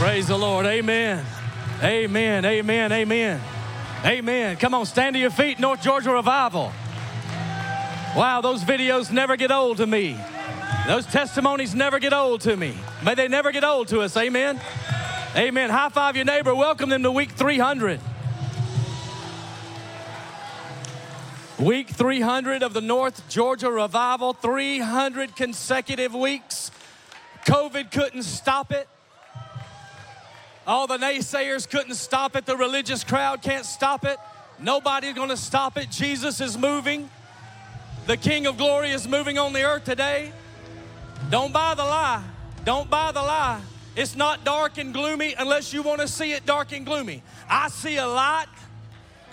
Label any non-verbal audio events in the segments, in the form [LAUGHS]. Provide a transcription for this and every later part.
Praise the Lord. Amen. Amen. Amen. Amen. Amen. Come on, stand to your feet, North Georgia Revival. Wow, those videos never get old to me. Those testimonies never get old to me. May they never get old to us. Amen. Amen. High five your neighbor. Welcome them to week 300. Week 300 of the North Georgia Revival, 300 consecutive weeks. COVID couldn't stop it. All the naysayers couldn't stop it. The religious crowd can't stop it. Nobody's gonna stop it. Jesus is moving. The King of Glory is moving on the earth today. Don't buy the lie. Don't buy the lie. It's not dark and gloomy unless you wanna see it dark and gloomy. I see a light.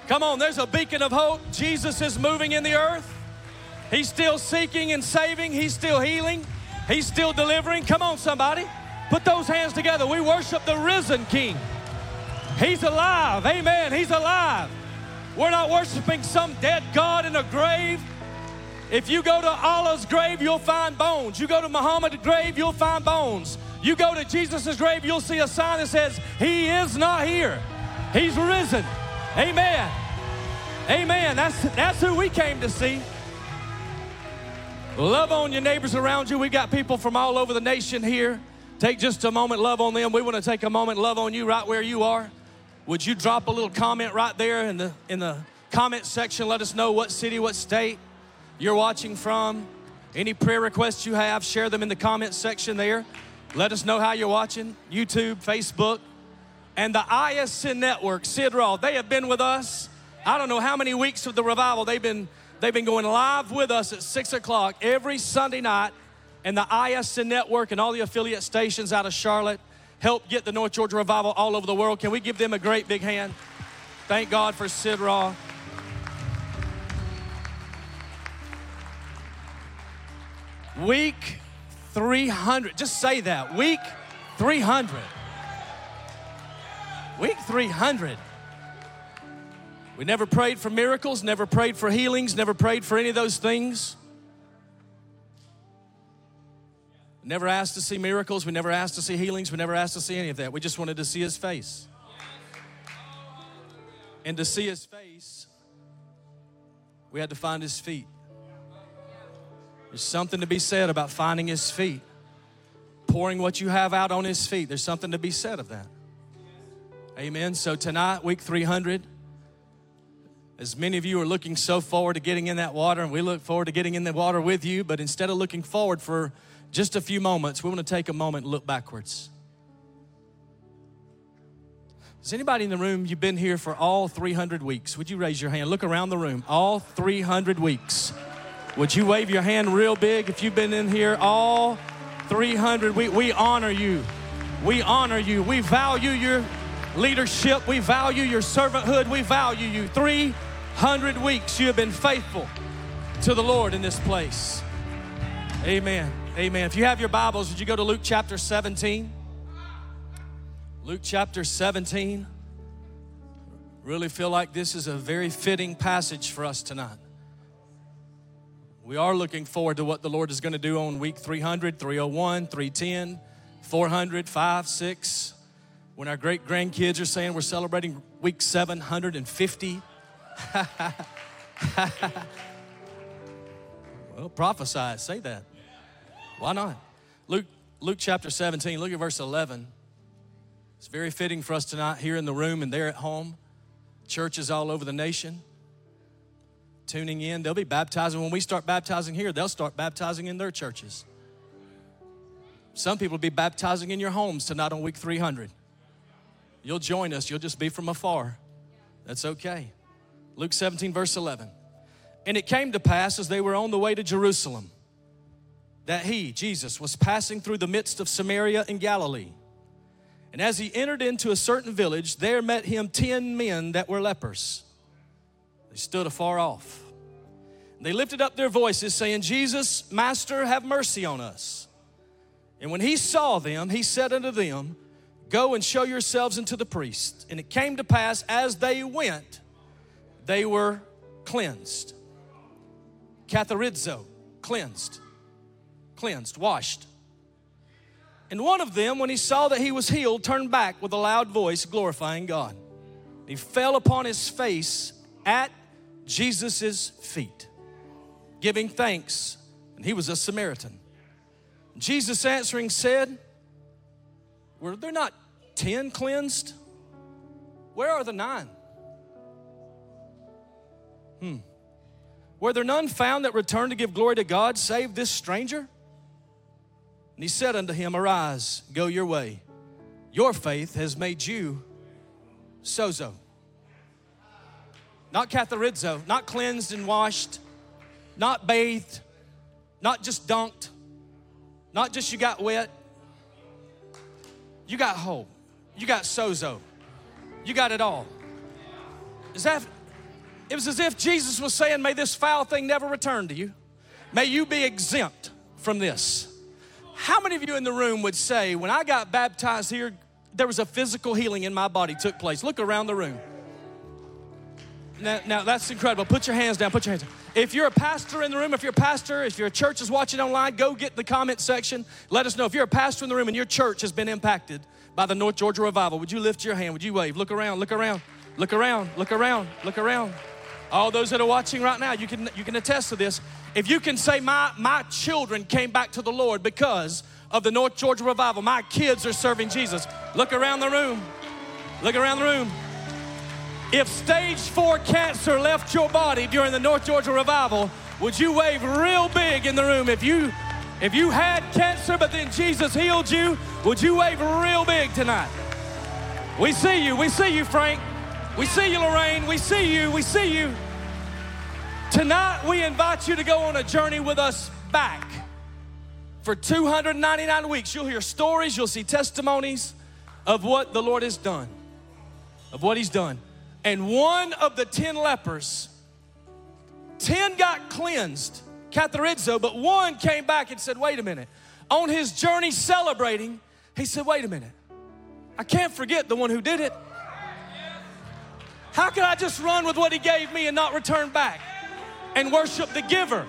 Come on, there's a beacon of hope. Jesus is moving in the earth. He's still seeking and saving, He's still healing, He's still delivering. Come on, somebody. Put those hands together. We worship the risen King. He's alive. Amen. He's alive. We're not worshiping some dead God in a grave. If you go to Allah's grave, you'll find bones. You go to Muhammad's grave, you'll find bones. You go to Jesus' grave, you'll see a sign that says, He is not here. He's risen. Amen. Amen. That's, that's who we came to see. Love on your neighbors around you. We got people from all over the nation here. Take just a moment, love on them. We want to take a moment, love on you right where you are. Would you drop a little comment right there in the in the comment section? Let us know what city, what state you're watching from. Any prayer requests you have, share them in the comment section there. Let us know how you're watching. YouTube, Facebook, and the ISN network, Sid Roth. They have been with us. I don't know how many weeks of the revival they've been. They've been going live with us at six o'clock every Sunday night and the ISN network and all the affiliate stations out of Charlotte help get the North Georgia Revival all over the world. Can we give them a great big hand? Thank God for Sid Roth. Week 300. Just say that. Week 300. Week 300. We never prayed for miracles, never prayed for healings, never prayed for any of those things. Never asked to see miracles. We never asked to see healings. We never asked to see any of that. We just wanted to see his face. And to see his face, we had to find his feet. There's something to be said about finding his feet, pouring what you have out on his feet. There's something to be said of that. Amen. So tonight, week 300, as many of you are looking so forward to getting in that water, and we look forward to getting in the water with you, but instead of looking forward for just a few moments, we want to take a moment and look backwards. Is anybody in the room, you've been here for all 300 weeks? Would you raise your hand? Look around the room. All 300 weeks. Would you wave your hand real big if you've been in here all 300 weeks? We honor you. We honor you. We value your leadership. We value your servanthood. We value you. 300 weeks you have been faithful to the Lord in this place. Amen. Amen. If you have your Bibles, would you go to Luke chapter 17? Luke chapter 17. Really feel like this is a very fitting passage for us tonight. We are looking forward to what the Lord is going to do on week 300, 301, 310, 400, 5, 6. When our great grandkids are saying we're celebrating week 750. [LAUGHS] well, prophesy, say that. Why not? Luke, Luke chapter 17, look at verse 11. It's very fitting for us tonight here in the room and there at home. Churches all over the nation tuning in. They'll be baptizing. When we start baptizing here, they'll start baptizing in their churches. Some people will be baptizing in your homes tonight on week 300. You'll join us, you'll just be from afar. That's okay. Luke 17, verse 11. And it came to pass as they were on the way to Jerusalem that he, Jesus, was passing through the midst of Samaria and Galilee. And as he entered into a certain village, there met him ten men that were lepers. They stood afar off. They lifted up their voices, saying, Jesus, Master, have mercy on us. And when he saw them, he said unto them, Go and show yourselves unto the priest. And it came to pass, as they went, they were cleansed. Catharizo, cleansed cleansed, washed. And one of them, when he saw that he was healed, turned back with a loud voice, glorifying God. He fell upon his face at Jesus' feet, giving thanks. And he was a Samaritan. Jesus answering said, Were there not ten cleansed? Where are the nine? Hmm. Were there none found that returned to give glory to God, save this stranger? And he said unto him, Arise, go your way. Your faith has made you sozo. Not catharizo, not cleansed and washed, not bathed, not just dunked, not just you got wet. You got whole. You got sozo. You got it all. Is that it was as if Jesus was saying, May this foul thing never return to you. May you be exempt from this. How many of you in the room would say, When I got baptized here, there was a physical healing in my body took place? Look around the room. Now, now, that's incredible. Put your hands down. Put your hands down. If you're a pastor in the room, if you're a pastor, if your church is watching online, go get the comment section. Let us know. If you're a pastor in the room and your church has been impacted by the North Georgia revival, would you lift your hand? Would you wave? Look around, look around, look around, look around, look around. All those that are watching right now, you can, you can attest to this. If you can say, my, my children came back to the Lord because of the North Georgia revival, my kids are serving Jesus. Look around the room. Look around the room. If stage four cancer left your body during the North Georgia revival, would you wave real big in the room? If you if you had cancer but then Jesus healed you, would you wave real big tonight? We see you. We see you, Frank. We see you, Lorraine. We see you. We see you. Tonight, we invite you to go on a journey with us back. For 299 weeks, you'll hear stories, you'll see testimonies of what the Lord has done, of what He's done. And one of the 10 lepers, 10 got cleansed, catharizo, but one came back and said, Wait a minute. On his journey celebrating, he said, Wait a minute. I can't forget the one who did it. How can I just run with what He gave me and not return back and worship the giver?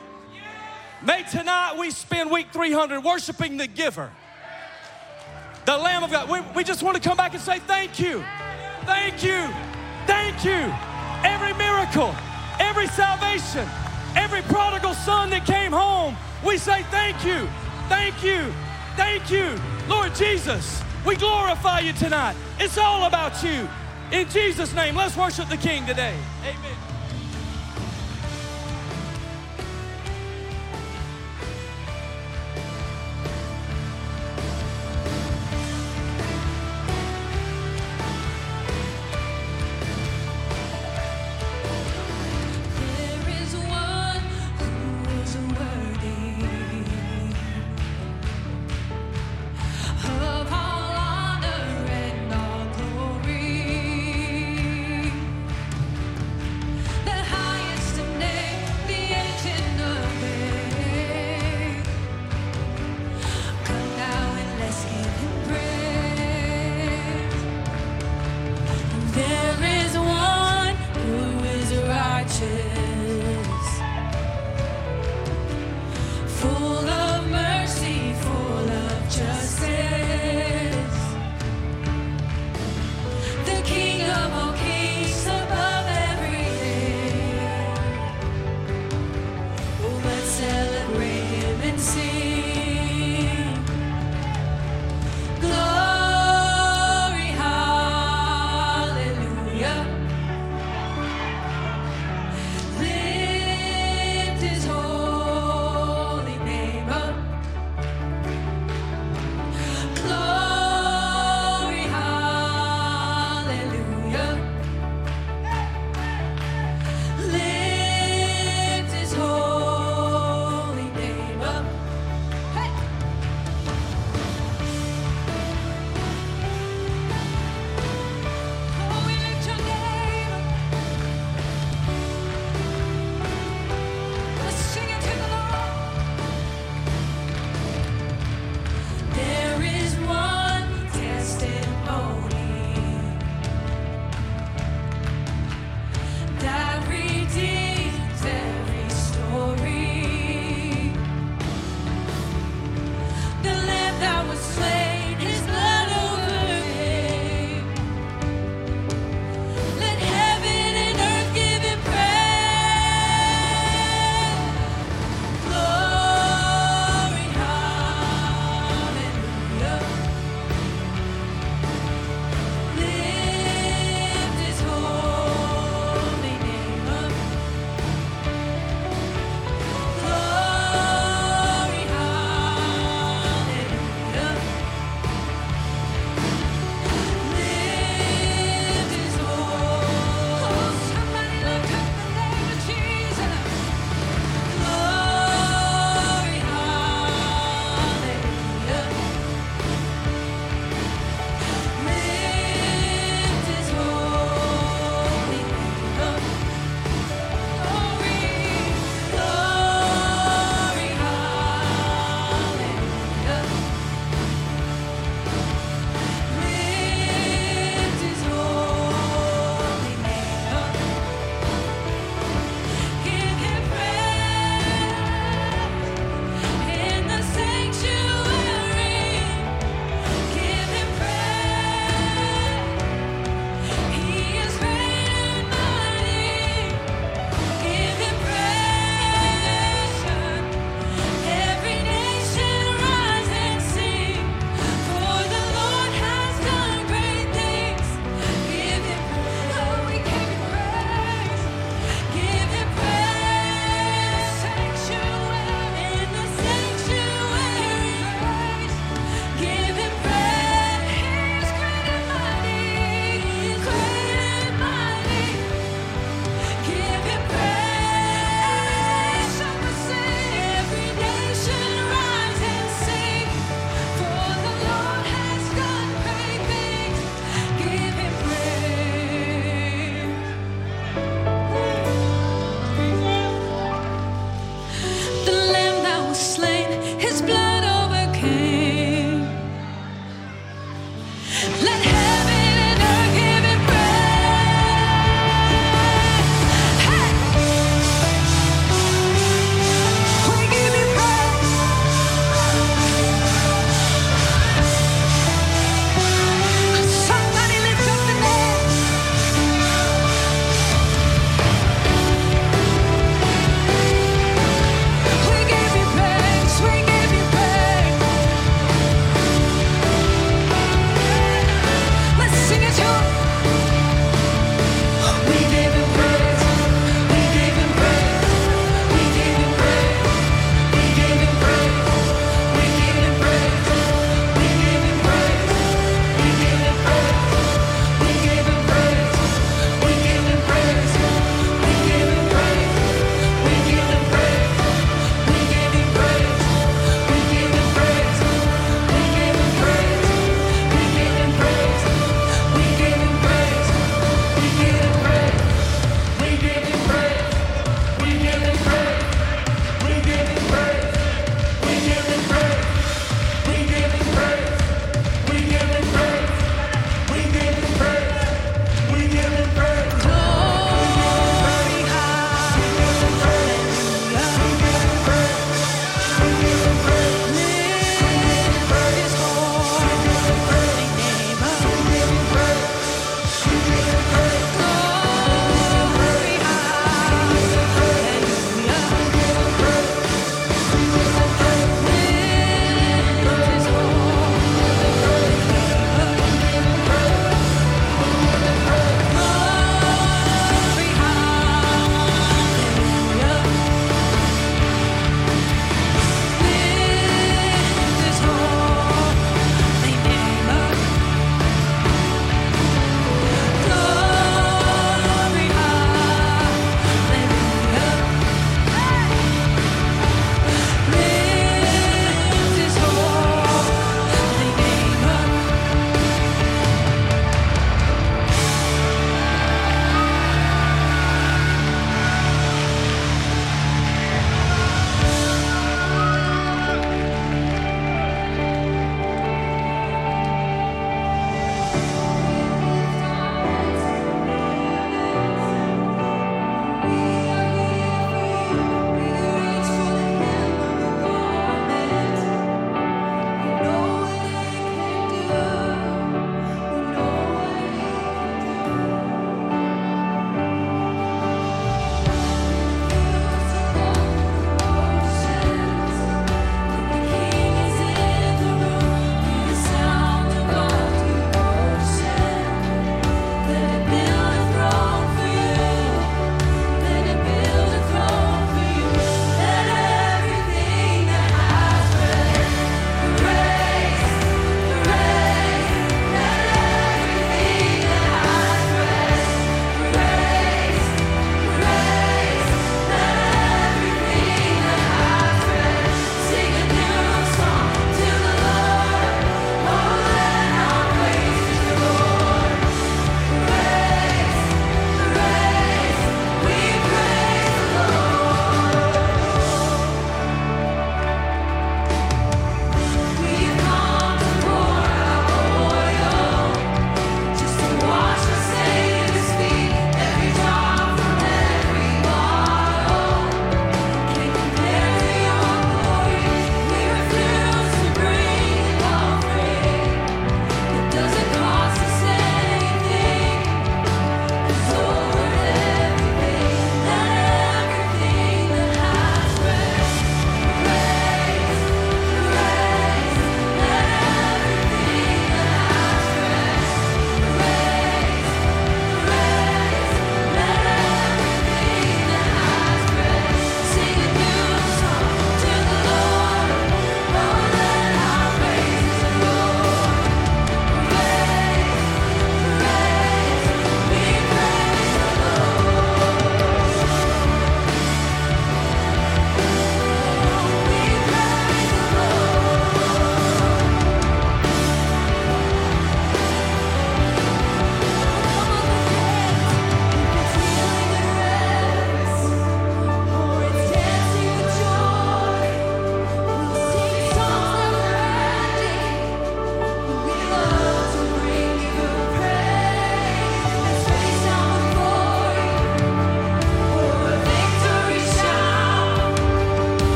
May tonight we spend week 300 worshiping the giver, the Lamb of God. We, we just want to come back and say thank you, thank you, thank you. Every miracle, every salvation, every prodigal son that came home, we say thank you, thank you, thank you. Lord Jesus, we glorify you tonight. It's all about you. In Jesus' name, let's worship the King today. Amen.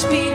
I speak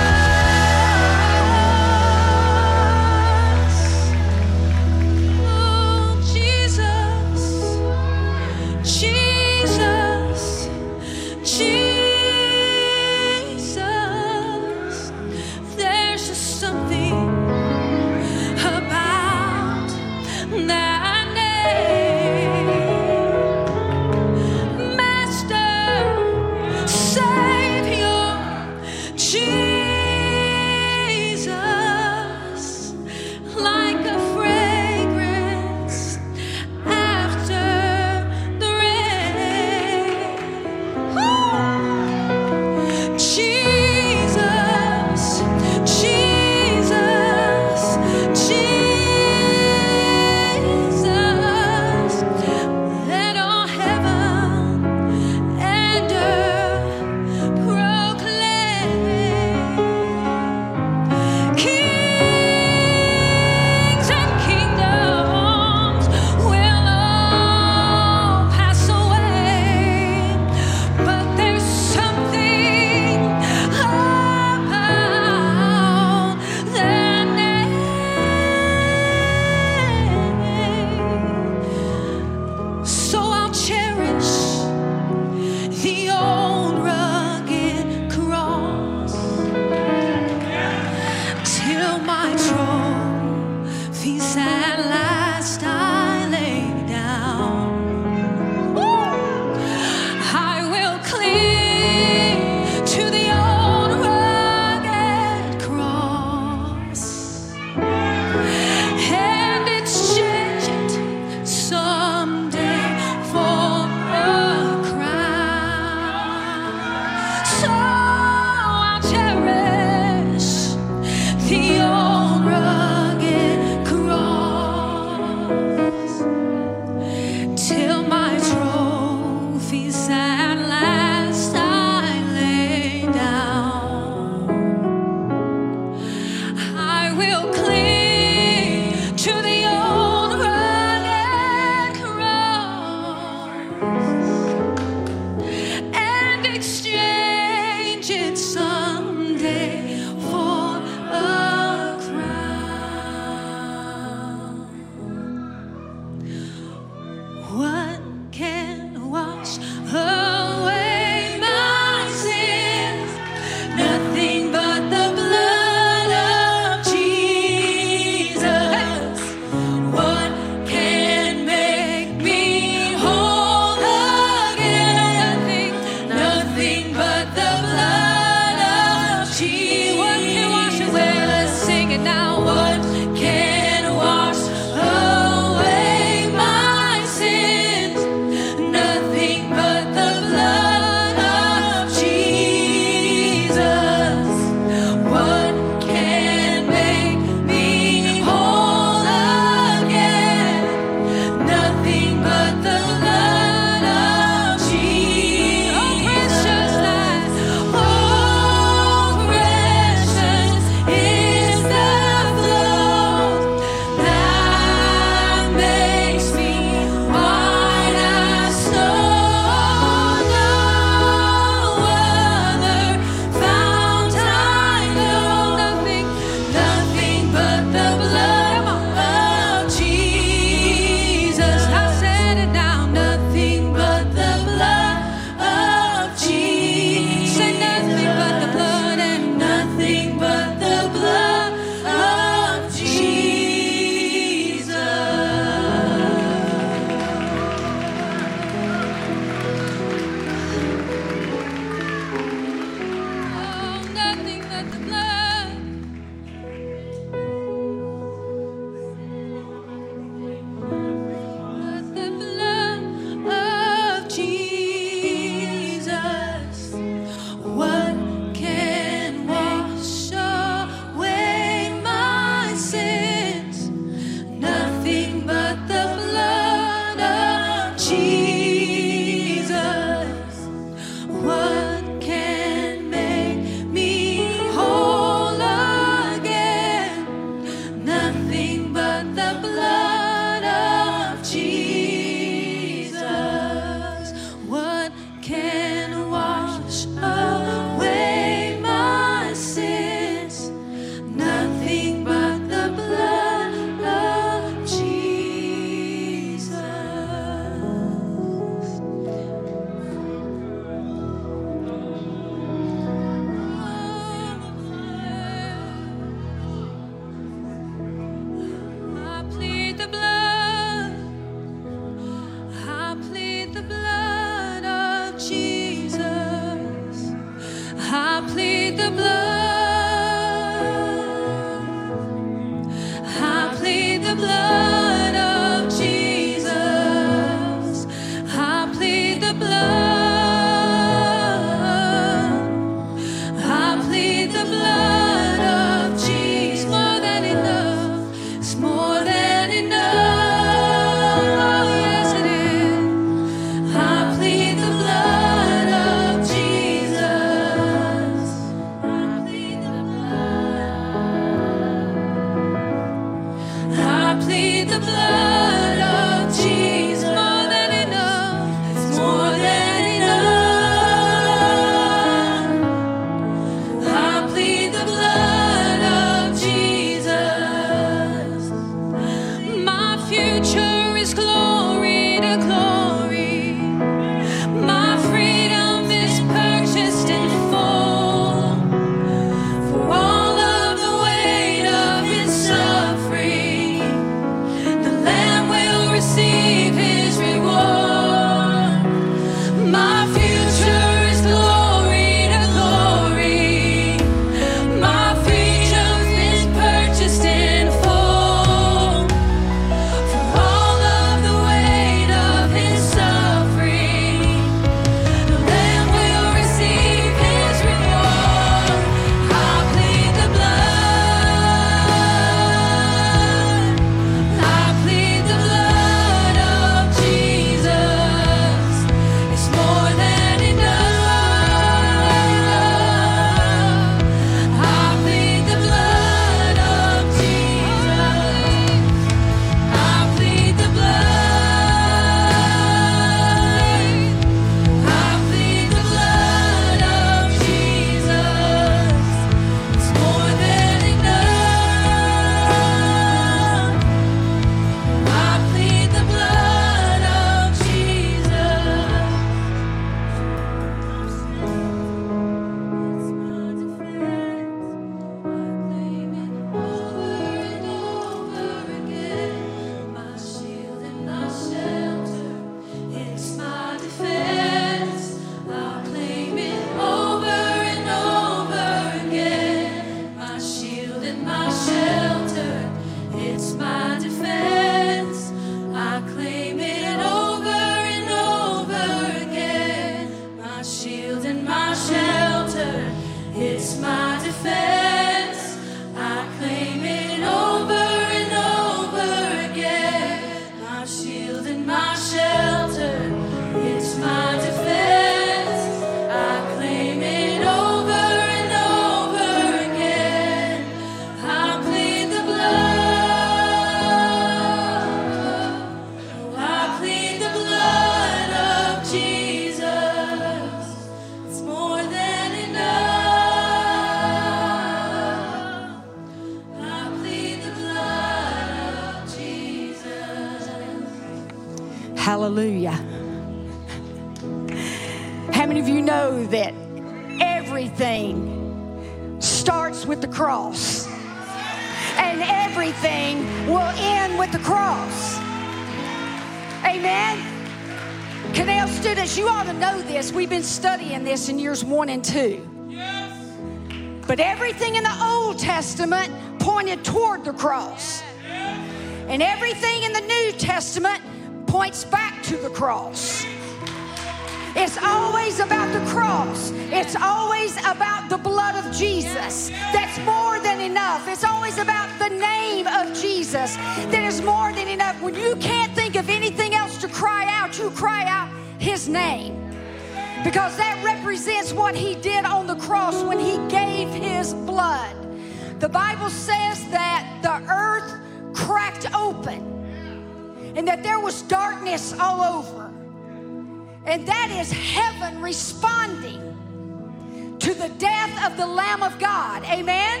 responding to the death of the Lamb of God. Amen?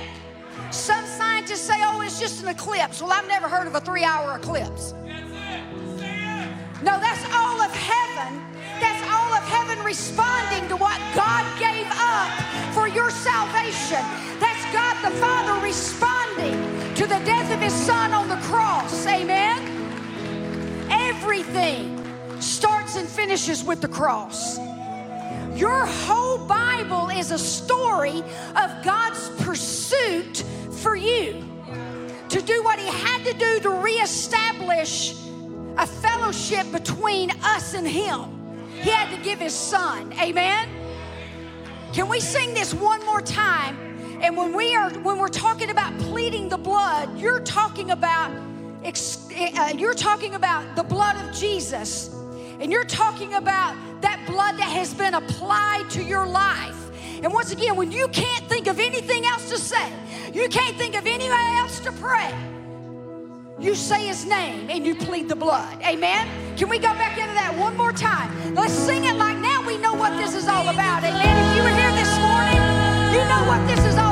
Some scientists say, oh, it's just an eclipse. Well, I've never heard of a three hour eclipse. No, that's all of heaven. That's all of heaven responding to what God gave up for your salvation. That's God the Father responding to the death of His Son on the cross. Amen? Everything starts and finishes with the cross. Your whole Bible is a story of God's pursuit for you to do what He had to do to reestablish a fellowship between us and Him. He had to give His Son. Amen? Can we sing this one more time? And when we are when we're talking about pleading the blood, you're talking about uh, you're talking about the blood of Jesus. And you're talking about that blood that has been applied to your life. And once again, when you can't think of anything else to say, you can't think of anyone else to pray, you say his name and you plead the blood. Amen? Can we go back into that one more time? Let's sing it like now we know what this is all about. Amen? If you were here this morning, you know what this is all about.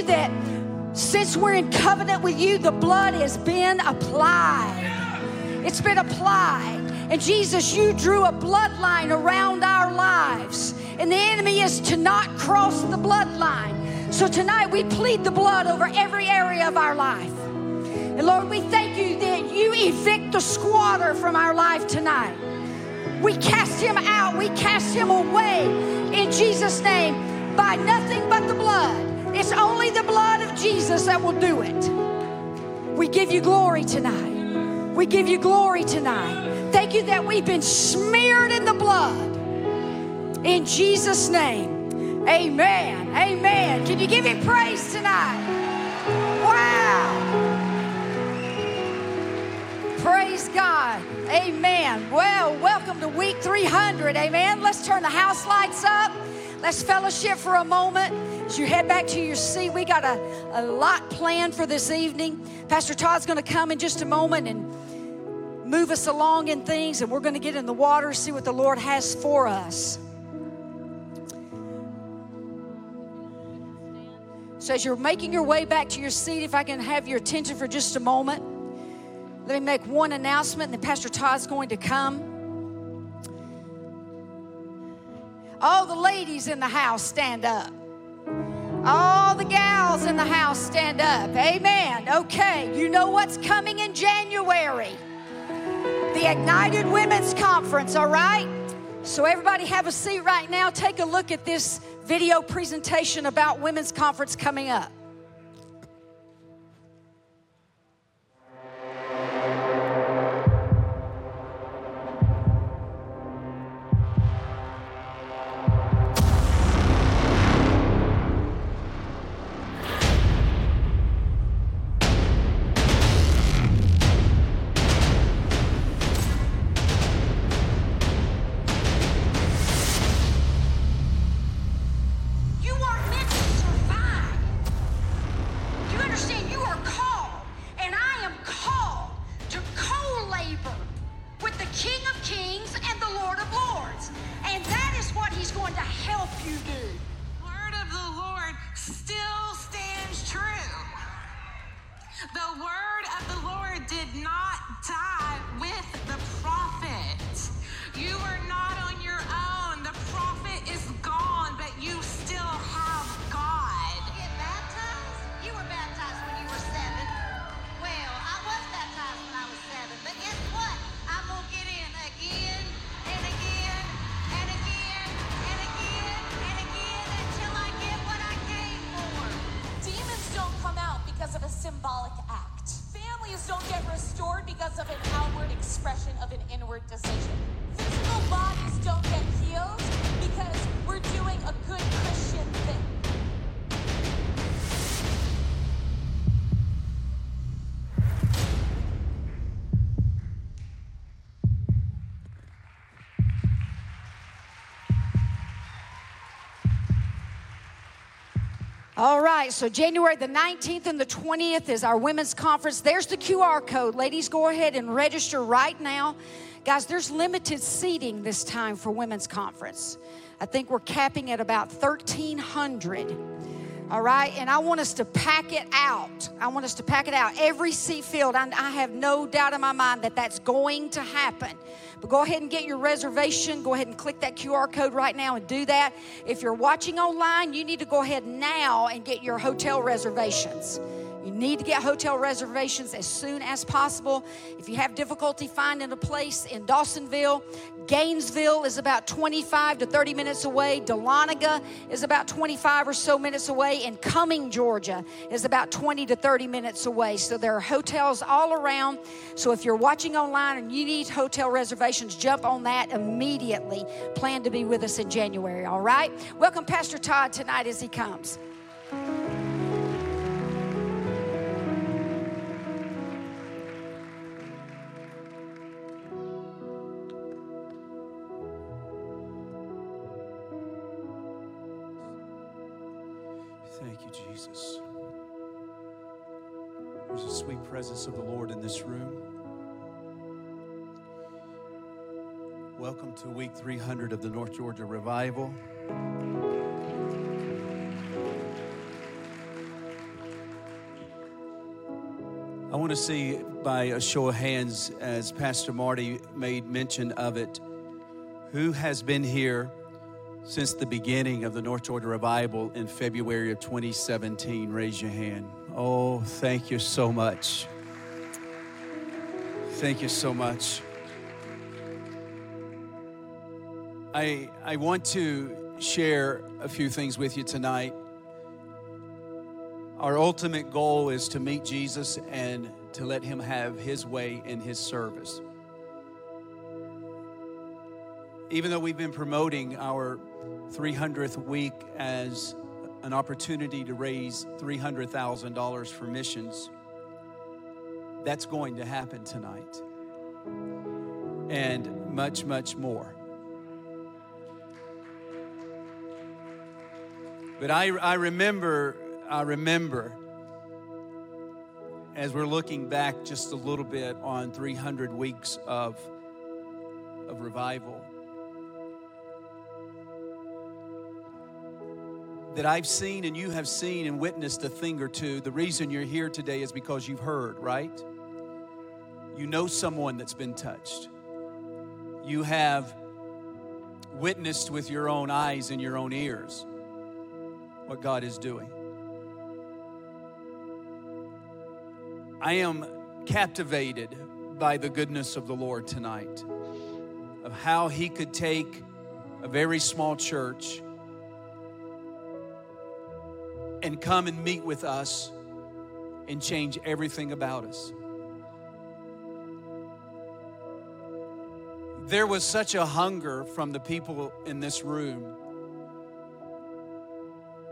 You that since we're in covenant with you, the blood has been applied. It's been applied. And Jesus, you drew a bloodline around our lives. And the enemy is to not cross the bloodline. So tonight we plead the blood over every area of our life. And Lord, we thank you that you evict the squatter from our life tonight. We cast him out, we cast him away in Jesus' name by nothing but the blood. It's only the blood of Jesus that will do it. We give you glory tonight. We give you glory tonight. Thank you that we've been smeared in the blood. In Jesus' name, amen. Amen. Can you give him praise tonight? Wow. Praise God. Amen. Well, welcome to week 300. Amen. Let's turn the house lights up. Let's fellowship for a moment. As you head back to your seat, we got a, a lot planned for this evening. Pastor Todd's going to come in just a moment and move us along in things, and we're going to get in the water, and see what the Lord has for us. So, as you're making your way back to your seat, if I can have your attention for just a moment, let me make one announcement, and then Pastor Todd's going to come. All the ladies in the house stand up. All the gals in the house stand up. Amen. Okay, you know what's coming in January the Ignited Women's Conference, all right? So, everybody have a seat right now. Take a look at this video presentation about Women's Conference coming up. All right, so January the 19th and the 20th is our women's conference. There's the QR code. Ladies, go ahead and register right now. Guys, there's limited seating this time for women's conference. I think we're capping at about 1,300. All right, and I want us to pack it out. I want us to pack it out. Every seat filled. I, I have no doubt in my mind that that's going to happen. But go ahead and get your reservation. Go ahead and click that QR code right now and do that. If you're watching online, you need to go ahead now and get your hotel reservations. You need to get hotel reservations as soon as possible. If you have difficulty finding a place in Dawsonville, Gainesville is about 25 to 30 minutes away. Dahlonega is about 25 or so minutes away. And Cumming, Georgia is about 20 to 30 minutes away. So there are hotels all around. So if you're watching online and you need hotel reservations, jump on that immediately. Plan to be with us in January, all right? Welcome Pastor Todd tonight as he comes. Jesus. There's a sweet presence of the Lord in this room. Welcome to week 300 of the North Georgia Revival. I want to see by a show of hands, as Pastor Marty made mention of it, who has been here since the beginning of the North Georgia Revival in February of 2017? Raise your hand. Oh, thank you so much. Thank you so much. I, I want to share a few things with you tonight. Our ultimate goal is to meet Jesus and to let Him have His way in His service. Even though we've been promoting our 300th week as an opportunity to raise $300,000 for missions, that's going to happen tonight. And much, much more. But I, I remember, I remember as we're looking back just a little bit on 300 weeks of, of revival, that I've seen and you have seen and witnessed a thing or two. The reason you're here today is because you've heard, right? You know someone that's been touched. You have witnessed with your own eyes and your own ears what God is doing. I am captivated by the goodness of the Lord tonight, of how He could take a very small church and come and meet with us and change everything about us. There was such a hunger from the people in this room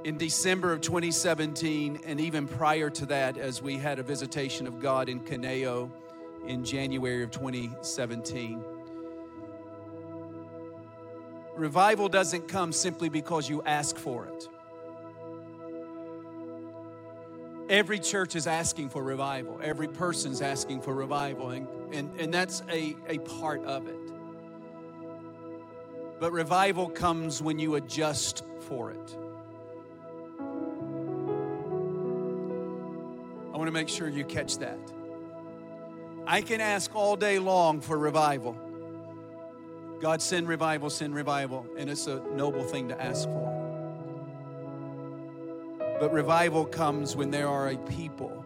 in December of 2017, and even prior to that, as we had a visitation of God in Caneo in January of 2017. Revival doesn't come simply because you ask for it. Every church is asking for revival. Every person's asking for revival, and, and, and that's a, a part of it. But revival comes when you adjust for it. I want to make sure you catch that. I can ask all day long for revival. God, send revival, send revival. And it's a noble thing to ask for. But revival comes when there are a people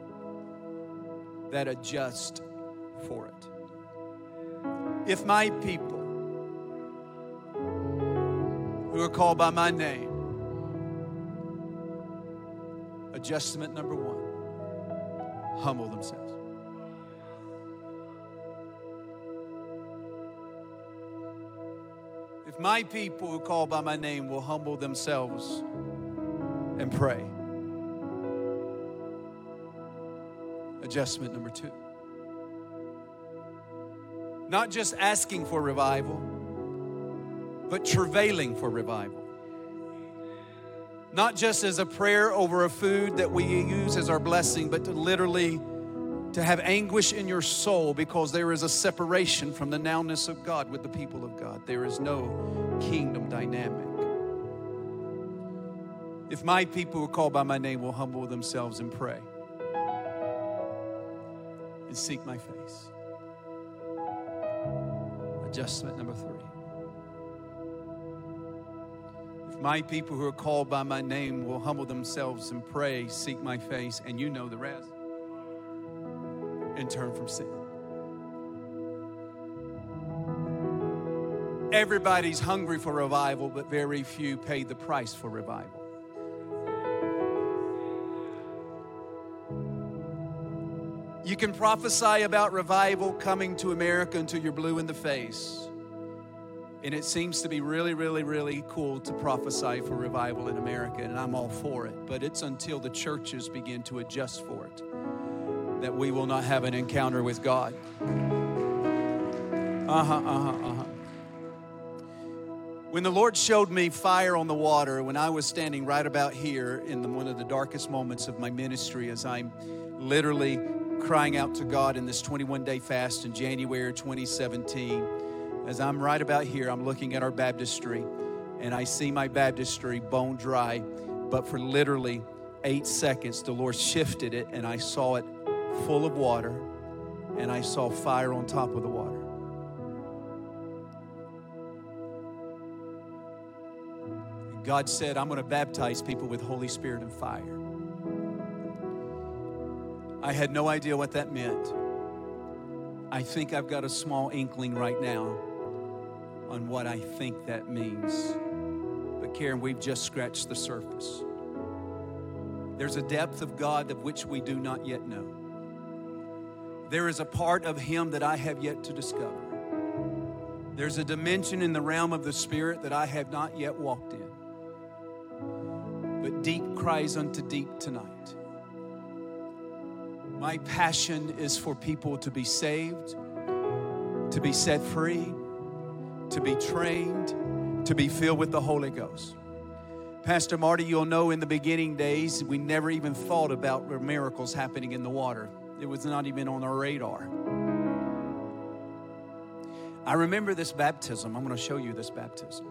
that adjust for it. If my people who are called by my name, adjustment number one, humble themselves. If my people who call by my name will humble themselves and pray. Adjustment number two. Not just asking for revival, but travailing for revival. Not just as a prayer over a food that we use as our blessing, but to literally to have anguish in your soul because there is a separation from the nowness of God with the people of God. There is no kingdom dynamic. If my people who are called by my name will humble themselves and pray and seek my face. Adjustment number three. If my people who are called by my name will humble themselves and pray, seek my face, and you know the rest, and turn from sin. Everybody's hungry for revival, but very few pay the price for revival. You can prophesy about revival coming to America until you're blue in the face. And it seems to be really, really, really cool to prophesy for revival in America, and I'm all for it. But it's until the churches begin to adjust for it that we will not have an encounter with God. Uh huh, uh huh, uh huh. When the Lord showed me fire on the water, when I was standing right about here in the, one of the darkest moments of my ministry, as I'm literally crying out to God in this 21 day fast in January 2017, As I'm right about here, I'm looking at our baptistry and I see my baptistry bone dry, but for literally eight seconds, the Lord shifted it and I saw it full of water and I saw fire on top of the water. God said, I'm going to baptize people with Holy Spirit and fire. I had no idea what that meant. I think I've got a small inkling right now on what I think that means. But Karen, we've just scratched the surface. There's a depth of God of which we do not yet know. There is a part of Him that I have yet to discover. There's a dimension in the realm of the Spirit that I have not yet walked in. But deep cries unto deep tonight. My passion is for people to be saved, to be set free, to be trained, to be filled with the Holy Ghost. Pastor Marty, you'll know in the beginning days, we never even thought about miracles happening in the water. It was not even on our radar. I remember this baptism. I'm going to show you this baptism.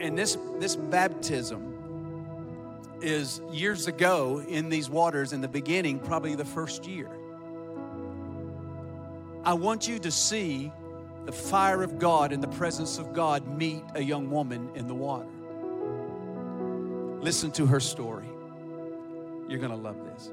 And this, this baptism is years ago in these waters in the beginning, probably the first year. I want you to see the fire of God and the presence of God meet a young woman in the water. Listen to her story. You're going to love this.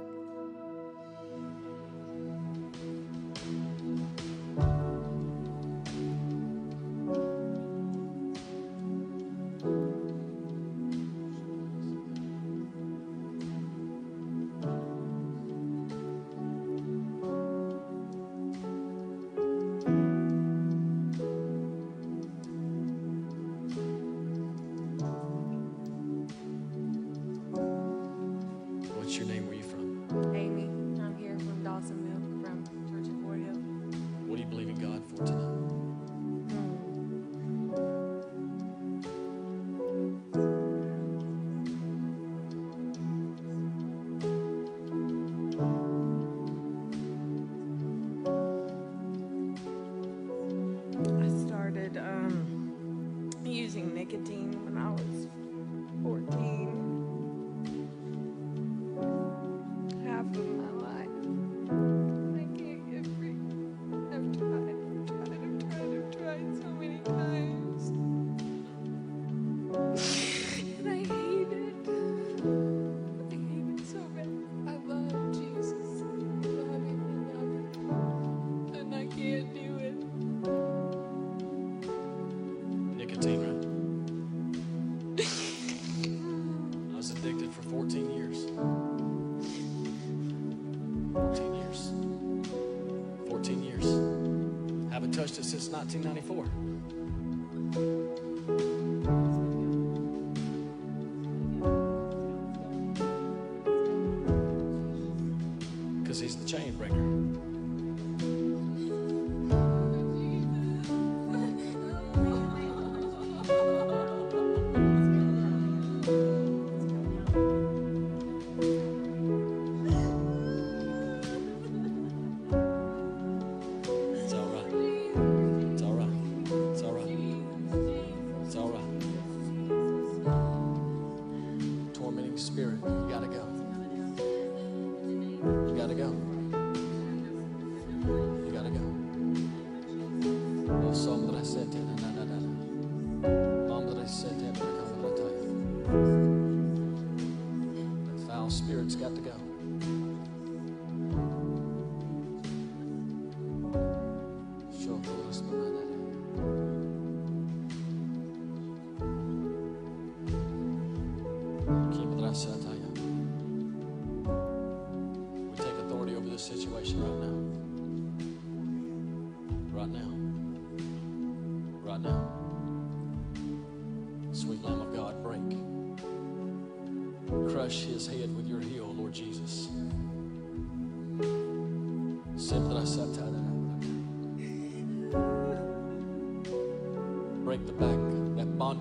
Because he's the chain breaker.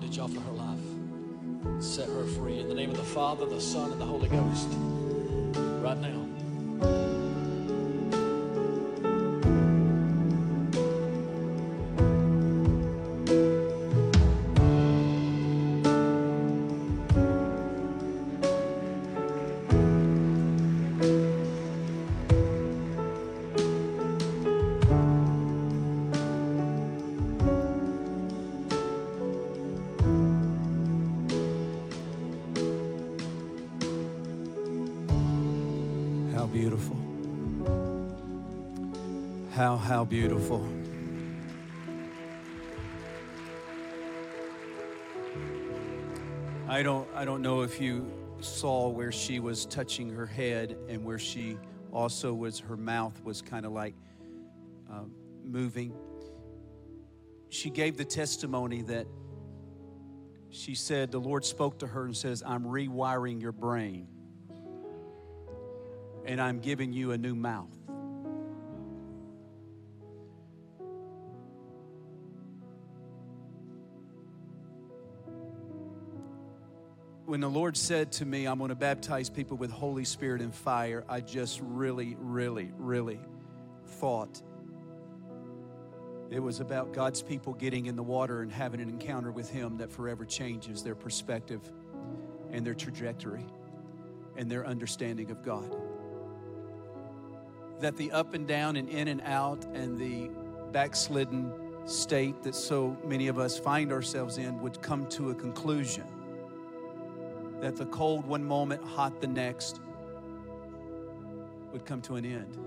Bondage off of her life. Set her free in the name of the Father, the Son, and the Holy Ghost. How, how beautiful. I don't, I don't know if you saw where she was touching her head and where she also was, her mouth was kind of like uh, moving. She gave the testimony that she said the Lord spoke to her and says, I'm rewiring your brain and I'm giving you a new mouth. When the Lord said to me, I'm going to baptize people with Holy Spirit and fire, I just really, really, really thought it was about God's people getting in the water and having an encounter with Him that forever changes their perspective and their trajectory and their understanding of God. That the up and down and in and out and the backslidden state that so many of us find ourselves in would come to a conclusion. That the cold one moment, hot the next, would come to an end.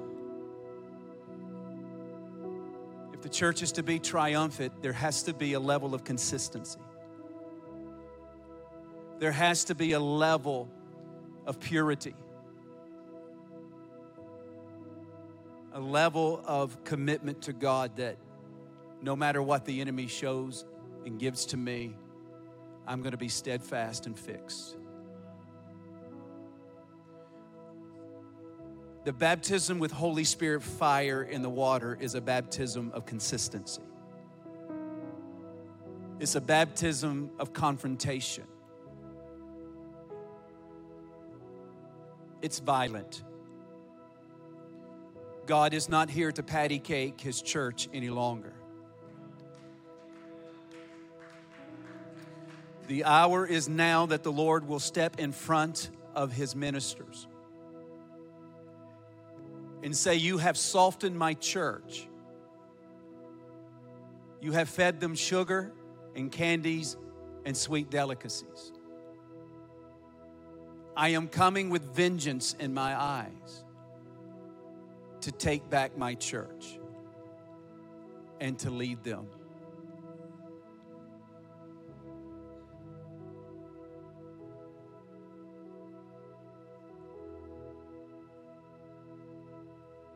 If the church is to be triumphant, there has to be a level of consistency. There has to be a level of purity, a level of commitment to God that no matter what the enemy shows and gives to me, I'm going to be steadfast and fixed. The baptism with Holy Spirit fire in the water is a baptism of consistency. It's a baptism of confrontation. It's violent. God is not here to patty cake his church any longer. The hour is now that the Lord will step in front of his ministers and say, You have softened my church. You have fed them sugar and candies and sweet delicacies. I am coming with vengeance in my eyes to take back my church and to lead them.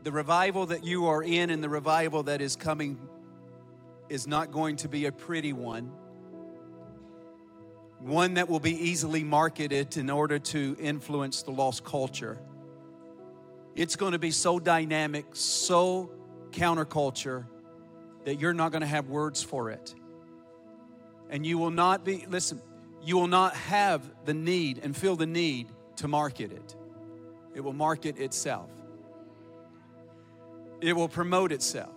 The revival that you are in and the revival that is coming is not going to be a pretty one. One that will be easily marketed in order to influence the lost culture. It's going to be so dynamic, so counterculture, that you're not going to have words for it. And you will not be, listen, you will not have the need and feel the need to market it. It will market itself it will promote itself.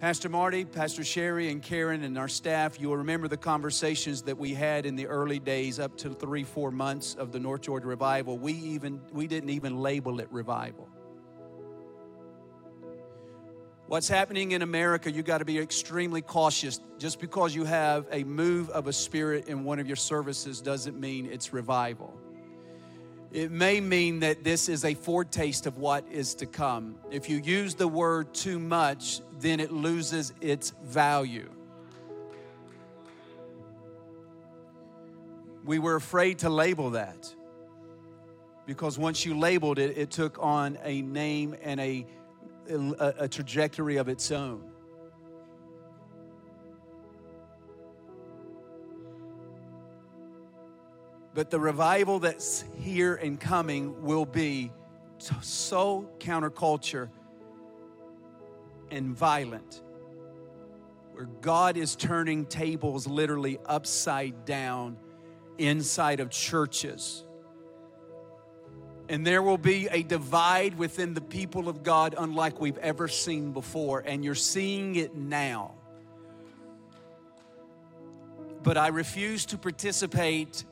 Pastor Marty, Pastor Sherry, and Karen, and our staff, you will remember the conversations that we had in the early days, up to three, four months of the North Georgia revival. We even we didn't even label it revival. What's happening in America, you got to be extremely cautious. Just because you have a move of a spirit in one of your services doesn't mean it's revival it may mean that this is a foretaste of what is to come. If you use the word too much, then it loses its value. We were afraid to label that because once you labeled it, it took on a name and a, a, a trajectory of its own. But the revival that's here and coming will be so counterculture and violent, where God is turning tables literally upside down inside of churches. And there will be a divide within the people of God unlike we've ever seen before, and you're seeing it now. But I refuse to participate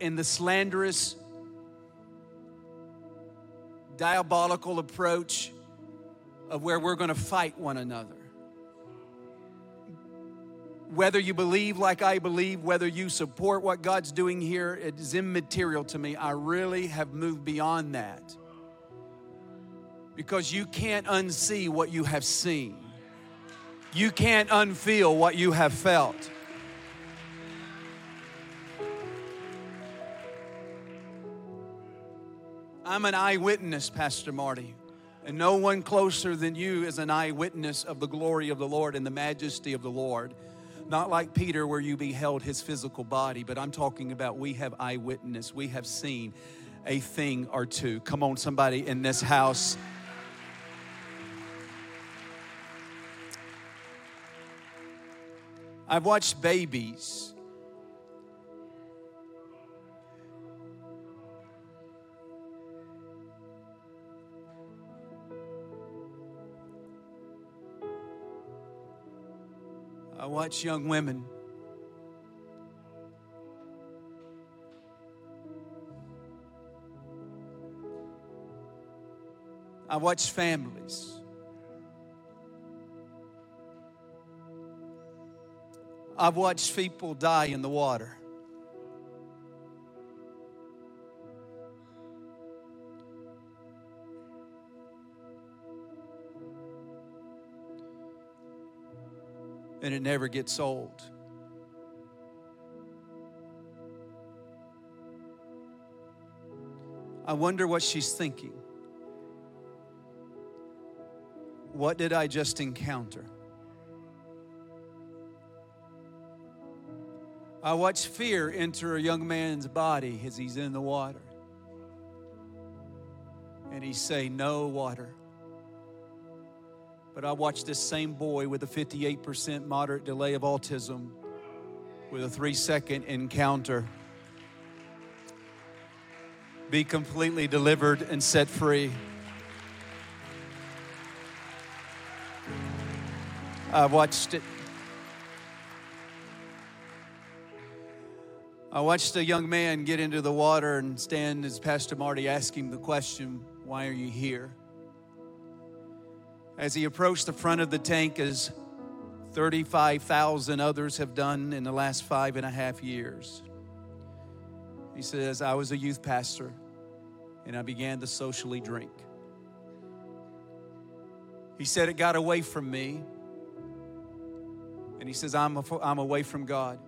in the slanderous, diabolical approach of where we're going to fight one another. Whether you believe like I believe, whether you support what God's doing here, it is immaterial to me. I really have moved beyond that. Because you can't unsee what you have seen, you can't unfeel what you have felt. I'm an eyewitness, Pastor Marty. And no one closer than you is an eyewitness of the glory of the Lord and the majesty of the Lord. Not like Peter, where you beheld his physical body, but I'm talking about we have eyewitness. We have seen a thing or two. Come on, somebody in this house. I've watched babies I watch young women. I watch families. I've watched people die in the water. And it never gets old. I wonder what she's thinking. What did I just encounter? I watch fear enter a young man's body as he's in the water. And he say, No water. But I watched this same boy with a 58% moderate delay of autism with a three second encounter be completely delivered and set free. I watched it. I watched a young man get into the water and stand as Pastor Marty asked him the question, Why are you here? As he approached the front of the tank, as 35,000 others have done in the last five and a half years, he says, I was a youth pastor and I began to socially drink. He said, It got away from me. And he says, I'm, a, I'm away from God.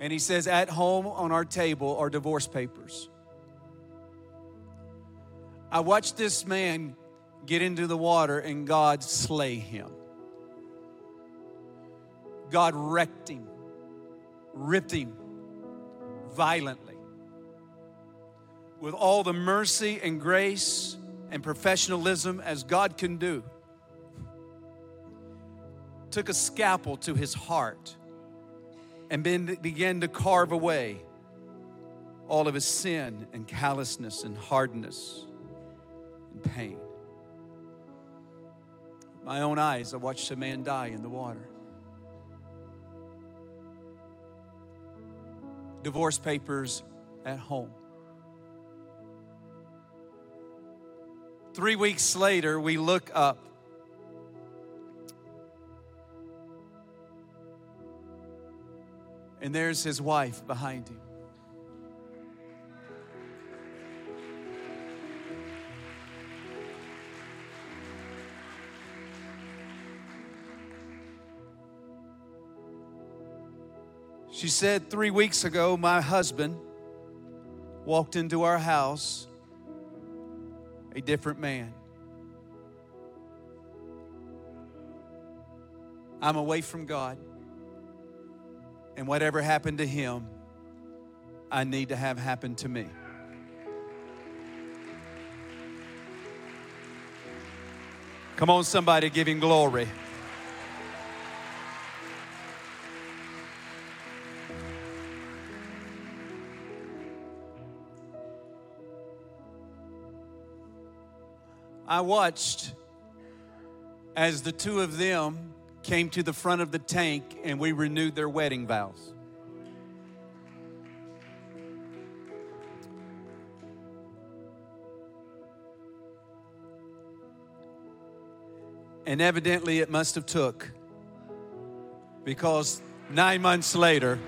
And he says, At home on our table are divorce papers. I watched this man get into the water and God slay him. God wrecked him, ripped him violently. With all the mercy and grace and professionalism as God can do, took a scalpel to his heart and then began to carve away all of his sin and callousness and hardness and pain my own eyes, I watched a man die in the water. Divorce papers at home. Three weeks later, we look up. And there's his wife behind him. She said, Three weeks ago, my husband walked into our house a different man. I'm away from God. And whatever happened to him, I need to have happen to me. Come on, somebody, give him glory. I watched as the two of them came to the front of the tank and we renewed their wedding vows. And evidently it must have took Because nine months later,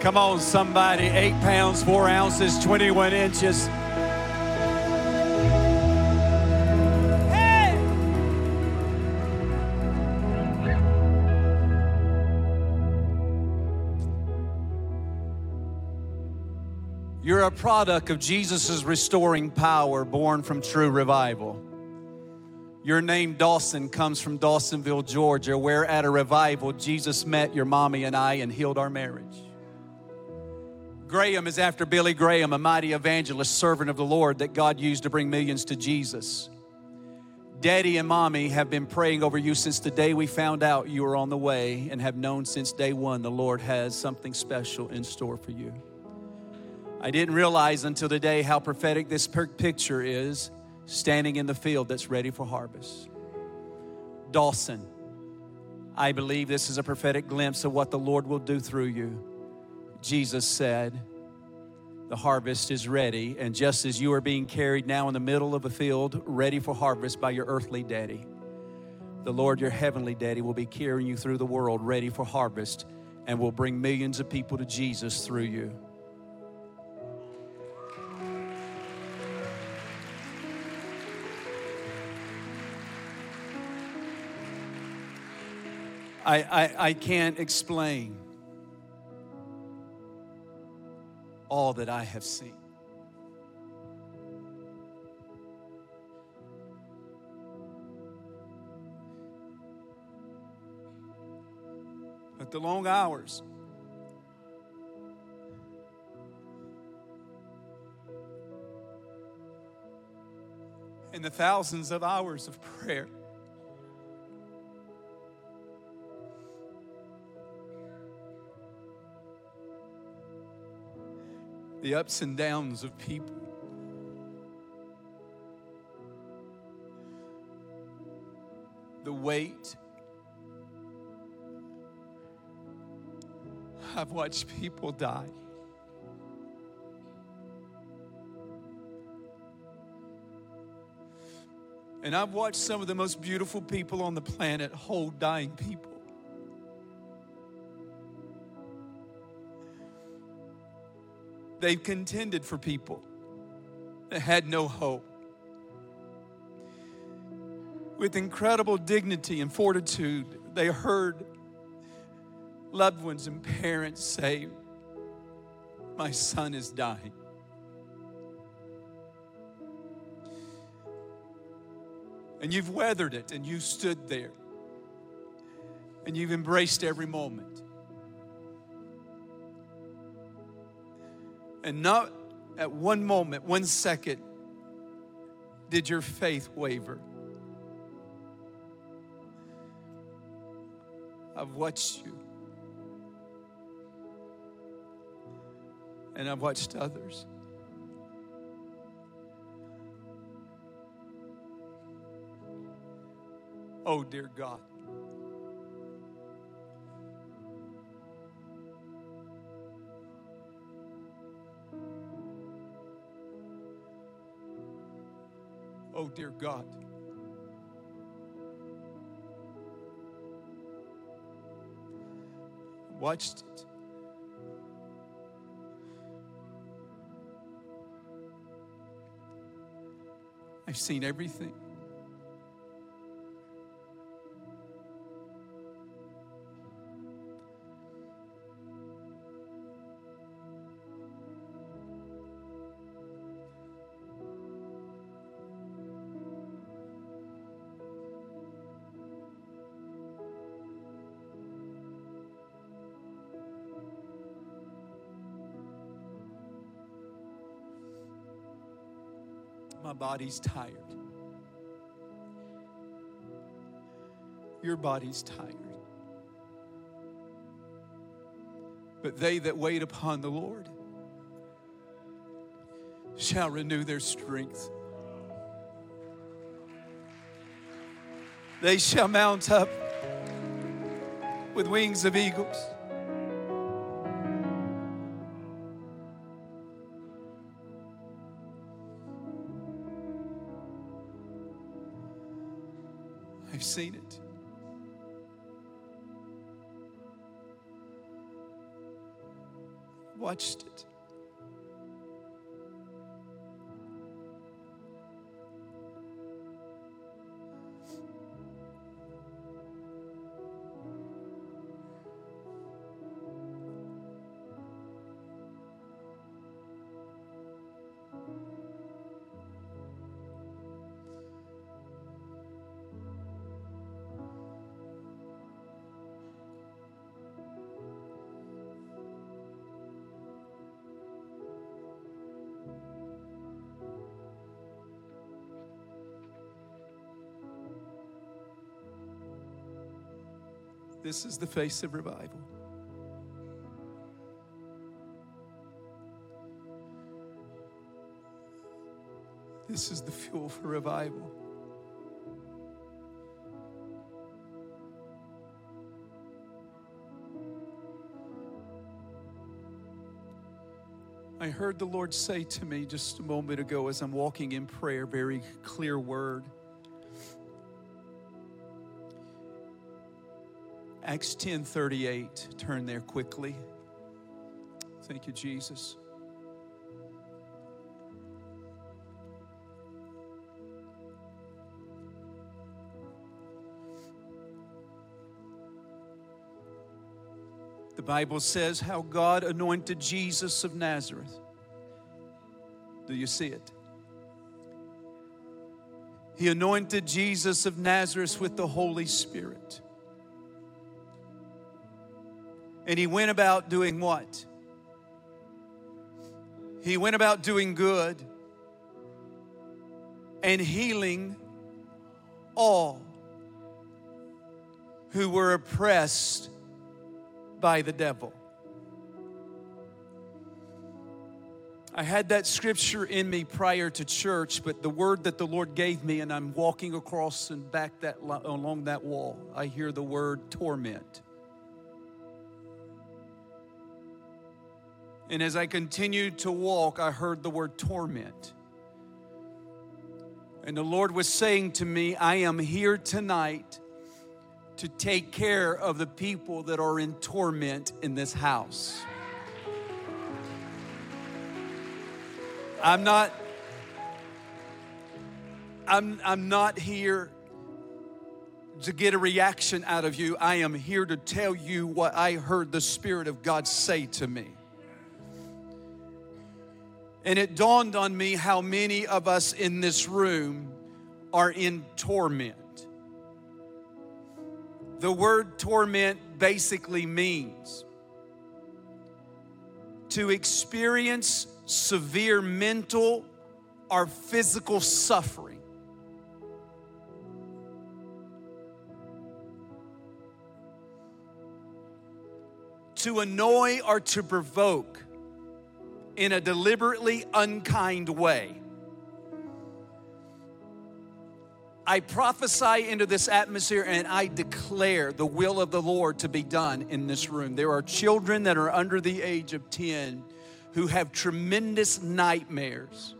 Come on, somebody. Eight pounds, four ounces, 21 inches. Hey! You're a product of Jesus' restoring power born from true revival. Your name, Dawson, comes from Dawsonville, Georgia, where at a revival, Jesus met your mommy and I and healed our marriage. Graham is after Billy Graham, a mighty evangelist, servant of the Lord that God used to bring millions to Jesus. Daddy and mommy have been praying over you since the day we found out you were on the way and have known since day one the Lord has something special in store for you. I didn't realize until today how prophetic this picture is standing in the field that's ready for harvest. Dawson, I believe this is a prophetic glimpse of what the Lord will do through you. Jesus said, The harvest is ready, and just as you are being carried now in the middle of a field, ready for harvest by your earthly daddy, the Lord, your heavenly daddy, will be carrying you through the world, ready for harvest, and will bring millions of people to Jesus through you. I, I, I can't explain all that I have seen. But the long hours, and the thousands of hours of prayer. The ups and downs of people. The weight. I've watched people die. And I've watched some of the most beautiful people on the planet hold dying people. They've contended for people that had no hope. With incredible dignity and fortitude, they heard loved ones and parents say, My son is dying. And you've weathered it and you stood there and you've embraced every moment. And not at one moment, one second, did your faith waver. I've watched you. And I've watched others. Oh, dear God. Oh, dear God. Watched it. I've seen everything. Body's tired. Your body's tired. But they that wait upon the Lord shall renew their strength. They shall mount up with wings of eagles. This is the face of revival. This is the fuel for revival. I heard the Lord say to me just a moment ago as I'm walking in prayer, very clear word. Acts 10 38. Turn there quickly. Thank you, Jesus. The Bible says how God anointed Jesus of Nazareth. Do you see it? He anointed Jesus of Nazareth with the Holy Spirit. And he went about doing what? He went about doing good and healing all who were oppressed by the devil. I had that scripture in me prior to church, but the word that the Lord gave me, and I'm walking across and back that along that wall, I hear the word torment. And as I continued to walk, I heard the word torment. And the Lord was saying to me, I am here tonight to take care of the people that are in torment in this house. I'm not I'm I'm not here to get a reaction out of you. I am here to tell you what I heard the spirit of God say to me. And it dawned on me how many of us in this room are in torment. The word torment basically means to experience severe mental or physical suffering. To annoy or to provoke in a deliberately unkind way. I prophesy into this atmosphere and I declare the will of the Lord to be done in this room. There are children that are under the age of 10 who have tremendous nightmares.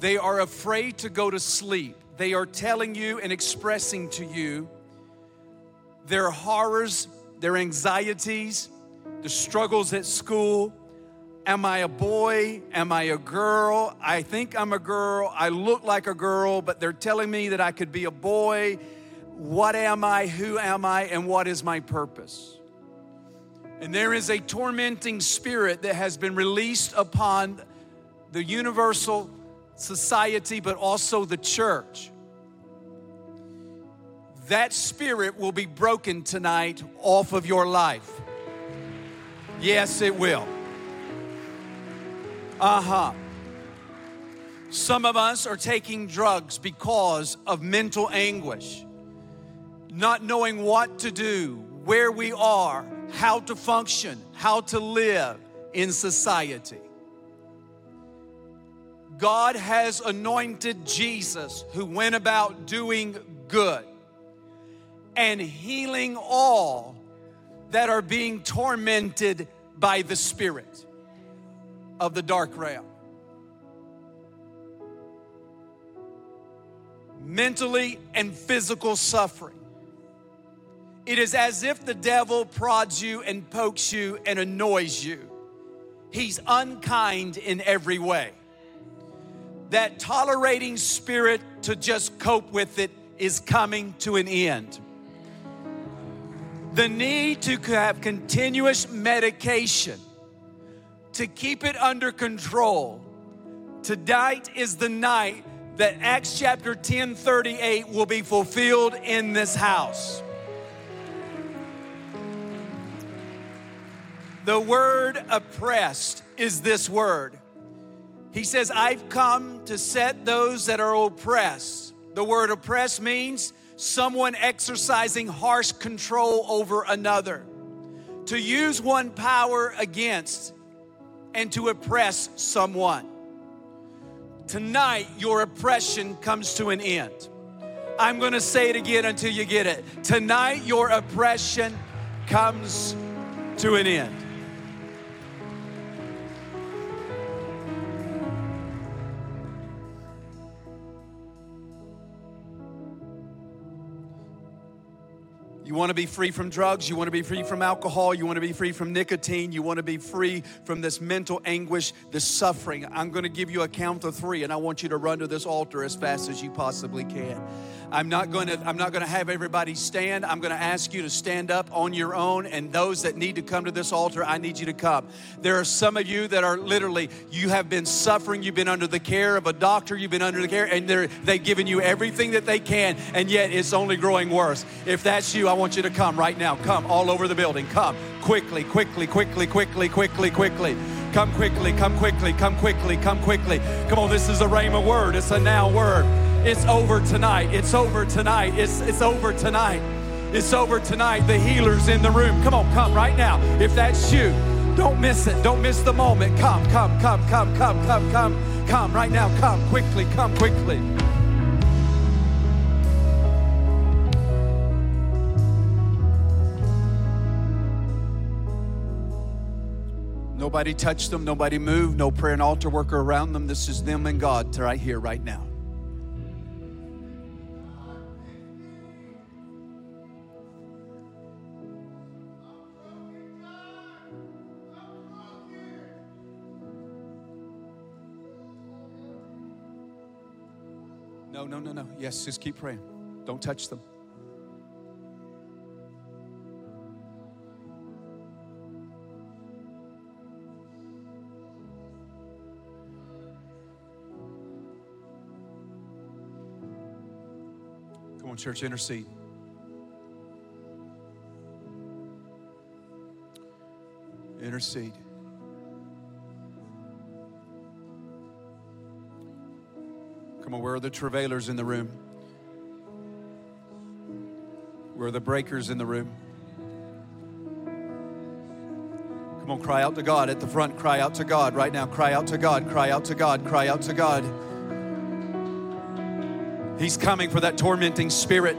They are afraid to go to sleep. They are telling you and expressing to you their horrors, their anxieties, the struggles at school, Am I a boy? Am I a girl? I think I'm a girl. I look like a girl, but they're telling me that I could be a boy. What am I? Who am I? And what is my purpose? And there is a tormenting spirit that has been released upon the universal society, but also the church. That spirit will be broken tonight off of your life. Yes, it will. Uh huh. Some of us are taking drugs because of mental anguish, not knowing what to do, where we are, how to function, how to live in society. God has anointed Jesus who went about doing good and healing all that are being tormented by the Spirit of the dark realm. mentally and physical suffering. It is as if the devil prods you and pokes you and annoys you. He's unkind in every way. That tolerating spirit to just cope with it is coming to an end. The need to have continuous medication to keep it under control. Tonight is the night that Acts chapter 10 38 will be fulfilled in this house. The word oppressed is this word. He says, I've come to set those that are oppressed. The word oppressed means someone exercising harsh control over another, to use one power against and to oppress someone. Tonight, your oppression comes to an end. I'm gonna say it again until you get it. Tonight, your oppression comes to an end. You want to be free from drugs. You want to be free from alcohol. You want to be free from nicotine. You want to be free from this mental anguish, this suffering. I'm going to give you a count of three, and I want you to run to this altar as fast as you possibly can. I'm not going to. I'm not going to have everybody stand. I'm going to ask you to stand up on your own, and those that need to come to this altar, I need you to come. There are some of you that are literally. You have been suffering. You've been under the care of a doctor. You've been under the care, and they're they've given you everything that they can, and yet it's only growing worse. If that's you, I want you to come right now. Come all over the building. Come quickly, quickly, quickly, quickly, quickly, quickly. Come quickly, come quickly, come quickly, come quickly. Come on, this is a rhema word. It's a now word. It's over tonight. It's over tonight. It's, it's over tonight. It's over tonight. The healer's in the room. Come on, come right now. If that's you, don't miss it. Don't miss the moment. Come, come, come, come, come, come, come, come right now. Come quickly, come quickly. Nobody touched them, nobody moved, no prayer and altar worker around them. This is them and God right here, right now. No, no, no, no. Yes, just keep praying. Don't touch them. Come on, church, intercede. Intercede. Come on, where are the travailers in the room? Where are the breakers in the room? Come on, cry out to God at the front. Cry out to God right now. Cry out to God. Cry out to God. Cry out to God. He's coming for that tormenting spirit.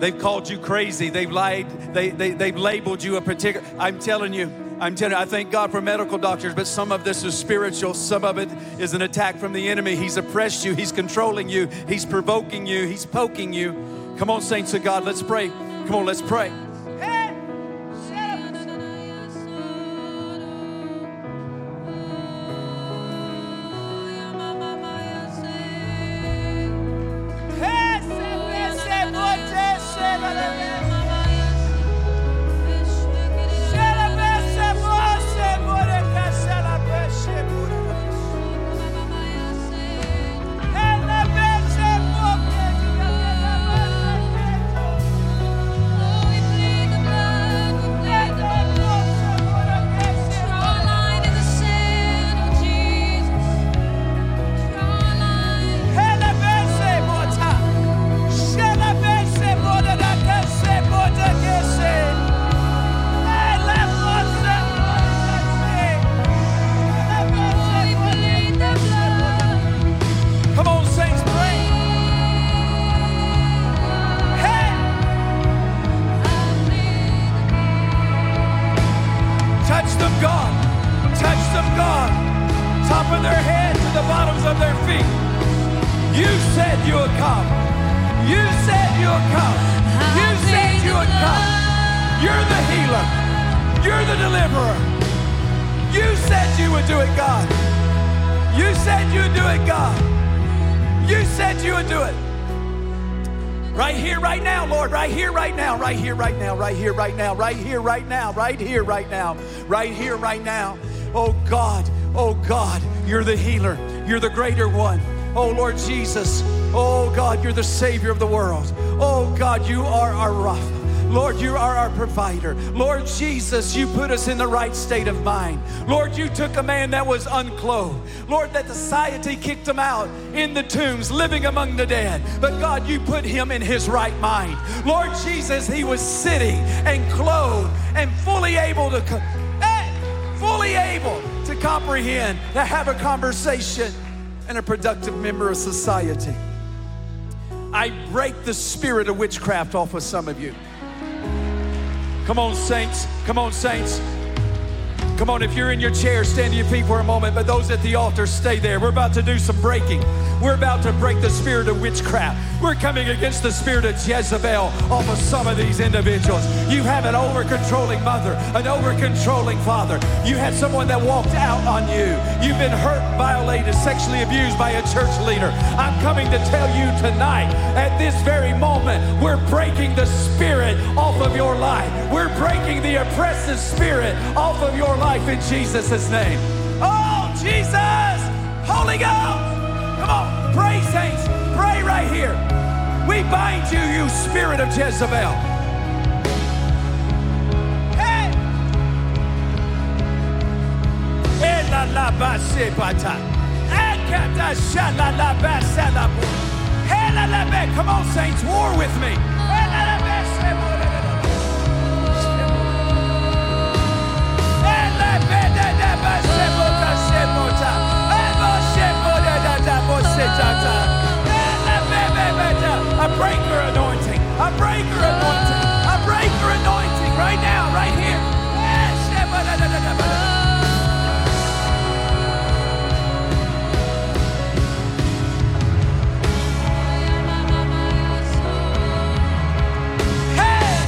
They've called you crazy. They've lied. They, they, they've labeled you a particular. I'm telling you, I'm telling you, I thank God for medical doctors, but some of this is spiritual. Some of it is an attack from the enemy. He's oppressed you. He's controlling you. He's provoking you. He's poking you. Come on, saints of God, let's pray. Come on, let's pray. Here, right now. Right here, right now. Oh God. Oh God. You're the healer. You're the greater one. Oh Lord Jesus. Oh God, you're the Savior of the world. Oh God, you are our Rapha. Lord, you are our provider. Lord Jesus, you put us in the right state of mind. Lord, you took a man that was unclothed. Lord, that society kicked him out in the tombs, living among the dead. But God, you put him in his right mind. Lord Jesus, he was sitting and clothed and fully able to, eh, fully able to comprehend, to have a conversation, and a productive member of society. I break the spirit of witchcraft off of some of you. Come on, saints. Come on, saints. Come on, if you're in your chair, stand to your feet for a moment. But those at the altar, stay there. We're about to do some breaking. We're about to break the spirit of witchcraft. We're coming against the spirit of Jezebel off of some of these individuals. You have an over controlling mother, an over controlling father. You had someone that walked out on you. You've been hurt, violated, sexually abused by a church leader. I'm coming to tell you tonight, at this very moment, we're breaking the spirit off of your life. We're breaking the oppressive spirit off of your life in Jesus' name. Oh, Jesus! Holy Ghost! Come on, pray, saints. Pray right here. We bind you, you spirit of Jezebel. Come on, saints, war with me. Eh, A breaker anointing. A breaker anointing. A breaker anointing right now, right here. Eh, hey!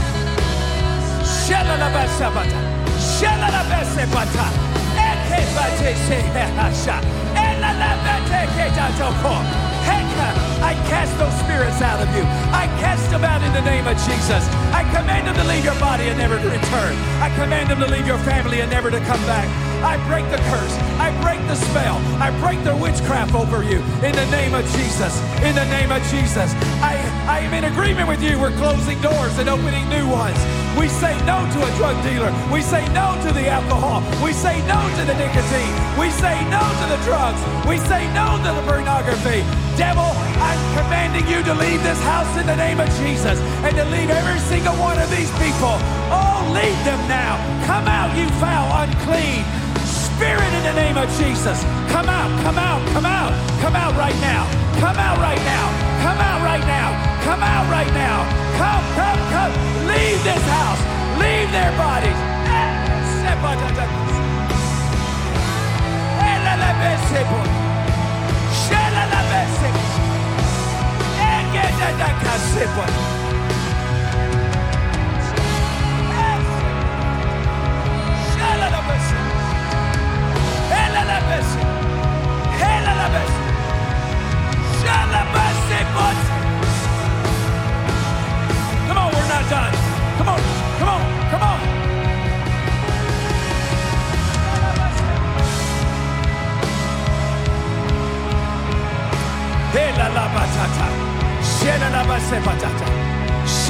Shalalabasabata. Shalalabasabata. Ekebatesehasha. Eh, Elalabatekejatoko. Heka. I cast those spirits out of you. I cast them out in the name of Jesus. I command them to leave your body and never return. I command them to leave your family and never to come back. I break the curse. I break the spell. I break the witchcraft over you in the name of Jesus. In the name of Jesus. I, I am in agreement with you. We're closing doors and opening new ones. We say no to a drug dealer. We say no to the alcohol. We say no to the nicotine. We say no to the drugs. We say no to the pornography. Devil, I'm commanding you to leave this house in the name of Jesus and to leave every single one of these people. Oh, leave them now. Come out, you foul, unclean spirit in the name of Jesus. Come out, come out, come out, come out right now. Come out right now. Come out right now. Come out right now. Come, come. Leave this house. Leave their bodies.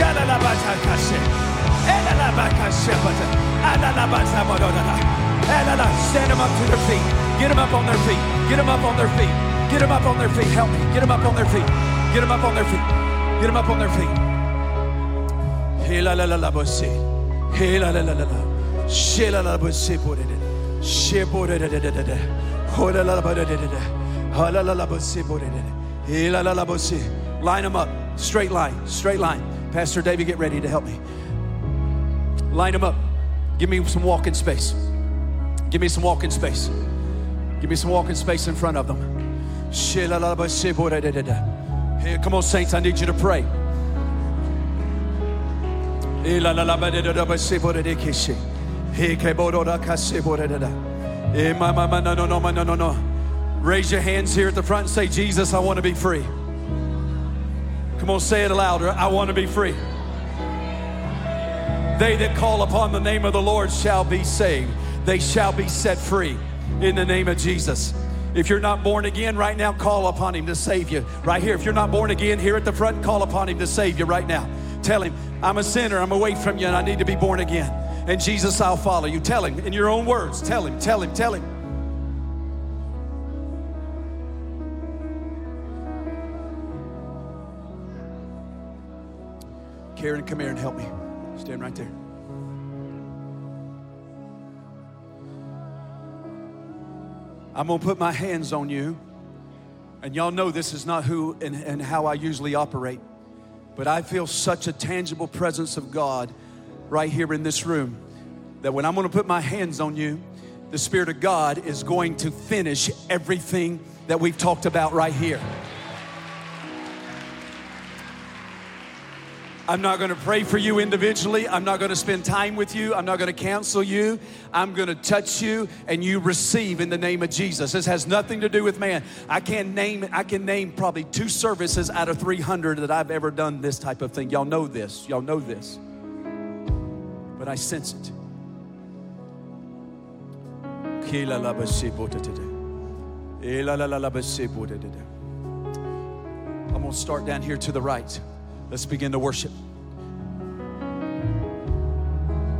Shala la bataka she. Ela la baka shepata. Ala la bata bododada. Ela la stand them up to their feet. Get them up on their feet. Get them up on their feet. Get them up on their feet. Help me. Get them up on their feet. Get them up on their feet. Get them up on their feet. Hey la la la la bose. Hey la la la la la. Shela la bose bodede. She bodede de de de de. Hola la la bodede de de. Hala la la bose bodede. Hey la la la bose. Line them up. Straight line. Straight line. Pastor David, get ready to help me. Line them up. Give me some walking space. Give me some walking space. Give me some walking space in front of them. Shela la la bodede de de. Hey, come on, saints. I need you to pray. Eh, la, la, ba, she. He, ke, bo, do, no, no, no, no, no, no. Raise your hands here at the front and say, Jesus, I want to be free. Come on, say it louder. I want to be free. They that call upon the name of the Lord shall be saved. They shall be set free in the name of Jesus. If you're not born again right now, call upon Him to save you. Right here. If you're not born again, here at the front, call upon Him to save you right now. Tell Him, I'm a sinner, I'm away from you, and I need to be born again. And Jesus, I'll follow you. Tell Him in your own words. Tell Him, tell Him, tell Him. Karen, come here and help me. Stand right there. I'm going to put my hands on you. And y'all know this is not who and, and how I usually operate. But I feel such a tangible presence of God right here in this room that when I'm going to put my hands on you, the Spirit of God is going to finish everything that we've talked about right here. I'm not going to pray for you individually. I'm not going to spend time with you. I'm not going to counsel you. I'm going to touch you and you receive in the name of Jesus. This has nothing to do with man. I can name I can name probably two services out of 300 that I've ever done this type of thing. Y'all know this. Y'all know this. But I sense it. I'm going to start down here to the right. Let's begin to worship.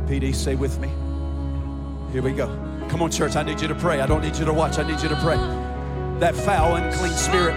PD, say with me. Here we go. Come on, church. I need you to pray. I don't need you to watch. I need you to pray. That foul, unclean spirit.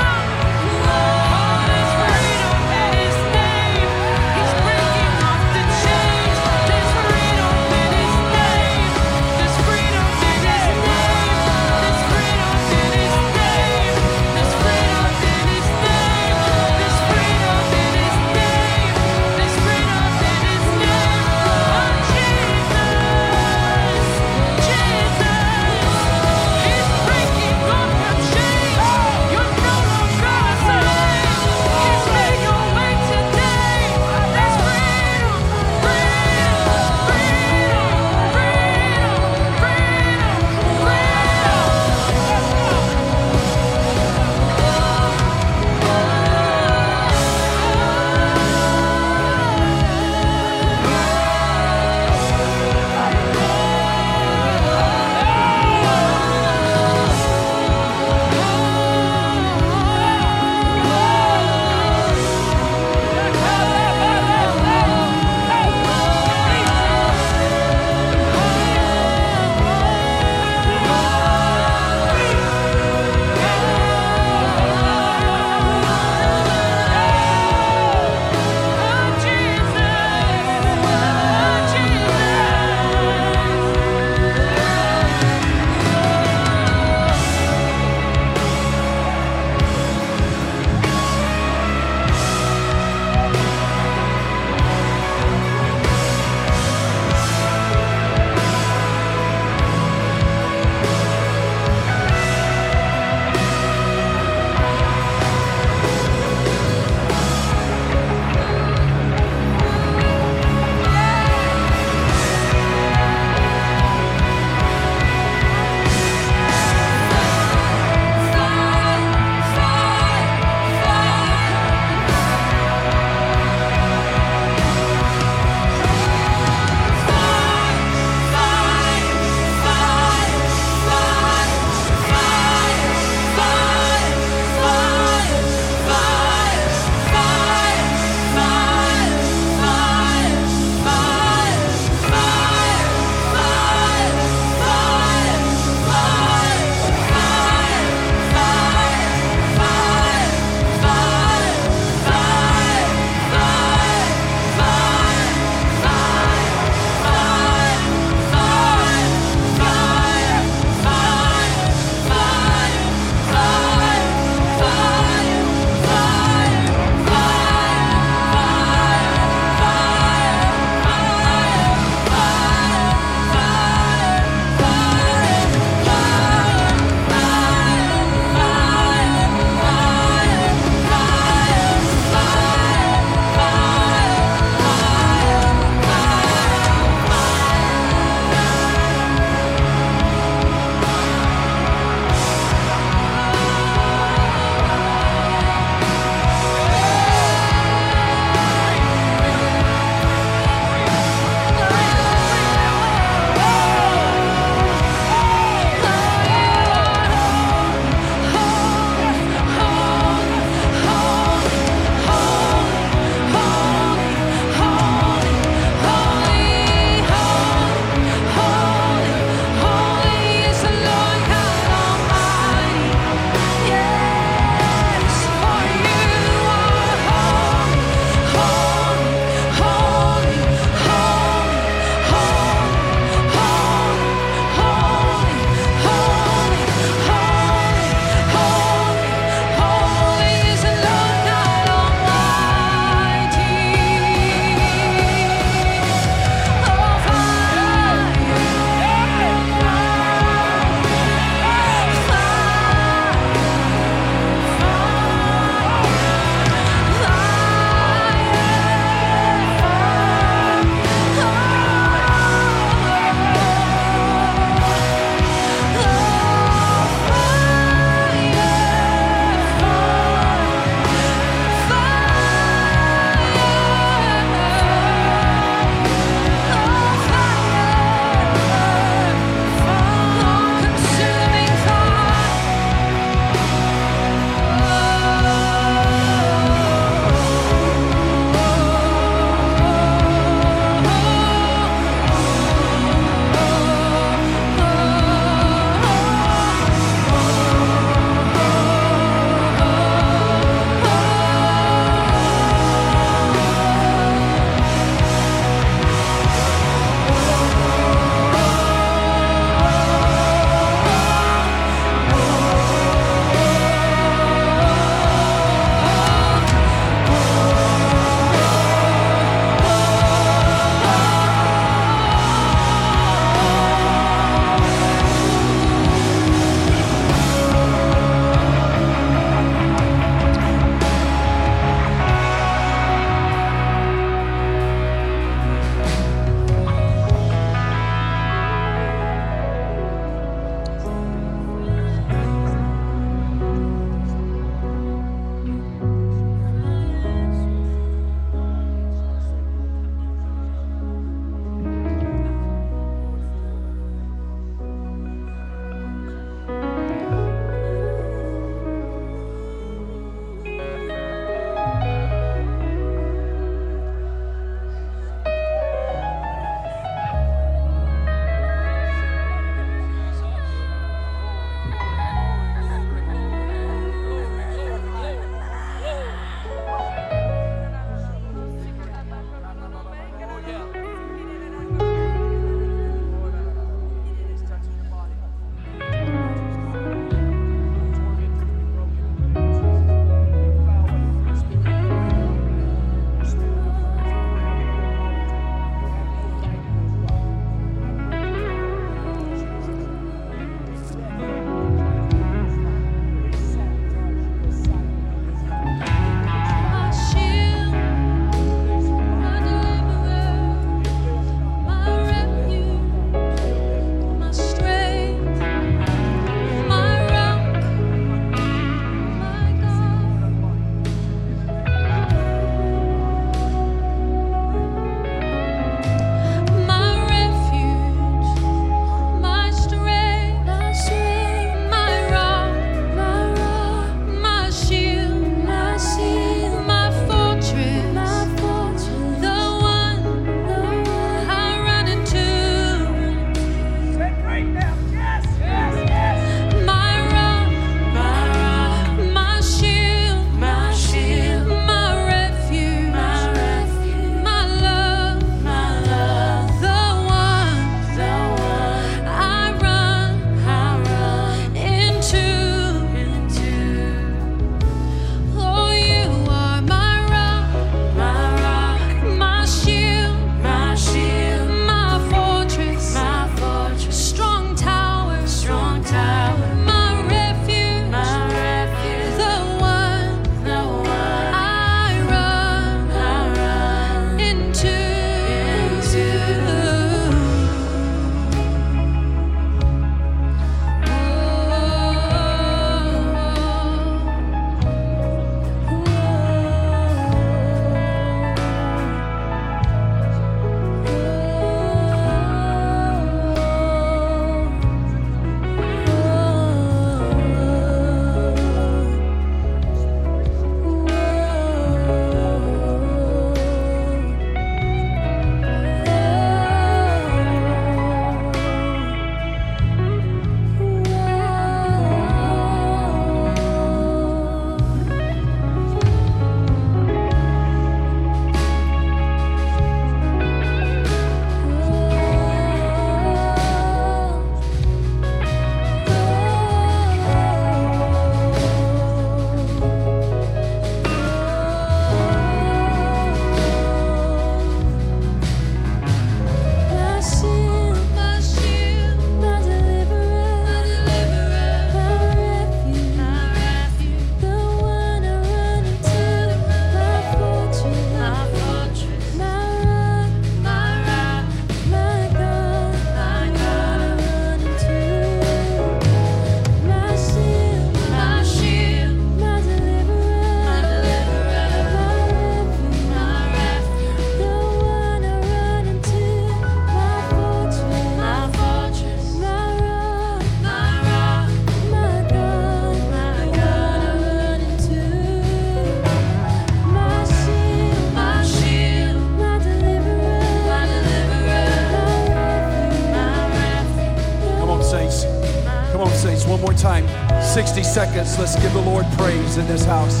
60 seconds. Let's give the Lord praise in this house.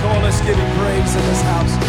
Come on, let's give him praise in this house.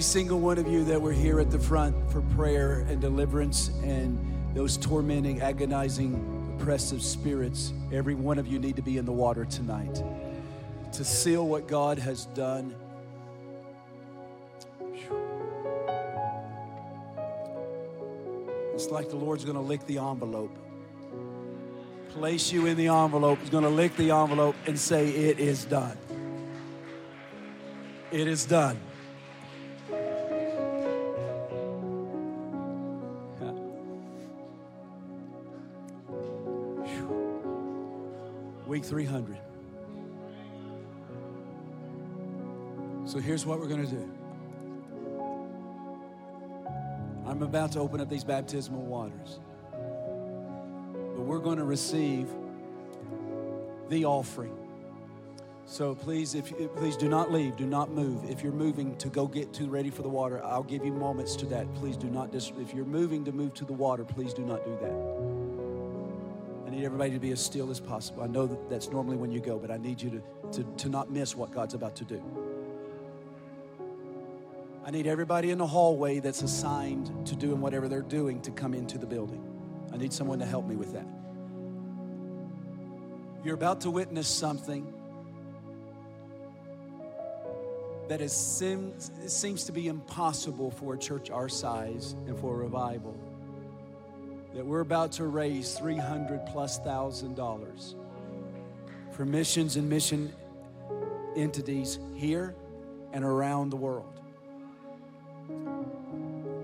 Every single one of you that were here at the front for prayer and deliverance and those tormenting, agonizing, oppressive spirits, every one of you need to be in the water tonight to seal what God has done. It's like the Lord's going to lick the envelope. Place you in the envelope. He's going to lick the envelope and say, It is done. It is done. Week 300. So here's what we're going to do. I'm about to open up these baptismal waters. But we're going to receive the offering. So please, if please do not leave, do not move. If you're moving to go get to ready for the water, I'll give you moments to that. Please do not dis- if you're moving to move to the water, please do not do that. I need everybody to be as still as possible. I know that that's normally when you go, but I need you to, to, to not miss what God's about to do. I need everybody in the hallway that's assigned to doing whatever they're doing to come into the building. I need someone to help me with that. You're about to witness something that is seems, seems to be impossible for a church our size and for a revival. That we're about to raise 300 plus thousand dollars for missions and mission entities here and around the world.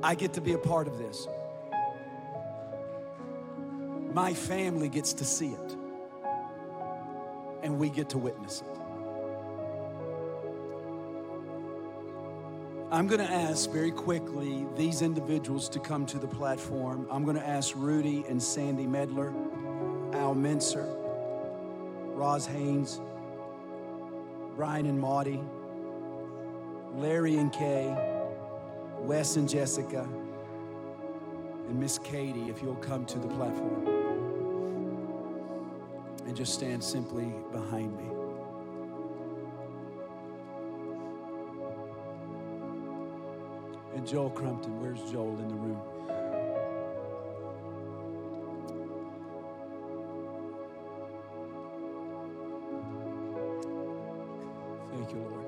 I get to be a part of this. My family gets to see it, and we get to witness it. I'm going to ask very quickly these individuals to come to the platform. I'm going to ask Rudy and Sandy Medler, Al Mincer, Roz Haynes, Brian and Maudie, Larry and Kay, Wes and Jessica, and Miss Katie, if you'll come to the platform and just stand simply behind me. And Joel Crumpton, where's Joel in the room? Thank you, Lord.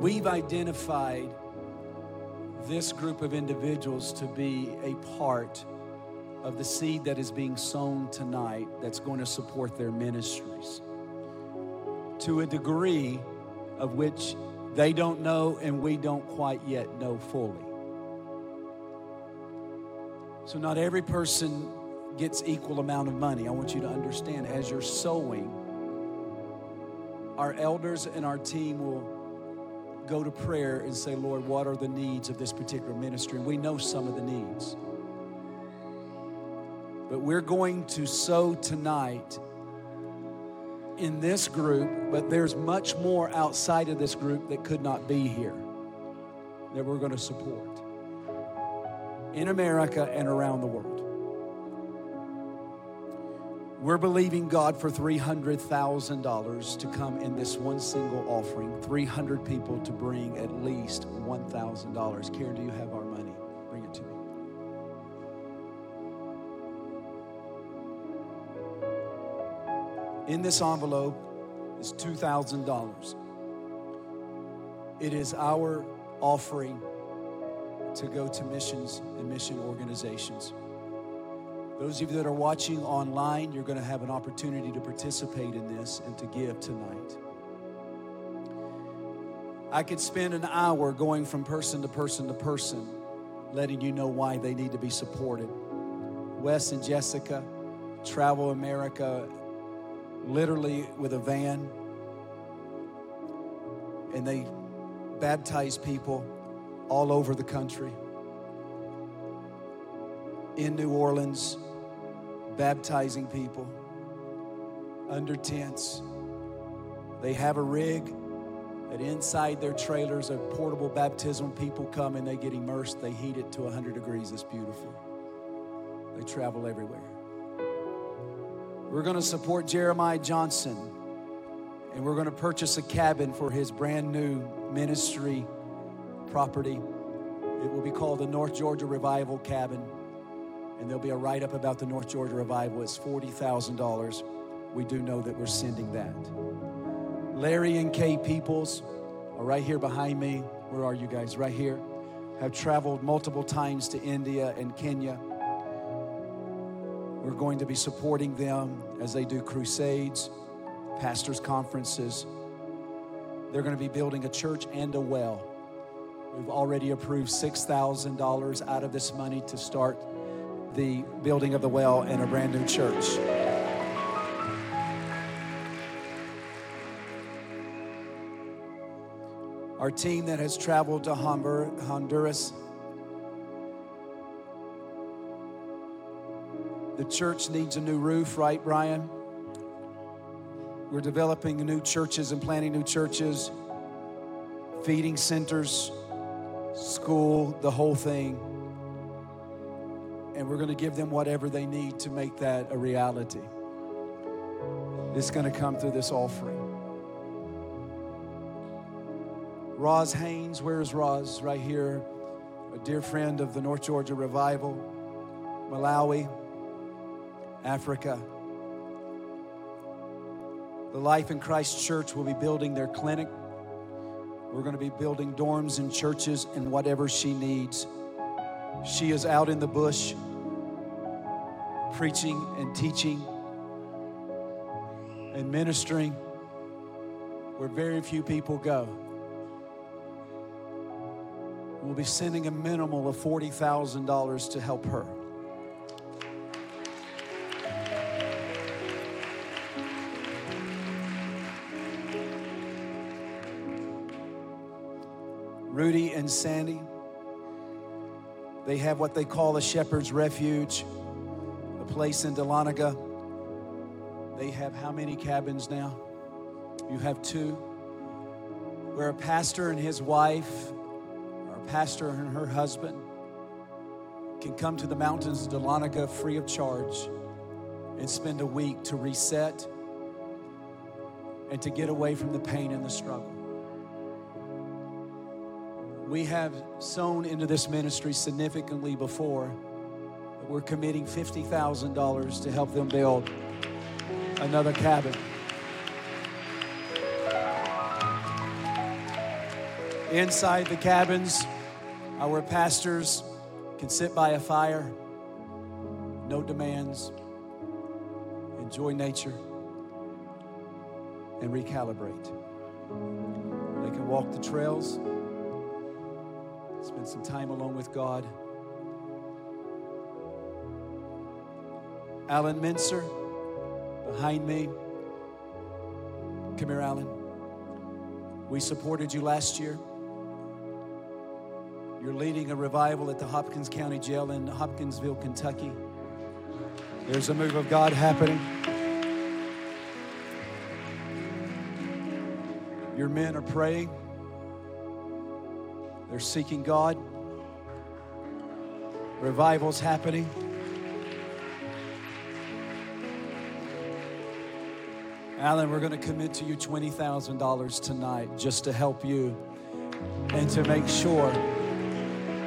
We've identified this group of individuals to be a part of the seed that is being sown tonight that's going to support their ministries to a degree of which they don't know and we don't quite yet know fully. So not every person gets equal amount of money. I want you to understand as you're sowing, our elders and our team will go to prayer and say, Lord, what are the needs of this particular ministry? And we know some of the needs. But we're going to sow tonight in this group, but there's much more outside of this group that could not be here. that we're going to support in America and around the world. We're believing God for $300,000 to come in this one single offering, 300 people to bring at least $1,000. Karen, do you have our In this envelope is $2,000. It is our offering to go to missions and mission organizations. Those of you that are watching online, you're going to have an opportunity to participate in this and to give tonight. I could spend an hour going from person to person to person, letting you know why they need to be supported. Wes and Jessica travel America literally with a van, and they baptize people all over the country. In New Orleans, baptizing people under tents. They have a rig that inside their trailers, a portable baptism. People come and they get immersed. They heat it to 100 degrees. It's beautiful. They travel everywhere. We're going to support Jeremiah Johnson and we're going to purchase a cabin for his brand new ministry property. It will be called the North Georgia Revival Cabin. And there'll be a write up about the North Georgia Revival. It's $40,000. We do know that we're sending that. Larry and Kay Peoples are right here behind me. Where are you guys? Right here. Have traveled multiple times to India and Kenya. We're going to be supporting them as they do crusades, pastors' conferences. They're going to be building a church and a well. We've already approved $6,000 out of this money to start the building of the well and a brand new church. Our team that has traveled to Hondur- Honduras, the church needs a new roof, right, Brian? We're developing new churches and planning new churches, feeding centers, school, the whole thing. And we're going to give them whatever they need to make that a reality. It's going to come through this offering. Roz Haynes, where's Roz? Right here, a dear friend of the North Georgia Revival, Malawi, Africa. The Life in Christ Church will be building their clinic. We're going to be building dorms and churches and whatever she needs. She is out in the bush preaching and teaching and ministering where very few people go. We'll be sending a minimal of $40,000 to help her. Rudy and Sandy, they have what they call a shepherd's refuge, a place in Dahlonega. They have how many cabins now? You have two. Where a pastor and his wife, or a pastor and her husband, can come to the mountains of Dahlonega free of charge and spend a week to reset and to get away from the pain and the struggle. We have sown into this ministry significantly before, we're committing $50,000 to help them build another cabin. Inside the cabins, our pastors can sit by a fire, no demands, enjoy nature, and recalibrate. They can walk the trails, spend some time alone with God. Alan Mincer, behind me. Come here, Alan. We supported you last year. You're leading a revival at the Hopkins County Jail in Hopkinsville, Kentucky. There's a move of God happening. Your men are praying They're seeking God. Revival's happening. Alan, we're going to commit to you $20,000 tonight just to help you and to make sure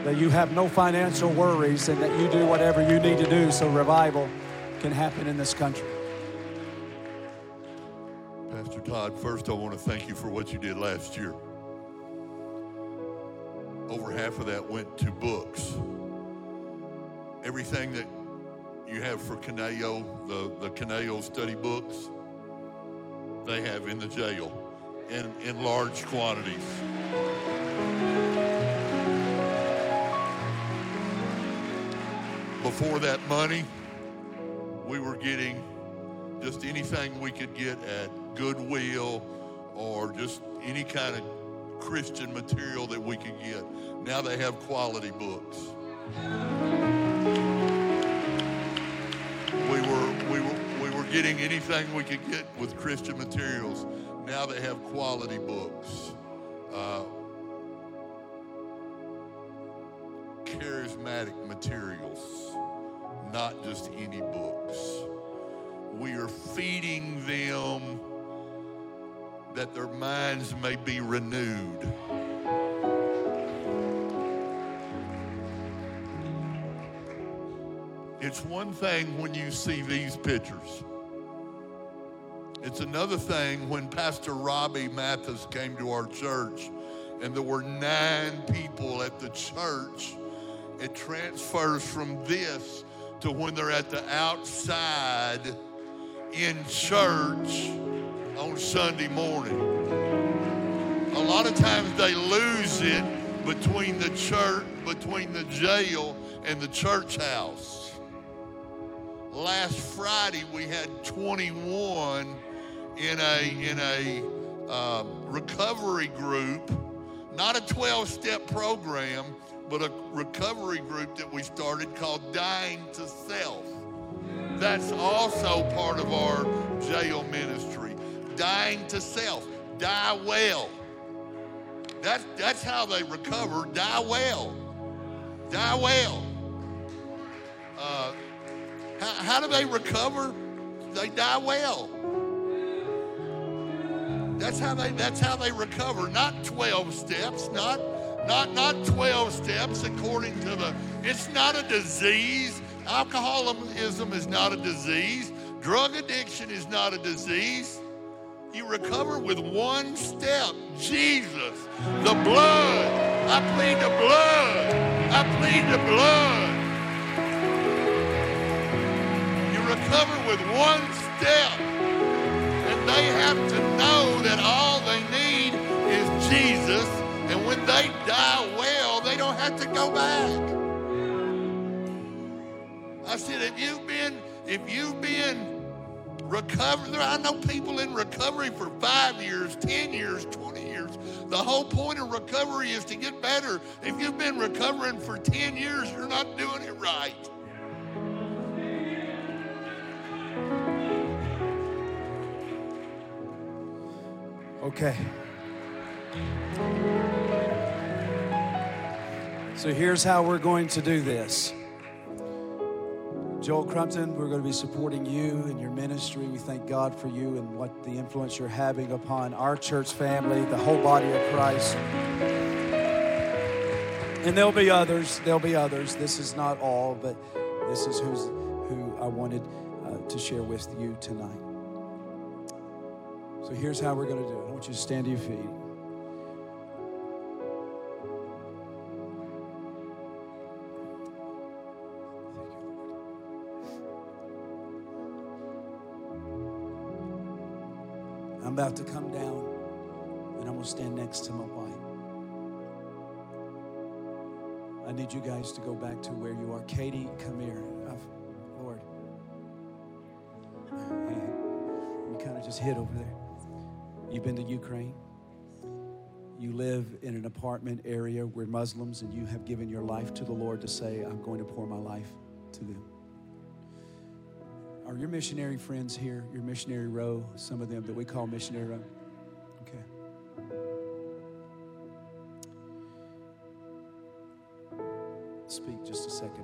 that you have no financial worries and that you do whatever you need to do so revival can happen in this country. Pastor Todd, first I want to thank you for what you did last year. Half of that went to books. Everything that you have for Caneo, the, the Caneo study books, they have in the jail in, in large quantities. Before that money, we were getting just anything we could get at Goodwill or just any kind of Christian material that we could get. Now they have quality books. We were we were we were getting anything we could get with Christian materials. Now they have quality books. Uh, charismatic materials, not just any books. We are feeding them that their minds may be renewed. It's one thing when you see these pictures. It's another thing when Pastor Robbie Mathis came to our church and there were nine people at the church. It transfers from this to when they're at the outside in church on Sunday morning. A lot of times they lose it between the church, between the jail and the church house. Last Friday we had 21 in a in a uh, recovery group, not a 12-step program, but a recovery group that we started called Dying to Self. That's also part of our jail ministry. Dying to self. Die well. That's, that's how they recover. Die well. Die well. Uh, how, how do they recover? They die well. That's how they that's how they recover. Not 12 steps, not not not 12 steps according to the it's not a disease. Alcoholism is not a disease. Drug addiction is not a disease. You recover with one step. Jesus, the blood. I plead the blood. I plead the blood. You recover with one step. And they have to know that all they need is Jesus. And when they die well, they don't have to go back. I said, if you've been, if you've been recovered, I know people in recovery for five years, 10 years, 20 years. The whole point of recovery is to get better. If you've been recovering for 10 years, you're not doing it right. Okay. So here's how we're going to do this. Joel Crumpton, we're going to be supporting you and your ministry. We thank God for you and what the influence you're having upon our church family, the whole body of Christ. And there'll be others. There'll be others. This is not all, but this is who's, who I wanted uh, to share with you tonight. So here's how we're going to do it. I want you to stand to your feet. I'm about to come down and I'm going to stand next to my wife. I need you guys to go back to where you are. Katie, come here. Oh, Lord. You kind of just hid over there. You've been to Ukraine. You live in an apartment area where Muslims, and you have given your life to the Lord to say, I'm going to pour my life to them. Are your missionary friends here? Your missionary row, some of them that we call missionary row? Okay. speak just a second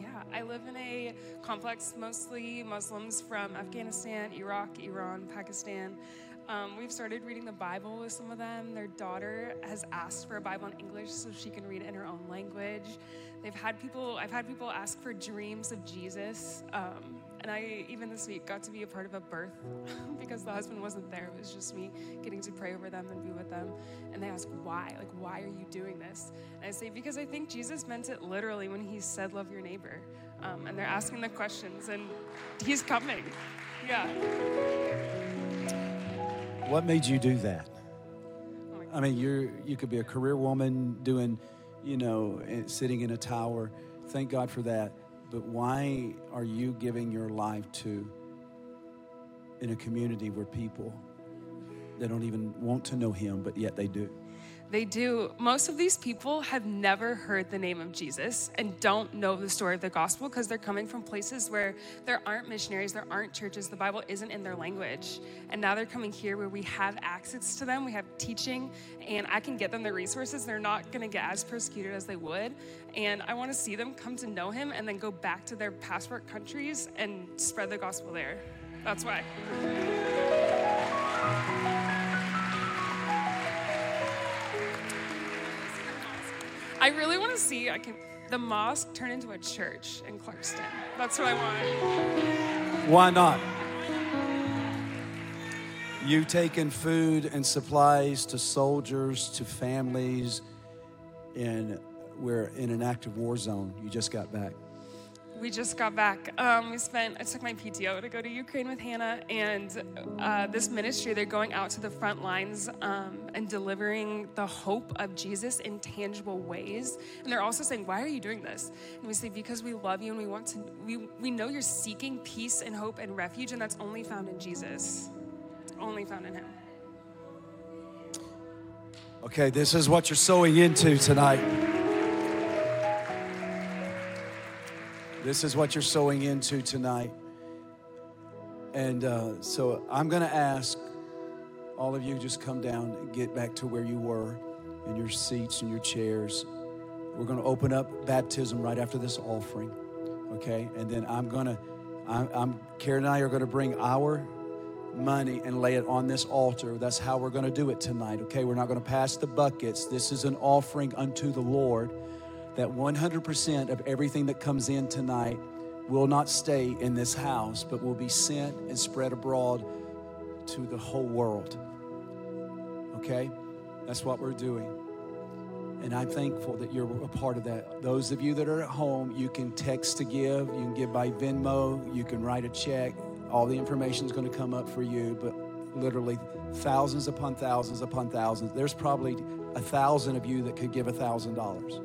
Yeah, I live in a complex mostly Muslims from Afghanistan, Iraq, Iran, Pakistan. Um, we've started reading the Bible with some of them. Their daughter has asked for a Bible in English so she can read it in her own language. They've had people. I've had people ask for dreams of Jesus, um, and I even this week got to be a part of a birth [LAUGHS] because the husband wasn't there. It was just me getting to pray over them and be with them. And they ask why, like, why are you doing this? And I say because I think Jesus meant it literally when he said, "Love your neighbor." Um, and they're asking the questions, and he's coming. Yeah. What made you do that? I mean, you're you could be a career woman doing, you know, eh, sitting in a tower. Thank God for that. But why are you giving your life to in a community where people they don't even want to know him, but yet they do? They do. Most of these people have never heard the name of Jesus and don't know the story of the gospel because they're coming from places where there aren't missionaries, there aren't churches, the Bible isn't in their language. And now they're coming here where we have access to them, we have teaching, and I can get them the resources. They're not going to get as persecuted as they would. And I want to see them come to know Him and then go back to their passport countries and spread the gospel there. That's why. I really want to see I can the mosque turn into a church in Clarkston. That's what I want. Why not? You taking food and supplies to soldiers, to families, and we're in an active war zone. You just got back. We just got back. Um, we spent, I took my PTO to go to Ukraine with Hannah, and uh, this ministry, they're going out to the front lines um, and delivering the hope of Jesus in tangible ways. And they're also saying, Why are you doing this? And we say, Because we love you and we want to, we, we know you're seeking peace and hope and refuge, and that's only found in Jesus. Only found in Him. Okay, this is what you're sowing into tonight. This is what you're sowing into tonight. And uh, so I'm going to ask all of you just come down and get back to where you were in your seats and your chairs. We're going to open up baptism right after this offering, okay? And then I'm going to, I'm, I'm Karen and I are going to bring our money and lay it on this altar. That's how we're going to do it tonight, okay? We're not going to pass the buckets. This is an offering unto the Lord that 100% of everything that comes in tonight will not stay in this house, but will be sent and spread abroad to the whole world. Okay? That's what we're doing. And I'm thankful that you're a part of that. Those of you that are at home, you can text to give, you can give by Venmo, you can write a check. All the information is going to come up for you, but literally thousands upon thousands upon thousands. There's probably a thousand of you that could give a thousand dollars.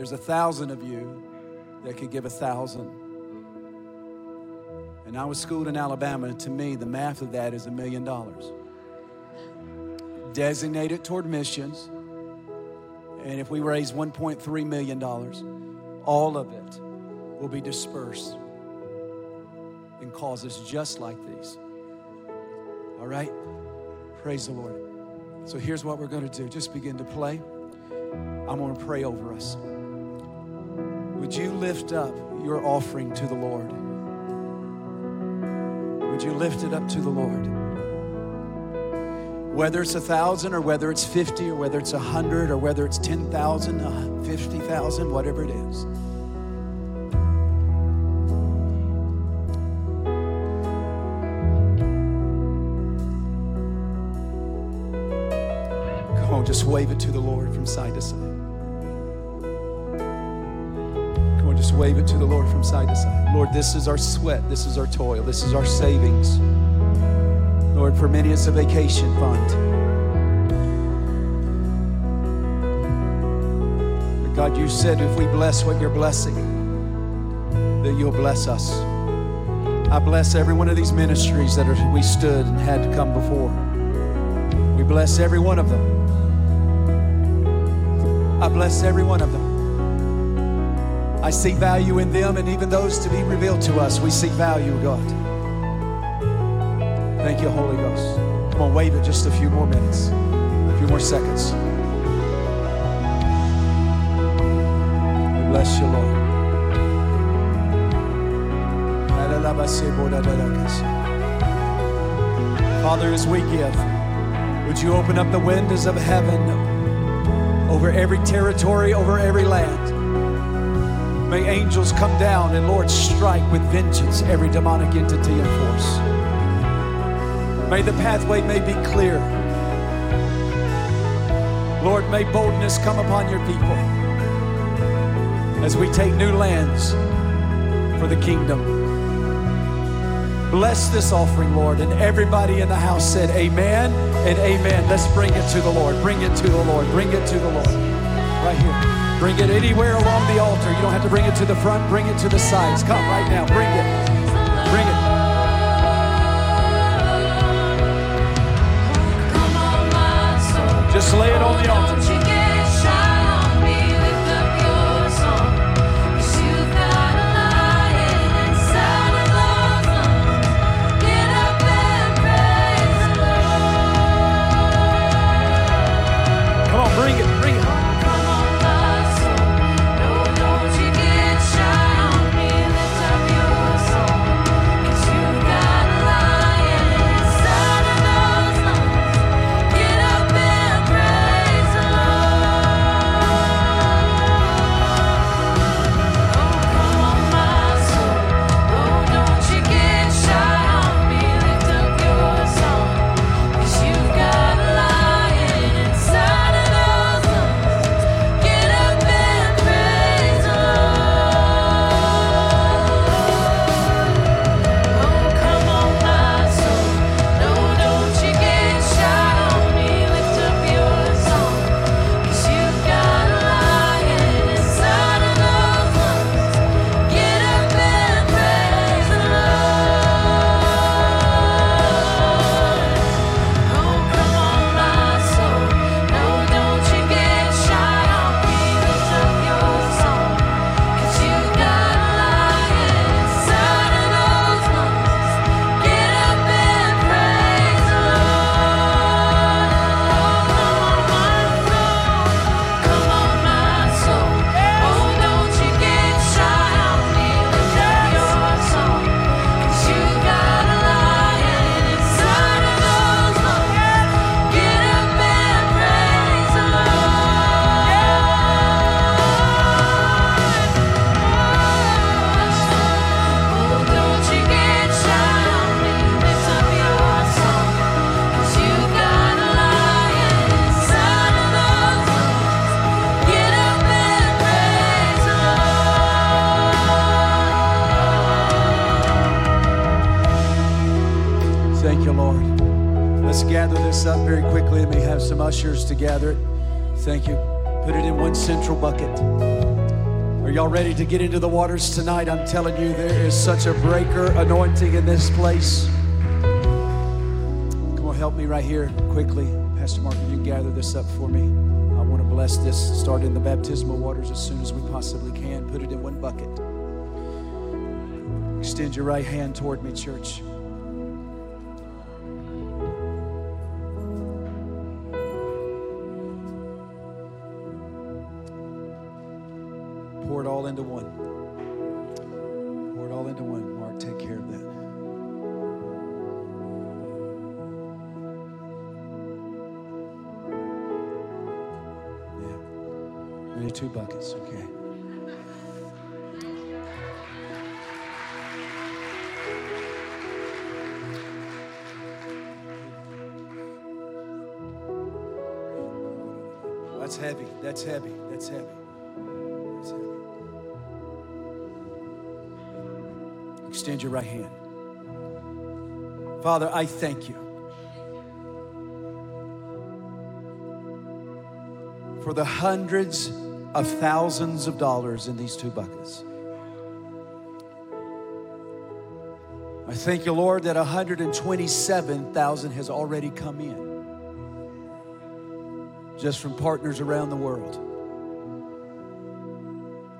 There's a thousand of you that could give a thousand. And I was schooled in Alabama, to me, the math of that is a million dollars. Designated toward missions. And if we raise $1.3 million, all of it will be dispersed in causes just like these. All right? Praise the Lord. So here's what we're going to do just begin to play. I'm going to pray over us. Would you lift up your offering to the Lord? Would you lift it up to the Lord? Whether it's a thousand or whether it's 50 or whether it's a hundred or whether it's 10,000, uh, 50,000, whatever it is. Come on, just wave it to the Lord from side to side. Just wave it to the Lord from side to side. Lord, this is our sweat, this is our toil, this is our savings. Lord, for many it's a vacation fund. But God, you said if we bless what you're blessing, that you'll bless us. I bless every one of these ministries that are, we stood and had to come before. We bless every one of them. I bless every one of them. I see value in them and even those to be revealed to us. We see value, God. Thank you, Holy Ghost. Come on, wave it just a few more minutes. A few more seconds. We bless you, Lord. Father, as we give, would you open up the windows of heaven over every territory, over every land? May angels come down and, Lord, strike with vengeance every demonic entity and force. May the pathway may be clear. Lord, may boldness come upon your people as we take new lands for the kingdom. Bless this offering, Lord. And everybody in the house said, Amen and Amen. Let's bring it to the Lord. Bring it to the Lord. Bring it to the Lord. Right here. Bring it anywhere along the altar. You don't have to bring it to the front, bring it to the sides. Come right now. Bring it. Bring it. Just lay it on the altar. Get into the waters tonight? I'm telling you, there is such a breaker anointing in this place. Come on, help me right here quickly. Pastor Mark, you can gather this up for me. I want to bless this. Start in the baptismal waters as soon as we possibly can. Put it in one bucket. Extend your right hand toward me, church. That's heavy. That's heavy. That's heavy. That's heavy. Extend your right hand. Father, I thank you for the hundreds of thousands of dollars in these two buckets. I thank you, Lord, that 127,000 has already come in just from partners around the world.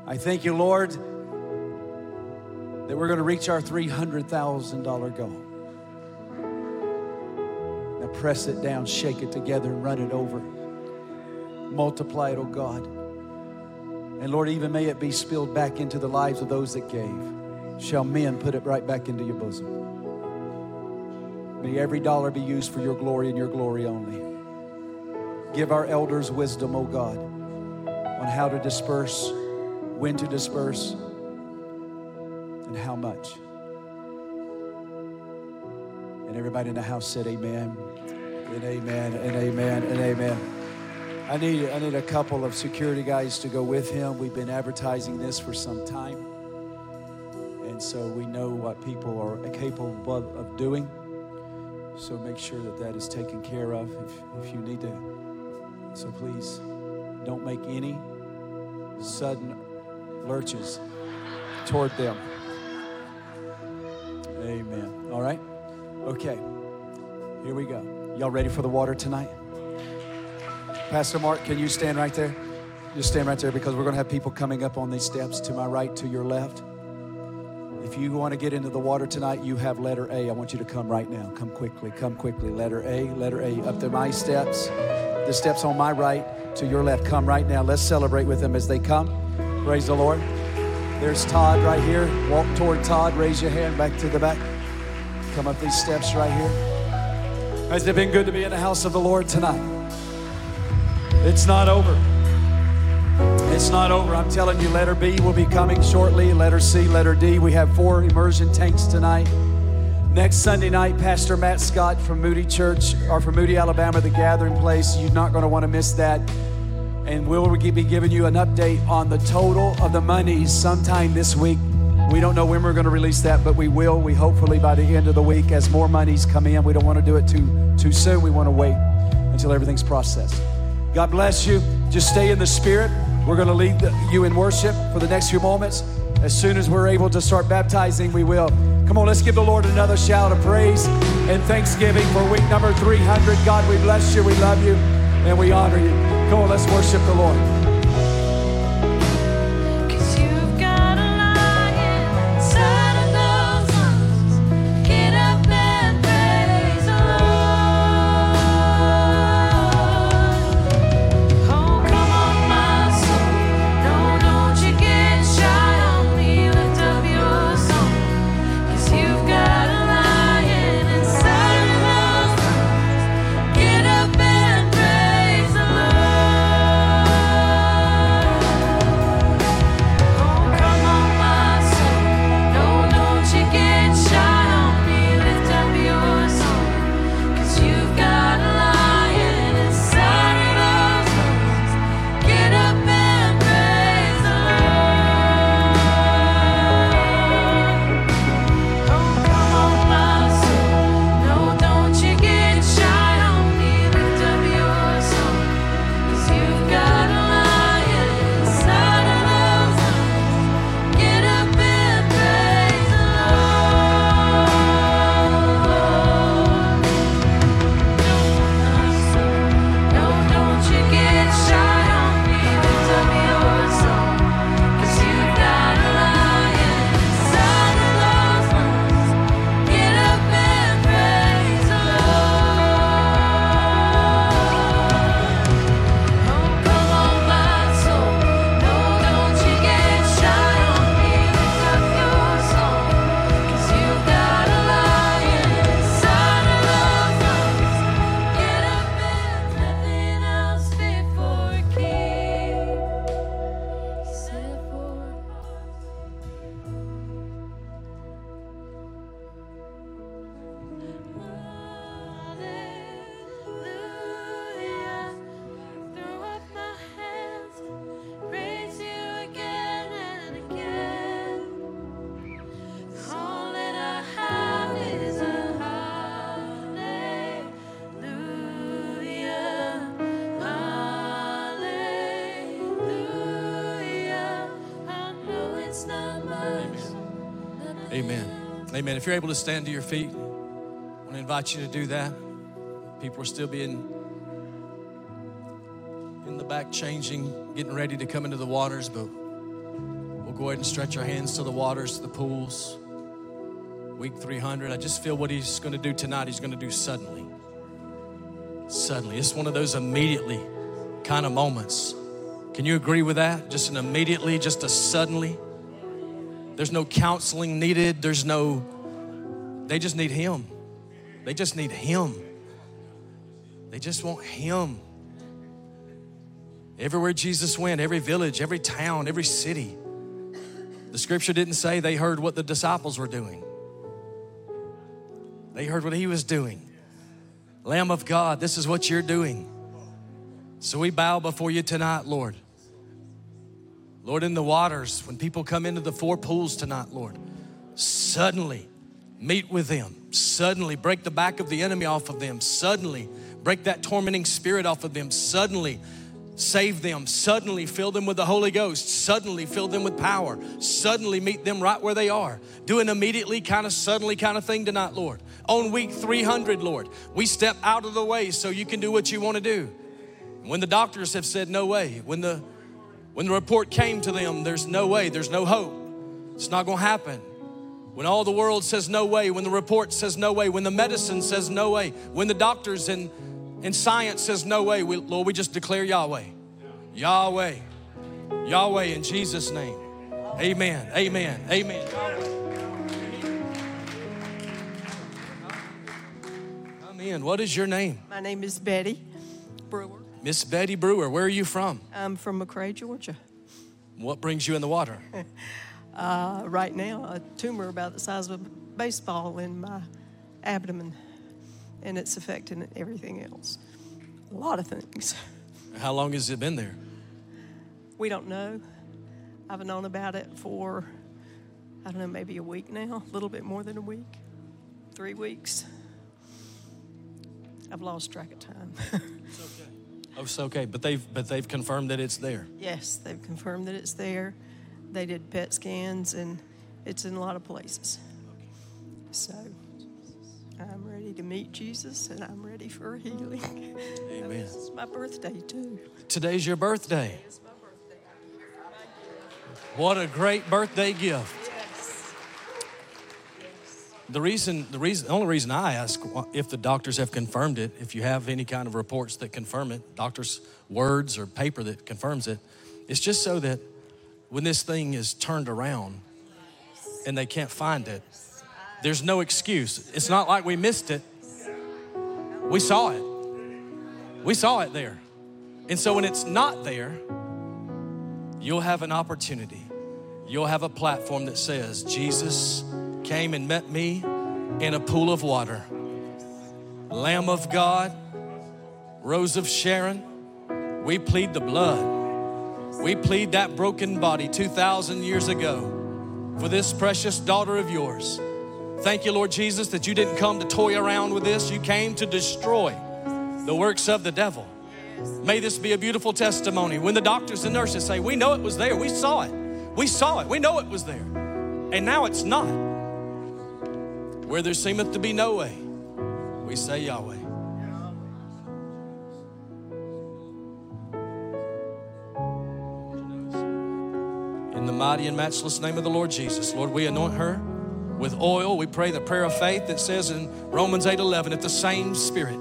I thank you, Lord, that we're going to reach our $300,000 goal. Now press it down, shake it together, and run it over. Multiply it, oh God. And Lord, even may it be spilled back into the lives of those that gave. Shall men put it right back into your bosom? May every dollar be used for your glory and your glory only. Give our elders wisdom, oh God, on how to disperse, when to disperse, and how much. And everybody in the house said, Amen, and amen, and amen, and amen. I need, I need a couple of security guys to go with him. We've been advertising this for some time. And so we know what people are capable of, of doing. So make sure that that is taken care of if, if you need to. So please don't make any sudden lurches toward them. Amen. All right? Okay. Here we go. Y'all ready for the water tonight? Pastor Mark, can you stand right there? Just stand right there because we're going to have people coming up on these steps to my right, to your left. If you want to get into the water tonight, you have letter A. I want you to come right now. Come quickly. Come quickly. Letter A, letter A. Up to my steps. The steps on my right to your left. Come right now. Let's celebrate with them as they come. Praise the Lord. There's Todd right here. Walk toward Todd. Raise your hand back to the back. Come up these steps right here. Has it been good to be in the house of the Lord tonight? It's not over. It's not over. I'm telling you, letter B will be coming shortly. Letter C, letter D. We have four immersion tanks tonight. Next Sunday night, Pastor Matt Scott from Moody Church, or from Moody, Alabama, the gathering place. You're not going to want to miss that. And we'll be giving you an update on the total of the monies sometime this week. We don't know when we're going to release that, but we will. We hopefully by the end of the week, as more monies come in. We don't want to do it too too soon. We want to wait until everything's processed. God bless you. Just stay in the spirit. We're going to lead you in worship for the next few moments. As soon as we're able to start baptizing, we will. Come on, let's give the Lord another shout of praise and thanksgiving for week number 300. God, we bless you, we love you, and we honor you. Come on, let's worship the Lord. If you're able to stand to your feet, I want to invite you to do that. People are still being in the back changing, getting ready to come into the waters, but we'll go ahead and stretch our hands to the waters, to the pools. Week 300, I just feel what he's going to do tonight, he's going to do suddenly. Suddenly. It's one of those immediately kind of moments. Can you agree with that? Just an immediately, just a suddenly. There's no counseling needed. There's no, they just need Him. They just need Him. They just want Him. Everywhere Jesus went, every village, every town, every city, the scripture didn't say they heard what the disciples were doing. They heard what he was doing. Lamb of God, this is what you're doing. So we bow before you tonight, Lord. Lord, in the waters, when people come into the four pools tonight, Lord, suddenly meet with them. Suddenly break the back of the enemy off of them. Suddenly break that tormenting spirit off of them. Suddenly save them. Suddenly fill them with the Holy Ghost. Suddenly fill them with power. Suddenly meet them right where they are. Do an immediately kind of suddenly kind of thing tonight, Lord. On week 300, Lord, we step out of the way so you can do what you want to do. When the doctors have said no way, when the when the report came to them, there's no way, there's no hope. It's not going to happen. When all the world says no way, when the report says no way, when the medicine says no way, when the doctors and, and science says no way, we, Lord, we just declare Yahweh. Yahweh. Yahweh in Jesus' name. Amen. Amen. Amen. Come in. What is your name? My name is Betty Brewer. Miss Betty Brewer. Where are you from? I'm from McRae, Georgia. What brings you in the water? [LAUGHS] Uh, right now, a tumor about the size of a baseball in my abdomen, and it's affecting everything else. A lot of things. How long has it been there? We don't know. I've known about it for, I don't know, maybe a week now, a little bit more than a week, three weeks. I've lost track of time. [LAUGHS] it's okay. Oh, it's okay, but they've but they've confirmed that it's there. yes, they've confirmed that it's there. They did PET scans, and it's in a lot of places. So I'm ready to meet Jesus, and I'm ready for healing. Amen. [LAUGHS] It's my birthday, too. Today's your birthday. It's my birthday. What a great birthday gift. Yes. The reason, the reason, the only reason I ask if the doctors have confirmed it, if you have any kind of reports that confirm it, doctors' words or paper that confirms it, it's just so that when this thing is turned around and they can't find it, there's no excuse. It's not like we missed it. We saw it. We saw it there. And so when it's not there, you'll have an opportunity. You'll have a platform that says, Jesus came and met me in a pool of water. Lamb of God, Rose of Sharon, we plead the blood. We plead that broken body 2,000 years ago for this precious daughter of yours. Thank you, Lord Jesus, that you didn't come to toy around with this. You came to destroy the works of the devil. May this be a beautiful testimony. When the doctors and nurses say, We know it was there, we saw it, we saw it, we know it was there, and now it's not. Where there seemeth to be no way, we say Yahweh. The mighty and matchless name of the Lord Jesus, Lord, we anoint her with oil. We pray the prayer of faith that says in Romans 8 11, if the same spirit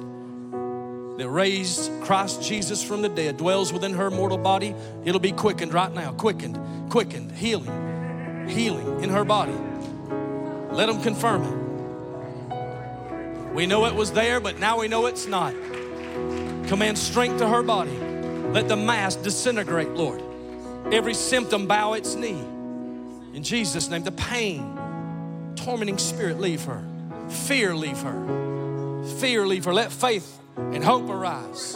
that raised Christ Jesus from the dead dwells within her mortal body, it'll be quickened right now. Quickened, quickened, healing, healing in her body. Let them confirm it. We know it was there, but now we know it's not. Command strength to her body. Let the mass disintegrate, Lord. Every symptom bow its knee. In Jesus' name, the pain, tormenting spirit leave her. Fear leave her. Fear leave her. Let faith and hope arise.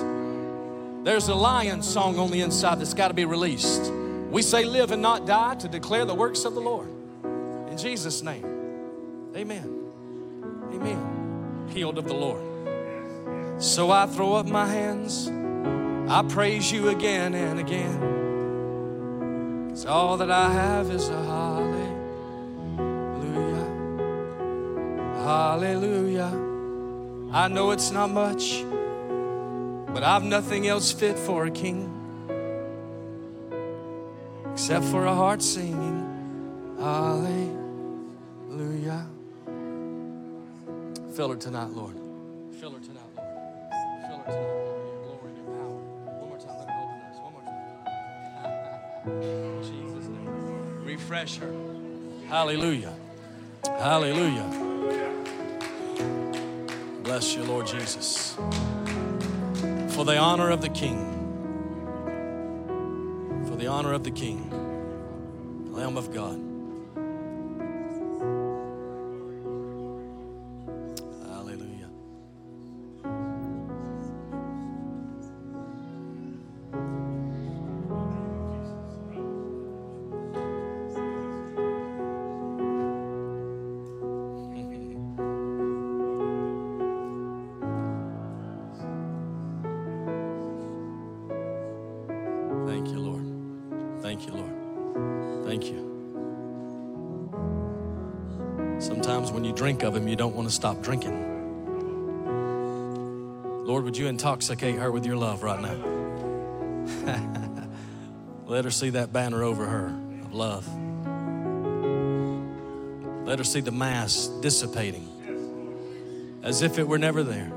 There's a lion song on the inside that's got to be released. We say, Live and not die to declare the works of the Lord. In Jesus' name, amen. Amen. Healed of the Lord. So I throw up my hands. I praise you again and again. Cause all that I have is a hallelujah. Hallelujah. I know it's not much, but I've nothing else fit for a king except for a heart singing hallelujah. Fill her tonight, Lord. Fill her tonight, Lord. Fill her tonight. Jesus' name. Refresh her. Hallelujah. Hallelujah. Bless you, Lord Jesus. For the honor of the King. For the honor of the King. Lamb of God. Want to stop drinking. Lord, would you intoxicate her with your love right now? [LAUGHS] Let her see that banner over her of love. Let her see the mass dissipating as if it were never there.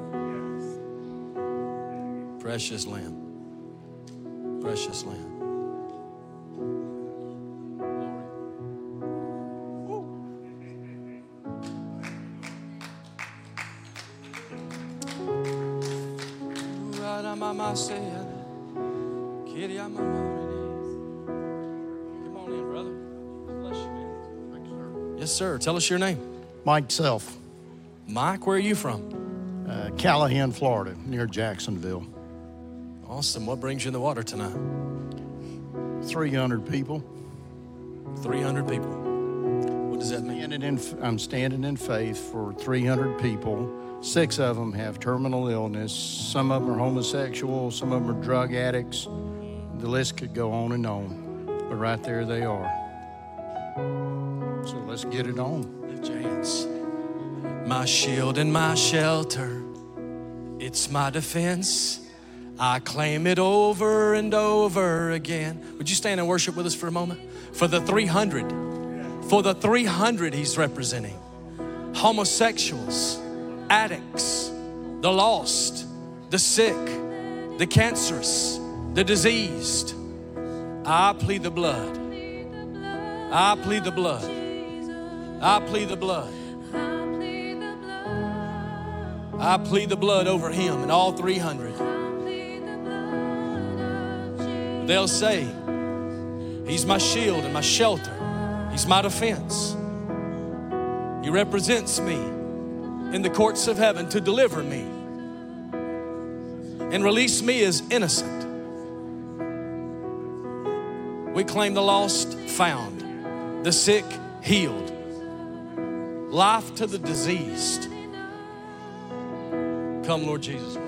Precious Lamb. Precious Lamb. Come on in, brother. Bless you, man. Yes, sir. Tell us your name. Mike Self, Mike, where are you from? uh, Callahan, Florida, near Jacksonville. Awesome. What brings you in the water tonight? 300 people. 300 people. What does that mean? I'm standing in faith for 300 people. Six of them have terminal illness. Some of them are homosexual. Some of them are drug addicts. The list could go on and on. But right there they are. So let's get it on. My shield and my shelter, it's my defense. I claim it over and over again. Would you stand and worship with us for a moment? For the 300, for the 300 he's representing homosexuals, addicts, the lost, the sick, the cancerous, the diseased. I plead the blood. I plead the blood. I plead the blood. I plead the blood over him and all 300. They'll say, He's my shield and my shelter. He's my defense. He represents me in the courts of heaven to deliver me and release me as innocent. We claim the lost found, the sick healed, life to the diseased. Come, Lord Jesus.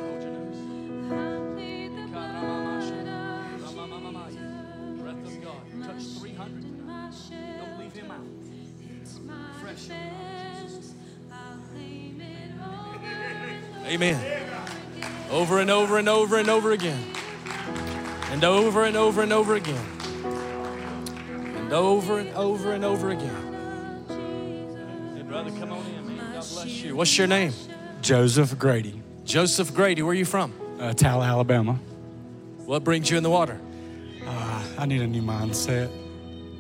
Amen. Over and over and over and over again. And over and over and over again. And over and over and over again. Hey, brother, come on in, man. God bless you. What's your name? Joseph Grady, Joseph Grady. Where are you from? uh, Tal, Alabama. What brings you in the water? Uh, I need a new mindset.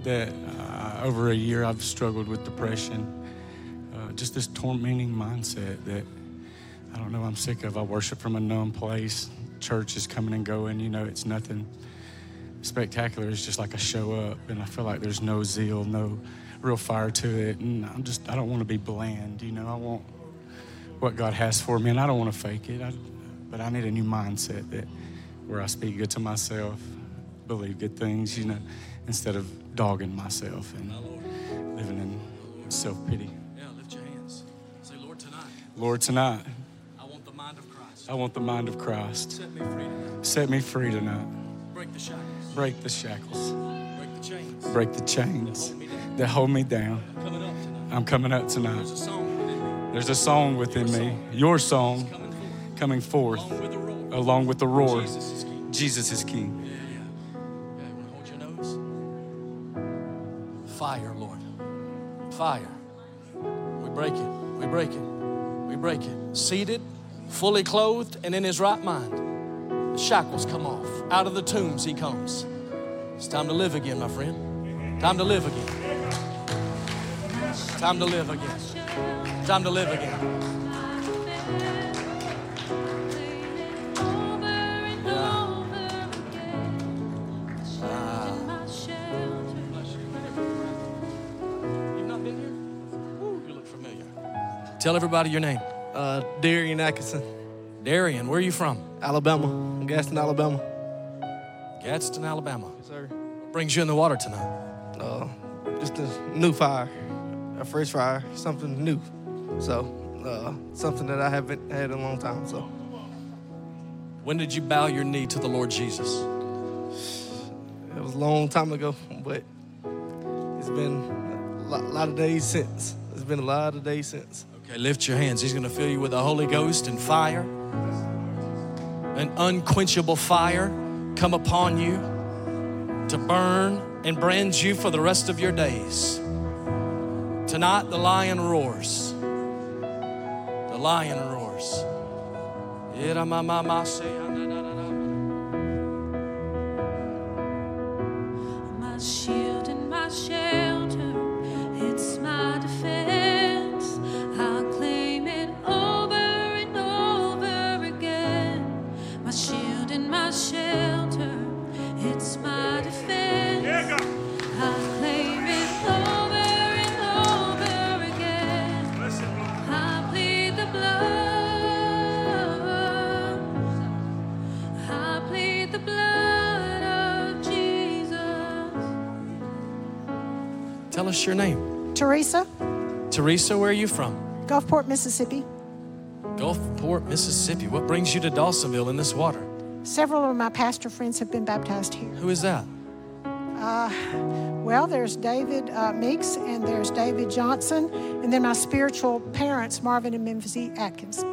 That uh, over a year I've struggled with depression. Uh, just this tormenting mindset that I don't know. I'm sick of. I worship from a numb place. Church is coming and going. You know, it's nothing spectacular. It's just like I show up, and I feel like there's no zeal, no real fire to it. And I'm just. I don't want to be bland. You know, I want what God has for me, and I don't want to fake it. I, but I need a new mindset that where I speak good to myself, believe good things, you know, instead of dogging myself and living in self pity. Yeah, lift your hands. Say, Lord, tonight, Lord, tonight I want the mind of Christ. Set me free tonight. Set me free tonight. Break the shackles. Break the shackles. Break the chains. Break the chains that hold me down. Coming up tonight. I'm coming up tonight. There's a song within me. There's a song within me, your song, Coming forth. coming forth Along with the roar. along with the roar. Jesus is king. Jesus is King. Yeah, yeah. Yeah, you hold your nose? Fire, Lord. Fire. We break it. We break it. We break it. Seated fully clothed and in his right mind. The shackles come off. Out of the tombs he comes. It's time to live again, my friend. Time to live again. Time to live again. Time to live again. Ah. Tell everybody your name. Uh, Darian Atkinson. Darian, where are you from? Alabama, Gaston, Alabama. Gadsden, Alabama. Yes, sir. What brings you in the water tonight? Uh, just a new fire, a fresh fire, something new. So, uh, something that I haven't had in a long time. So, When did you bow your knee to the Lord Jesus? it was a long time ago, but it's been a lot, lot of days since. It's been a lot of days since. Okay, lift your hands. He's going to fill you with the Holy Ghost and fire. An unquenchable fire come upon you to burn and brand you for the rest of your days. Tonight, the lion roars. The lion roars. My shield Us your name. Teresa, Teresa, where are you from? Gulfport, Mississippi. Gulfport, Mississippi. What brings you to Dawsonville in this water? Several of my pastor friends have been baptized here. Who is that? Uh, well, there's David uh, Meeks and there's David Johnson, and then my spiritual parents, Marvin and Memphis. Atkins.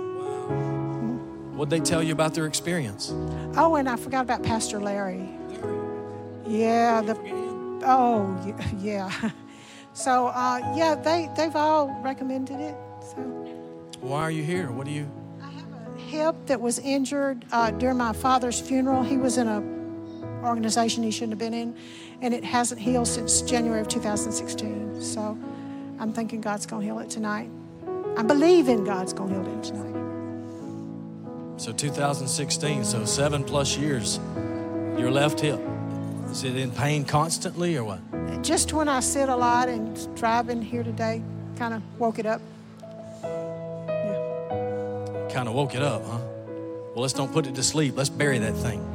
What'd they tell you about their experience? Oh, and I forgot about Pastor Larry. Yeah, the oh [LAUGHS] yeah. So uh, yeah, they they've all recommended it. So Why are you here? What do you? I have a hip that was injured uh, during my father's funeral. He was in a organization he shouldn't have been in, and it hasn't healed since January of 2016. So I'm thinking God's gonna heal it tonight. I believe in God's gonna heal it tonight. So 2016, so seven plus years. Your left hip. Is it in pain constantly or what? Just when I sit a lot and driving here today, kind of woke it up. Kind of woke it up, huh? Well, let's don't put it to sleep. Let's bury that thing.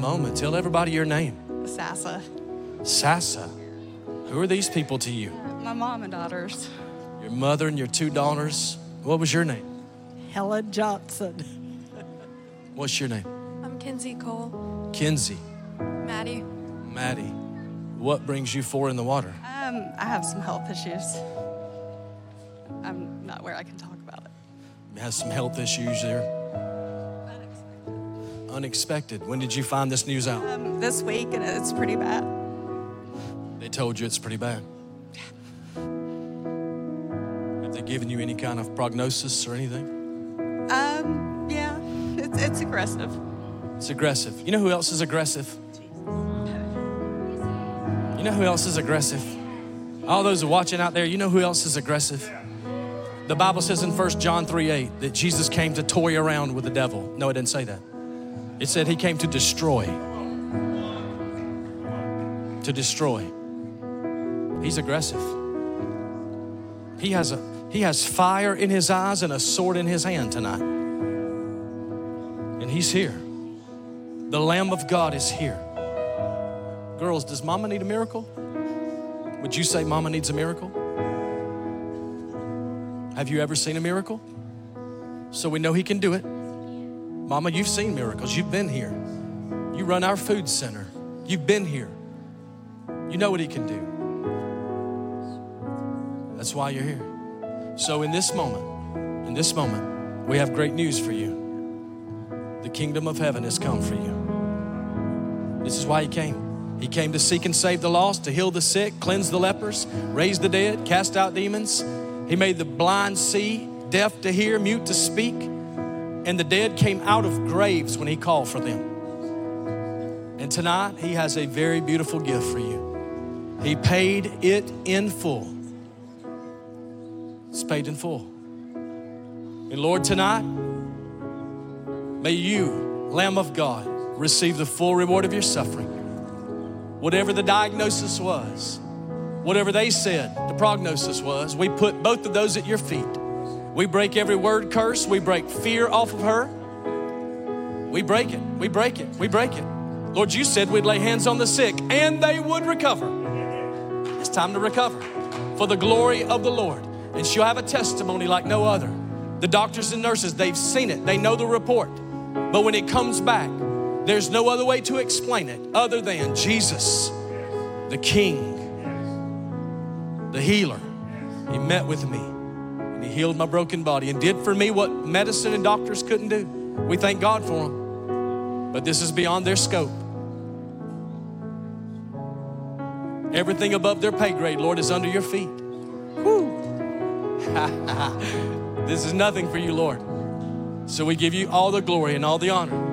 Moment. Tell everybody your name. Sassa. Sassa. Who are these people to you? My mom and daughters. Your mother and your two daughters. What was your name? Helen Johnson. What's your name? I'm Kinsey Cole. Kinsey. Maddie. Maddie, what brings you four in the water? Um, I have some health issues. I'm not where I can talk about it. You have some health issues there. Unexpected. When did you find this news out? Um, this week, and it's pretty bad. They told you it's pretty bad. Have they given you any kind of prognosis or anything? Um, yeah, it's, it's aggressive. It's aggressive. You know who else is aggressive? You know who else is aggressive? All those watching out there, you know who else is aggressive? The Bible says in 1 John 3 8 that Jesus came to toy around with the devil. No, it didn't say that. It said he came to destroy. To destroy. He's aggressive. He has a he has fire in his eyes and a sword in his hand tonight. And he's here. The Lamb of God is here. Girls, does mama need a miracle? Would you say mama needs a miracle? Have you ever seen a miracle? So we know he can do it. Mama, you've seen miracles. You've been here. You run our food center. You've been here. You know what he can do. That's why you're here. So in this moment, in this moment, we have great news for you. The kingdom of heaven has come for you. This is why he came. He came to seek and save the lost, to heal the sick, cleanse the lepers, raise the dead, cast out demons. He made the blind see, deaf to hear, mute to speak, and the dead came out of graves when he called for them. And tonight, he has a very beautiful gift for you. He paid it in full. It's paid in full. And Lord, tonight, may you, Lamb of God, receive the full reward of your suffering. Whatever the diagnosis was, whatever they said the prognosis was, we put both of those at your feet. We break every word curse, we break fear off of her. We break it, we break it, we break it. Lord, you said we'd lay hands on the sick and they would recover. It's time to recover for the glory of the Lord. And she'll have a testimony like no other. The doctors and nurses, they've seen it, they know the report. But when it comes back, there's no other way to explain it other than Jesus, the King, the healer. He met with me and He healed my broken body and did for me what medicine and doctors couldn't do. We thank God for Him. But this is beyond their scope. Everything above their pay grade, Lord, is under your feet. [LAUGHS] This is nothing for you, Lord. So we give you all the glory and all the honor.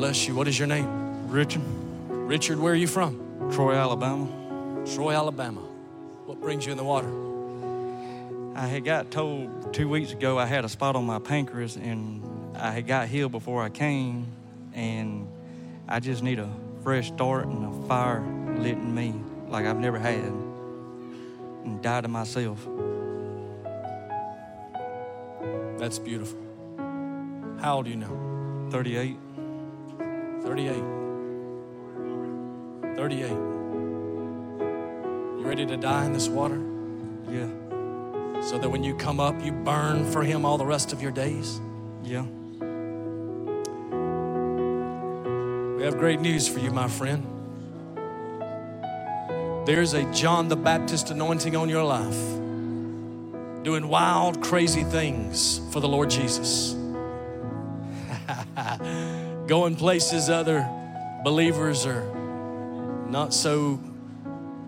Bless you. What is your name? Richard. Richard, where are you from? Troy, Alabama. Troy, Alabama. What brings you in the water? I had got told two weeks ago I had a spot on my pancreas and I had got healed before I came and I just need a fresh start and a fire lit in me like I've never had and die to myself. That's beautiful. How old are you now? 38. 38. 38. You ready to die in this water? Yeah. So that when you come up, you burn for Him all the rest of your days? Yeah. We have great news for you, my friend. There's a John the Baptist anointing on your life, doing wild, crazy things for the Lord Jesus. Going places other believers are not so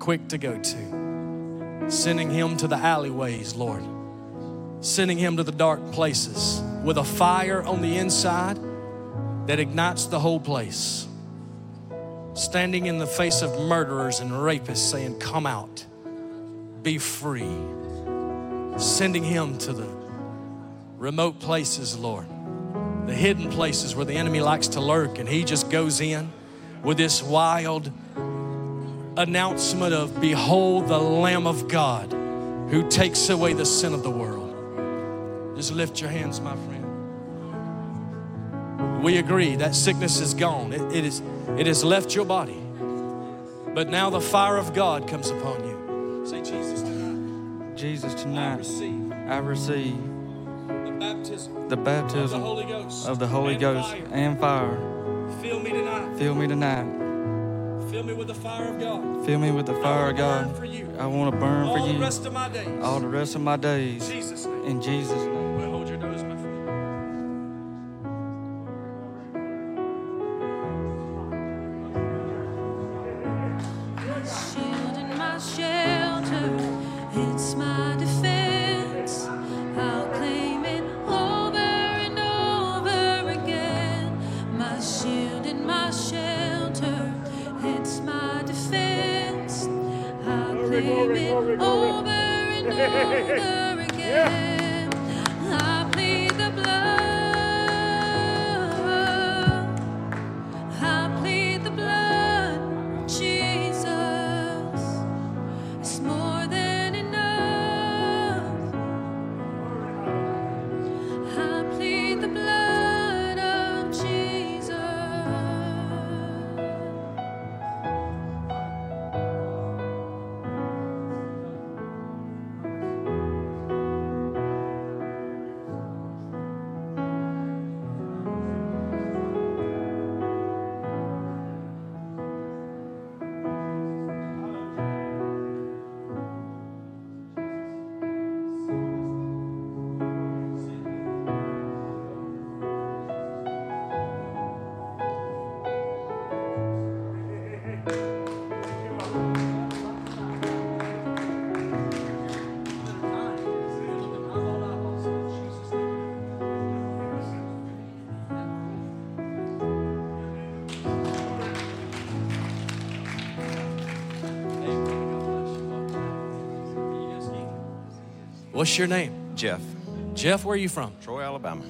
quick to go to. Sending him to the alleyways, Lord. Sending him to the dark places with a fire on the inside that ignites the whole place. Standing in the face of murderers and rapists saying, Come out, be free. Sending him to the remote places, Lord, the hidden places where the enemy likes to lurk, and he just goes in with this wild announcement of, Behold the Lamb of God who takes away the sin of the world. Just lift your hands, my friend. We agree that sickness is gone. It, it, is, it has left your body. But now the fire of God comes upon you. Say, Jesus, tonight. Jesus, tonight I receive I receive baptism, the baptism of the Holy Ghost, of the Holy and Ghost fire. and fire. Fill me tonight. Fill me tonight. Fill me with the fire of God. Fill me with the fire of God. for you. I want to burn All for the you rest of my days. all the rest of my days. In Jesus' name. In Jesus' name. And over again. What's your name? Jeff. Jeff, where are you from? Troy, Alabama.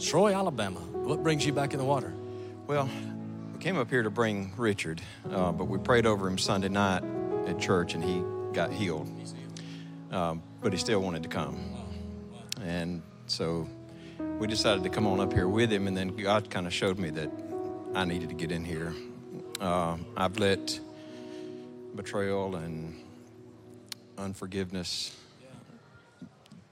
Troy, Alabama. What brings you back in the water? Well, we came up here to bring Richard, uh, but we prayed over him Sunday night at church and he got healed. Um, but he still wanted to come. And so we decided to come on up here with him, and then God kind of showed me that I needed to get in here. Uh, I've let betrayal and unforgiveness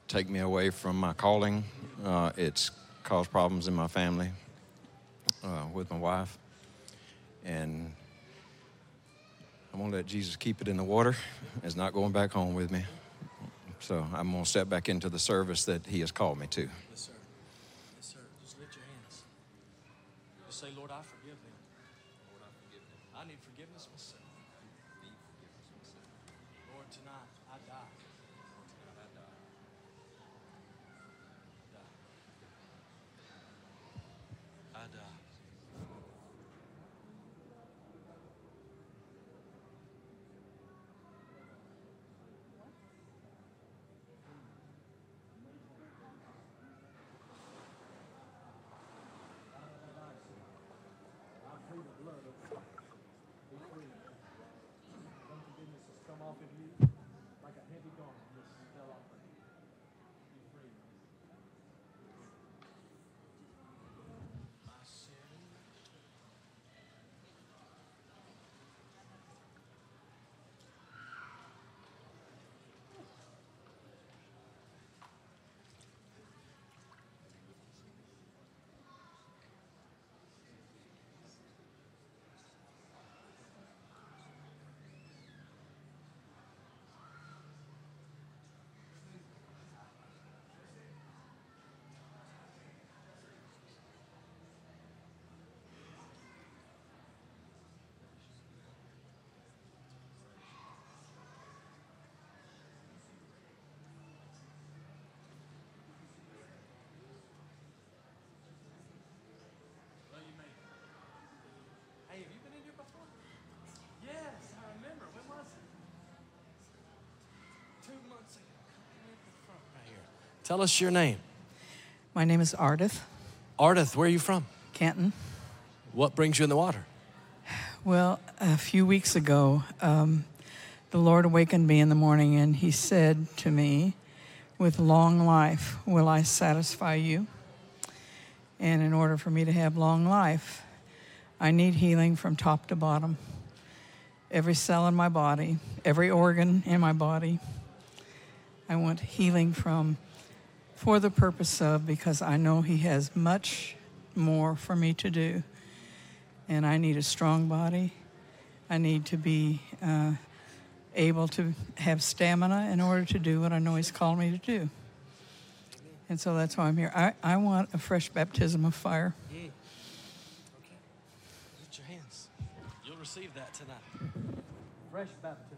take me away from my calling. Uh, it's caused problems in my family uh, with my wife. And I'm going to let Jesus keep it in the water. It's not going back home with me. So I'm going to step back into the service that He has called me to. Yes, Tell us your name. My name is Ardith Ardith, where are you from? Canton. What brings you in the water? Well, a few weeks ago, um, the Lord awakened me in the morning and He said to me, With long life will I satisfy you. And in order for me to have long life, I need healing from top to bottom. Every cell in my body, every organ in my body. I want healing from, for the purpose of, because I know He has much more for me to do. And I need a strong body. I need to be uh, able to have stamina in order to do what I know He's called me to do. And so that's why I'm here. I, I want a fresh baptism of fire. Okay, Lift your hands. You'll receive that tonight. Fresh baptism. Baptism.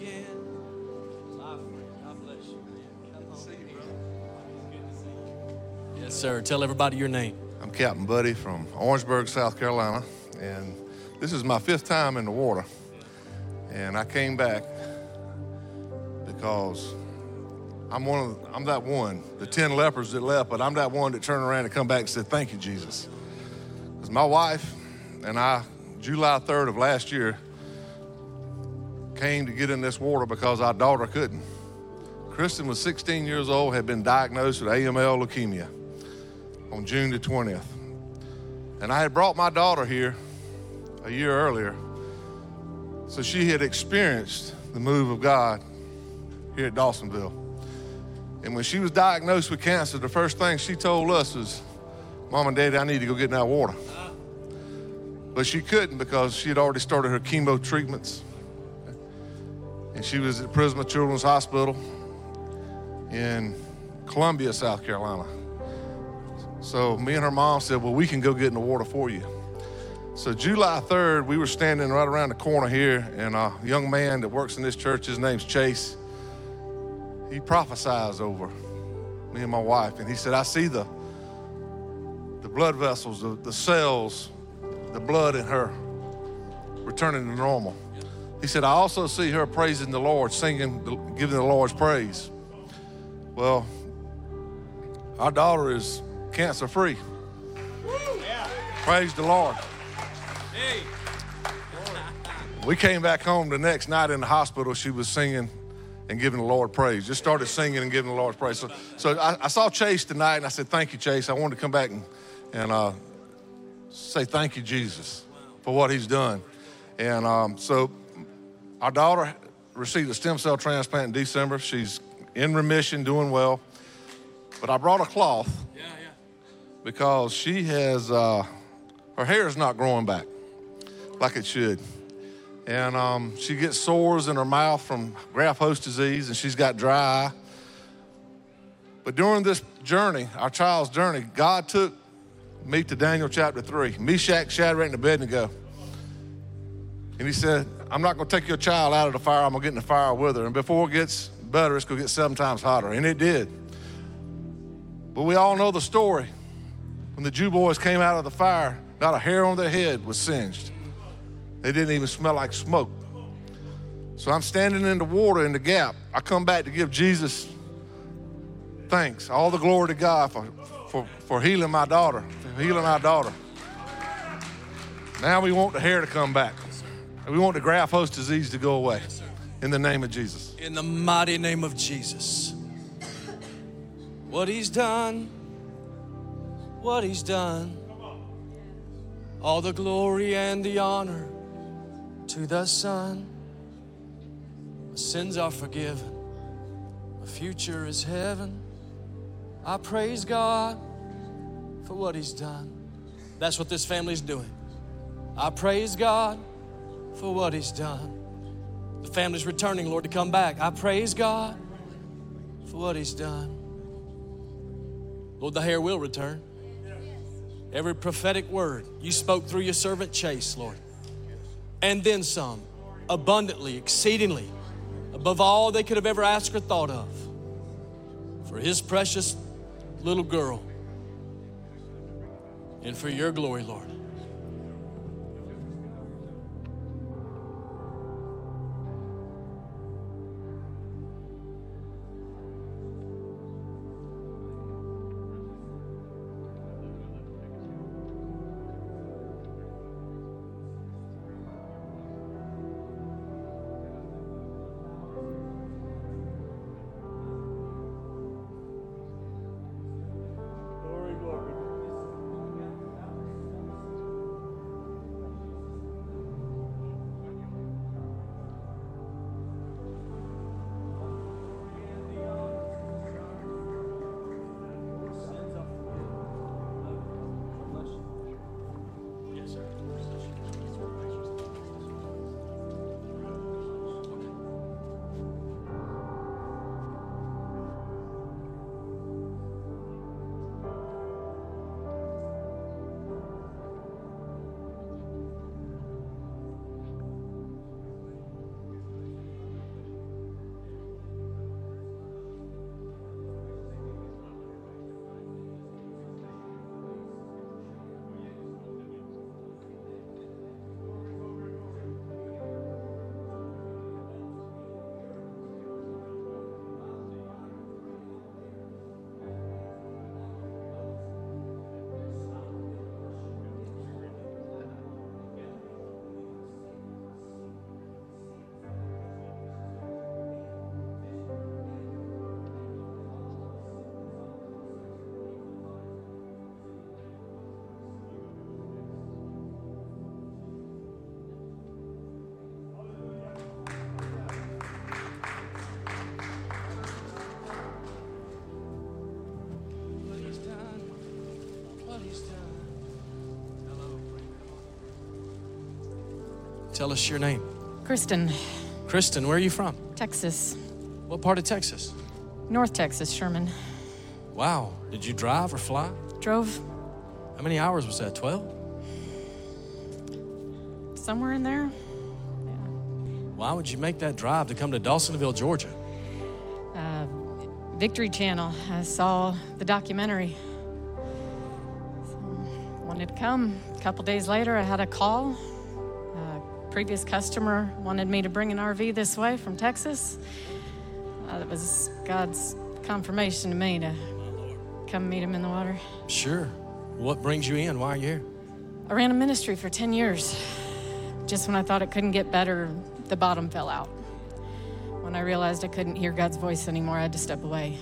Again. My friend, God bless you, man. Come on in. Good to see you. Yes, sir. Tell everybody your name. I'm Captain Buddy from Orangeburg, South Carolina, and this is my fifth time in the water. And I came back because I'm one of I'm that one, the ten lepers that left, but I'm that one that turned around and come back and said, "Thank you, Jesus." Because my wife and I, July 3rd of last year, came to get in this water because our daughter couldn't. Kristen was 16 years old, had been diagnosed with AML leukemia on June the 20th. And I had brought my daughter here a year earlier. So she had experienced the move of God here at Dawsonville. And when she was diagnosed with cancer, the first thing she told us was, Mom and Daddy, I need to go get in that water. But she couldn't because she had already started her chemo treatments. And she was at Prisma Children's Hospital in Columbia, South Carolina. So me and her mom said, Well, we can go get in the water for you. So July 3rd, we were standing right around the corner here, and a young man that works in this church, his name's Chase, he prophesies over me and my wife, and he said, I see the the blood vessels, the, the cells, the blood in her returning to normal. He said, I also see her praising the Lord, singing, giving the Lord's praise. Well, our daughter is cancer free. Praise the Lord. We came back home the next night in the hospital. She was singing and giving the Lord praise. Just started singing and giving the Lord praise. So, so I, I saw Chase tonight and I said, Thank you, Chase. I wanted to come back and, and uh, say thank you, Jesus, for what he's done. And um, so our daughter received a stem cell transplant in December. She's in remission, doing well. But I brought a cloth because she has, uh, her hair is not growing back like it should. And um, she gets sores in her mouth from graft host disease, and she's got dry eye. But during this journey, our child's journey, God took me to Daniel chapter 3, Meshach, Shadrach, and Abednego. And he said, I'm not going to take your child out of the fire. I'm going to get in the fire with her. And before it gets better, it's going to get seven times hotter. And it did. But we all know the story. When the Jew boys came out of the fire, not a hair on their head was singed. They didn't even smell like smoke. So I'm standing in the water in the gap. I come back to give Jesus thanks, all the glory to God for, for, for healing my daughter, for healing our daughter. Now we want the hair to come back. And we want the graft host disease to go away. In the name of Jesus. In the mighty name of Jesus. What he's done, what he's done. All the glory and the honor to the Son. My sins are forgiven. My future is heaven. I praise God for what he's done. That's what this family's doing. I praise God for what he's done. The family's returning, Lord, to come back. I praise God for what He's done. Lord, the hair will return. Every prophetic word you spoke through your servant Chase, Lord, and then some, abundantly, exceedingly, above all they could have ever asked or thought of, for His precious little girl, and for your glory, Lord. Tell us your name. Kristen, Kristen, where are you from? Texas. What part of Texas? North Texas, Sherman. Wow. Did you drive or fly? Drove How many hours was that? 12? somewhere in there. Why would you make that drive to come to Dawsonville, Georgia? Uh, Victory Channel. I saw the documentary. So, wanted to come. A couple days later, I had a call. Previous customer wanted me to bring an RV this way from Texas. Uh, it was God's confirmation to me to come meet him in the water. Sure. What brings you in? Why are you here? I ran a ministry for 10 years. Just when I thought it couldn't get better, the bottom fell out. When I realized I couldn't hear God's voice anymore, I had to step away.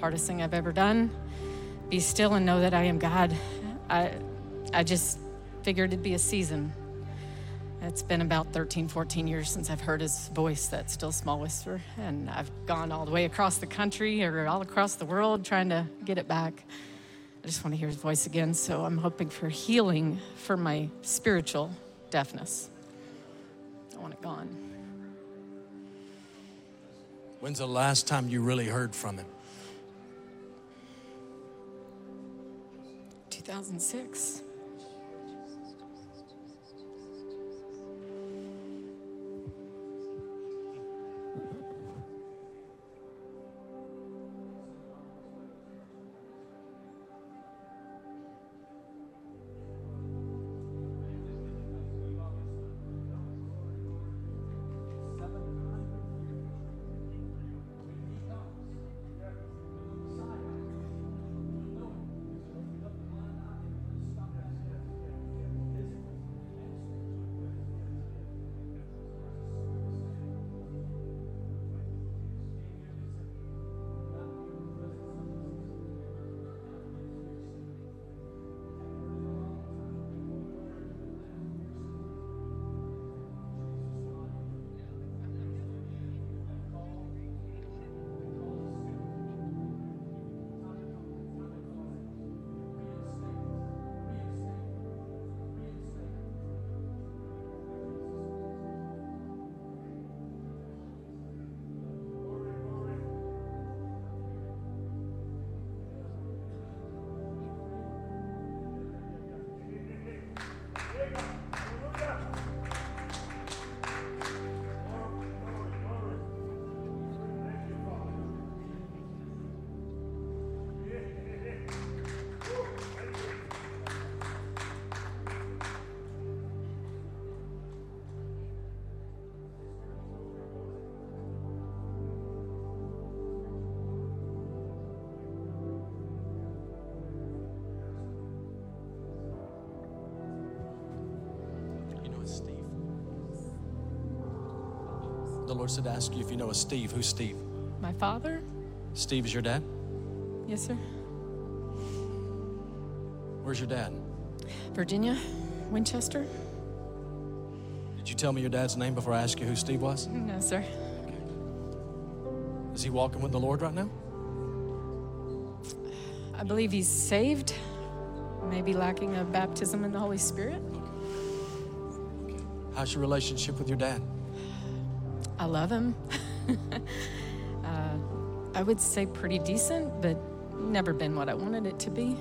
Hardest thing I've ever done. Be still and know that I am God. I, I just figured it'd be a season. It's been about 13, 14 years since I've heard his voice, that still small whisper. And I've gone all the way across the country or all across the world trying to get it back. I just want to hear his voice again. So I'm hoping for healing for my spiritual deafness. I want it gone. When's the last time you really heard from him? 2006. Lord said to ask you if you know a Steve. Who's Steve? My father? Steve is your dad? Yes, sir. Where's your dad? Virginia? Winchester? Did you tell me your dad's name before I asked you who Steve was? No, sir. Is he walking with the Lord right now? I believe he's saved, maybe lacking a baptism in the Holy Spirit. How's your relationship with your dad? I love him. [LAUGHS] uh, I would say pretty decent, but never been what I wanted it to be.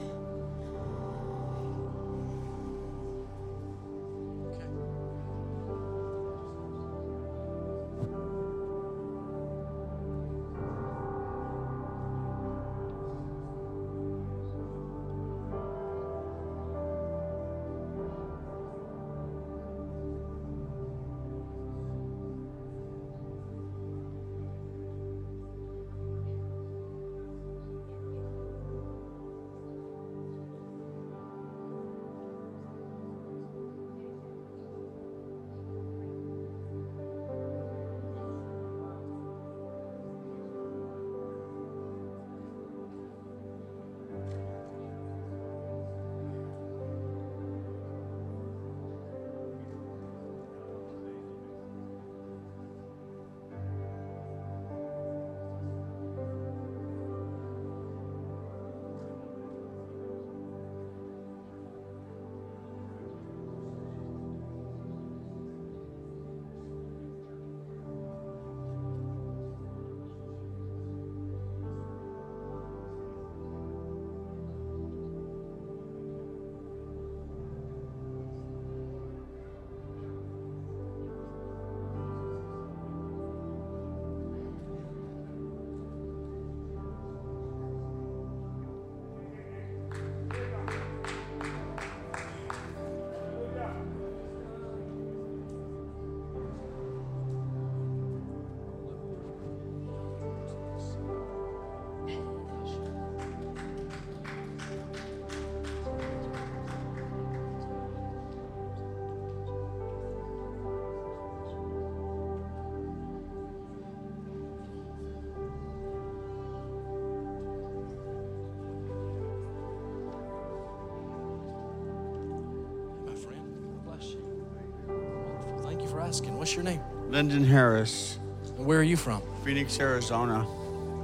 Lyndon Harris, where are you from? Phoenix, Arizona.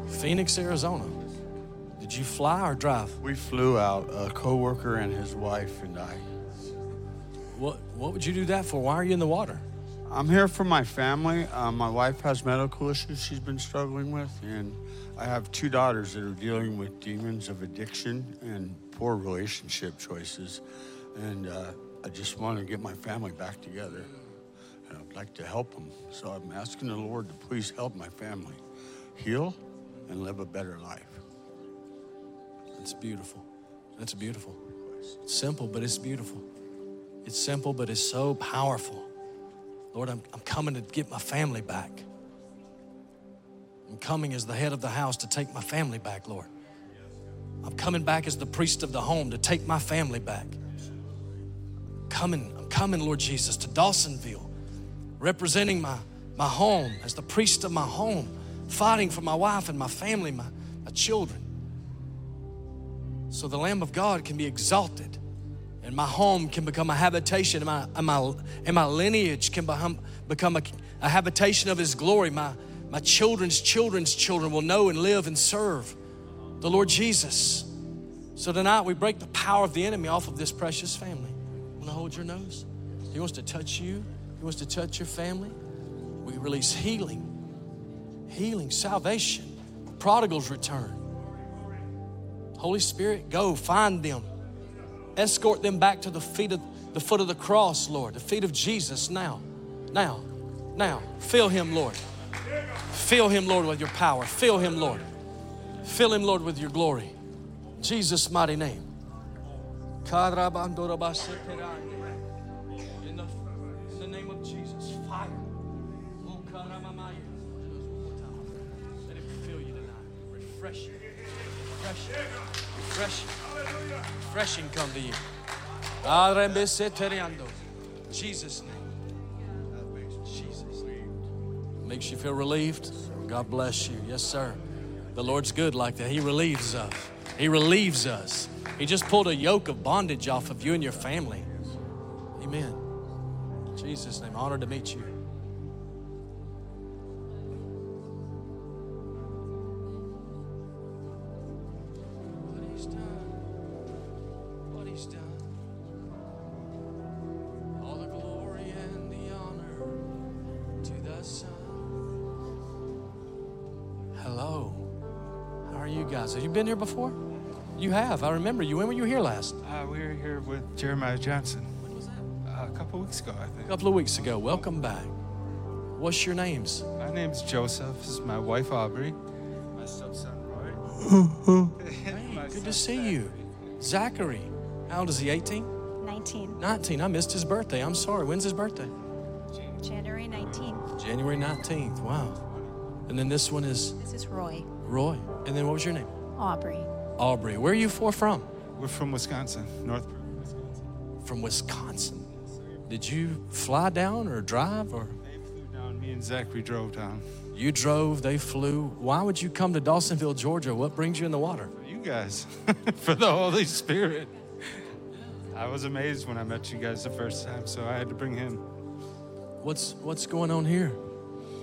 Phoenix, Arizona. Did you fly or drive? We flew out, a coworker and his wife and I. What What would you do that for? Why are you in the water? I'm here for my family. Um, my wife has medical issues she's been struggling with, and I have two daughters that are dealing with demons of addiction and poor relationship choices. And uh, I just want to get my family back together. Like to help them. So I'm asking the Lord to please help my family heal and live a better life. It's beautiful. That's beautiful. It's simple, but it's beautiful. It's simple, but it's so powerful. Lord, I'm, I'm coming to get my family back. I'm coming as the head of the house to take my family back, Lord. I'm coming back as the priest of the home to take my family back. Coming, I'm coming, Lord Jesus, to Dawsonville, representing my, my home as the priest of my home, fighting for my wife and my family, my, my children. So the Lamb of God can be exalted and my home can become a habitation and my, and my, and my lineage can become, become a, a habitation of His glory. My, my children's children's children will know and live and serve the Lord Jesus. So tonight we break the power of the enemy off of this precious family. Want to hold your nose? He wants to touch you. He wants to touch your family. We release healing, healing, salvation, prodigals return. Holy Spirit, go find them. Escort them back to the feet of the foot of the cross, Lord, the feet of Jesus now. Now, now. Fill him, Lord. Fill him, Lord, with your power. Fill him, Lord. Fill him, Lord, with your glory. Jesus' mighty name. Refreshing. Refreshing. Refreshing. Refreshing come to you. Jesus' name. Jesus'. Makes you feel relieved? God bless you. Yes, sir. The Lord's good like that. He relieves us. He relieves us. He just pulled a yoke of bondage off of you and your family. Amen. In Jesus' name, honored to meet you. Have you been here before? You have. I remember you. When were you here last? Uh, we were here with Jeremiah Johnson. When was that? Uh, a couple weeks ago, I think. A couple of weeks ago. Welcome back. What's your names? My name's Joseph. This is my wife Aubrey. My stepson Roy. [LAUGHS] [LAUGHS] Hey, good to see you. Zachary. How old is he? 18? 19. 19. I missed his birthday. I'm sorry. When's his birthday? January 19th. January 19th. Wow. And then this one is This is Roy. Roy. And then what was your name? Aubrey. Aubrey. Where are you four from? We're from Wisconsin, North. Wisconsin. From Wisconsin. Did you fly down or drive or? They flew down, me and Zachary drove down. You drove, they flew. Why would you come to Dawsonville, Georgia? What brings you in the water? You guys, [LAUGHS] for the Holy Spirit. I was amazed when I met you guys the first time, so I had to bring him. What's what's going on here?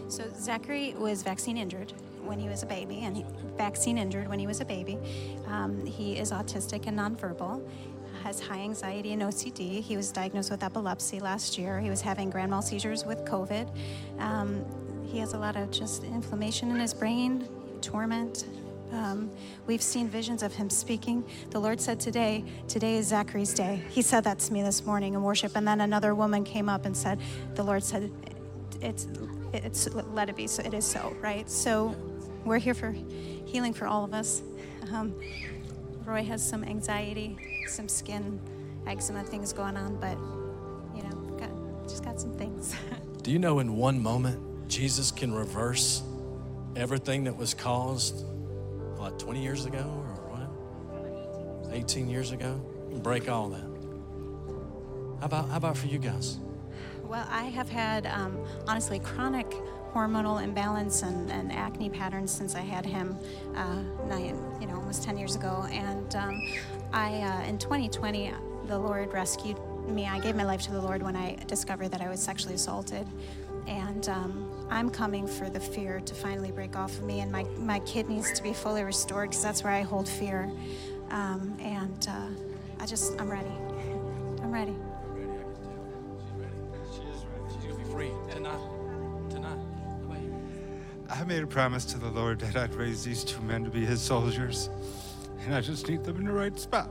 So Zachary was vaccine injured when he was a baby, and he, vaccine injured when he was a baby. Um, he is autistic and nonverbal, has high anxiety and OCD. He was diagnosed with epilepsy last year. He was having grand mal seizures with COVID. Um, he has a lot of just inflammation in his brain, torment. Um, we've seen visions of him speaking. The Lord said today, today is Zachary's day. He said that to me this morning in worship. And then another woman came up and said, the Lord said, it's, it's let it be so it is so right so we're here for healing for all of us um, roy has some anxiety some skin eczema things going on but you know got, just got some things [LAUGHS] Do you know in one moment Jesus can reverse everything that was caused, what, 20 years ago or what? 18 years ago? Break all that. How about, how about for you guys? well i have had um, honestly chronic hormonal imbalance and, and acne patterns since i had him uh, nine, you know almost 10 years ago. And um, i uh, in 2020 the lord rescued me. I gave my life to the lord when i discovered that i was sexually assaulted. And um, i'm coming for the fear to finally break off of me. And my, my kidneys to be fully restored because that's where i hold fear. Um, and uh, i just i'm ready. [LAUGHS] I'm ready. She's going to be free. Tonight. Tonight. I made a promise to the Lord that I'd raise these two men to be his soldiers, and I just need them in the right spot.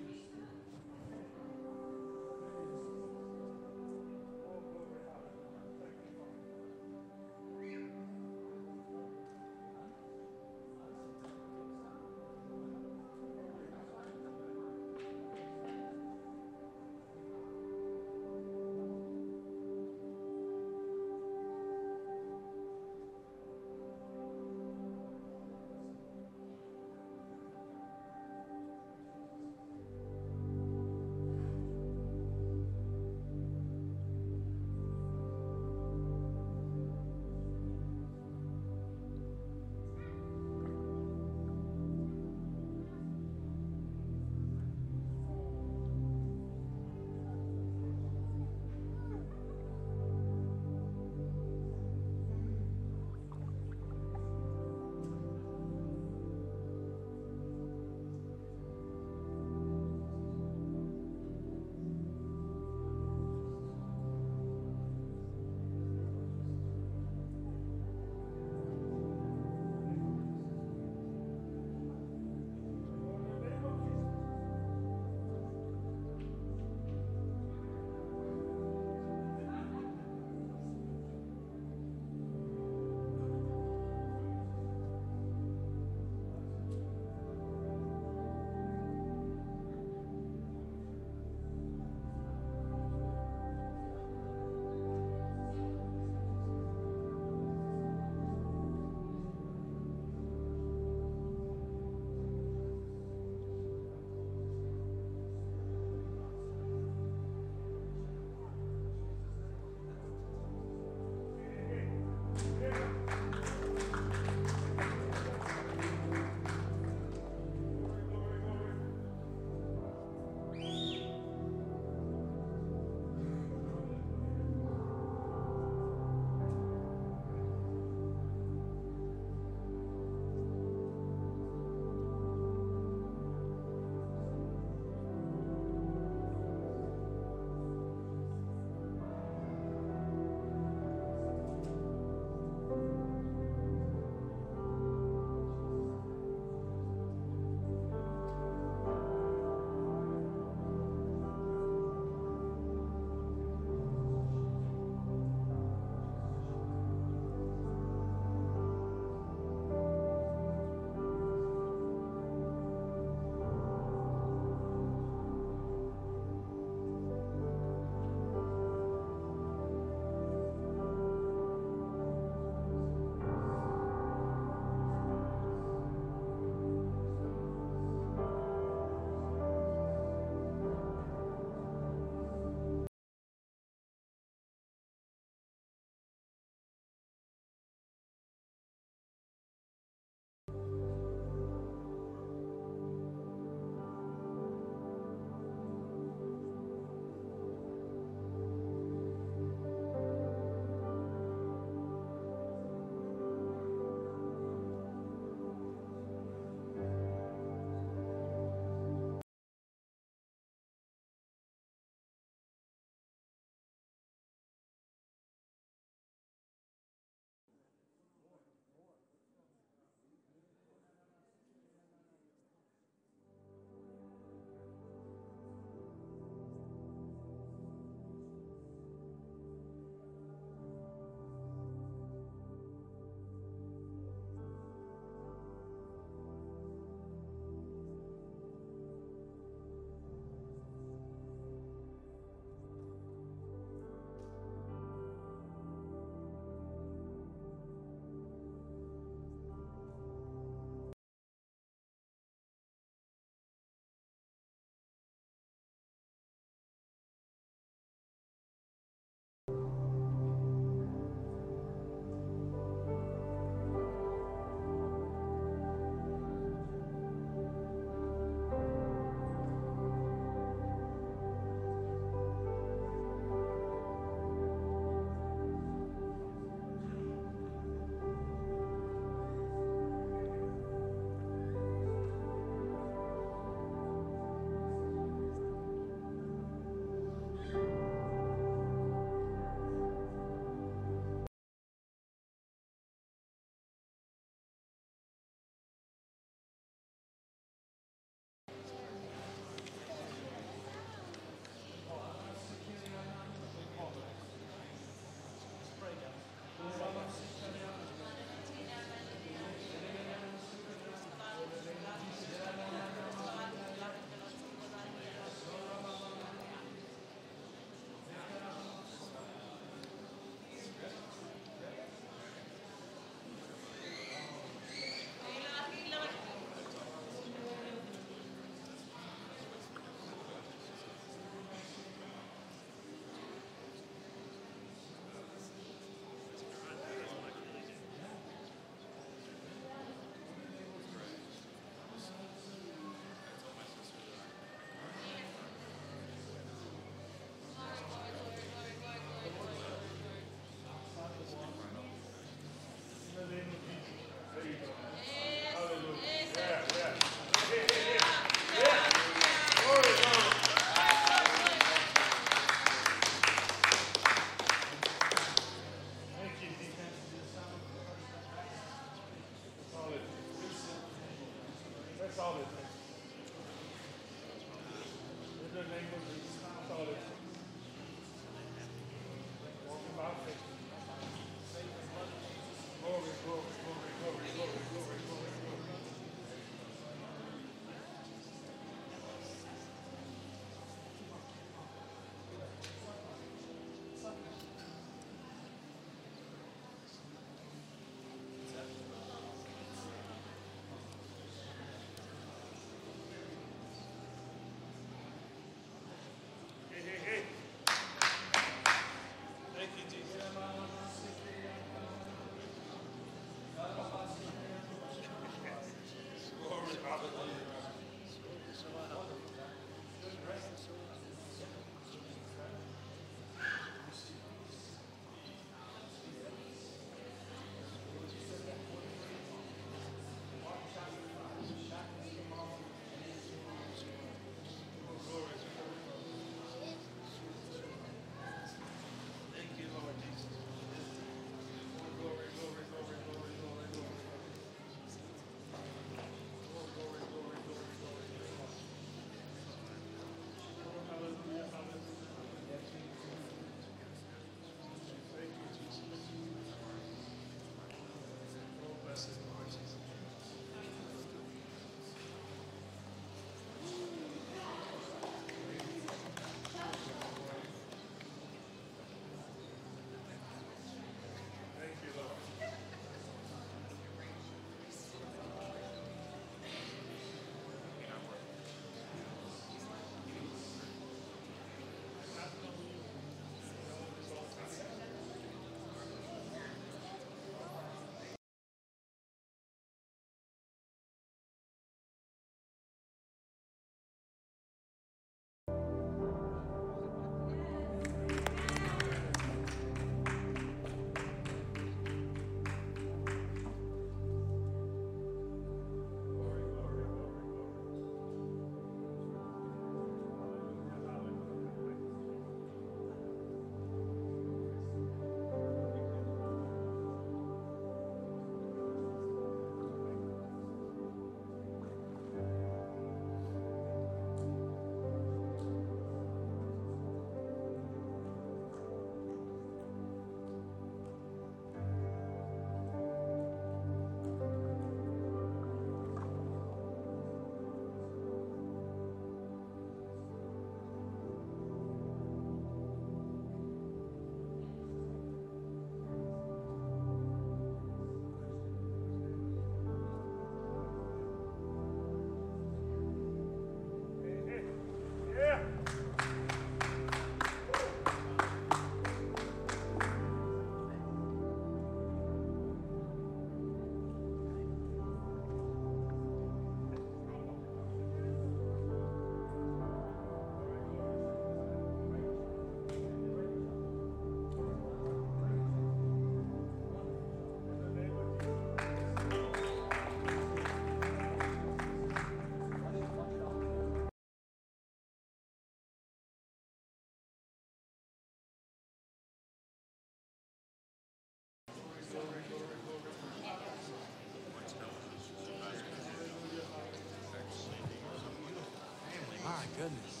Goodness.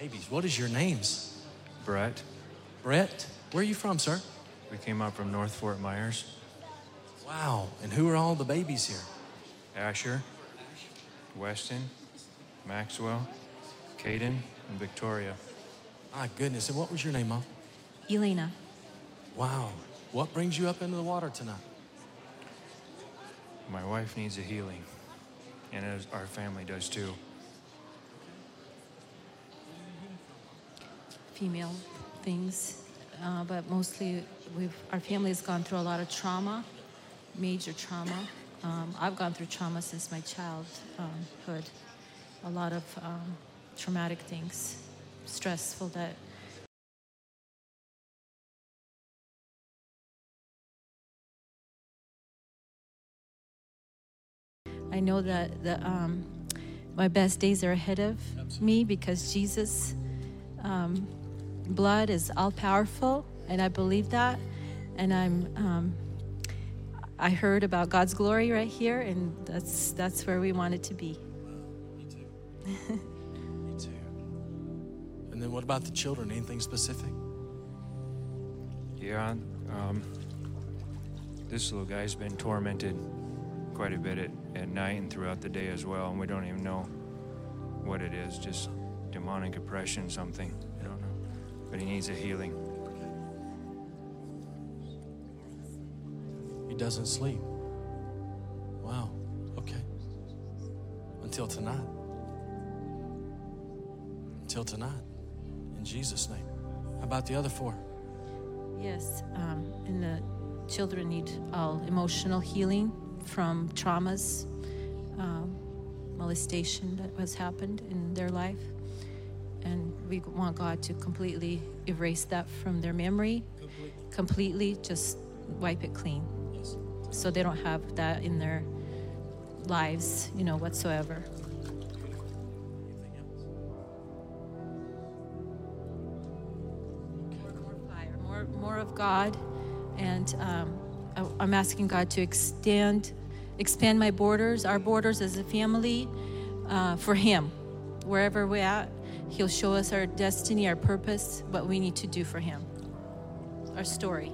Babies, what is your names? Brett. Brett, where are you from, sir? We came up from North Fort Myers. Wow, and who are all the babies here? Asher, Weston, Maxwell, Caden, and Victoria. My goodness, and what was your name, Mom? Elena. Wow, what brings you up into the water tonight? My wife needs a healing, and as our family does too. female things, uh, but mostly we've our family has gone through a lot of trauma, major trauma. Um, I've gone through trauma since my childhood, a lot of um, traumatic things, stressful that I know that the um, my best days are ahead of me because Jesus' um, blood is all powerful, and I believe that. And I'm, um, I heard about God's glory right here, and that's that's where we want it to be. [LAUGHS] And then what about the children? Anything specific? Yeah, um, this little guy's been tormented quite a bit at, at night and throughout the day as well, and we don't even know what it is. Just demonic oppression, something. I don't know. But he needs a healing. He doesn't sleep. Wow. Okay. Until tonight. Until tonight. In Jesus' name. How about the other four? Yes, um, and the children need all emotional healing from traumas, um, molestation that has happened in their life. And we want God to completely erase that from their memory, completely just wipe it clean. So they don't have that in their lives, you know, whatsoever. God, and um, I, I'm asking God to extend, expand my borders, our borders as a family, uh, for Him. Wherever we're at, He'll show us our destiny, our purpose, what we need to do for Him, our story.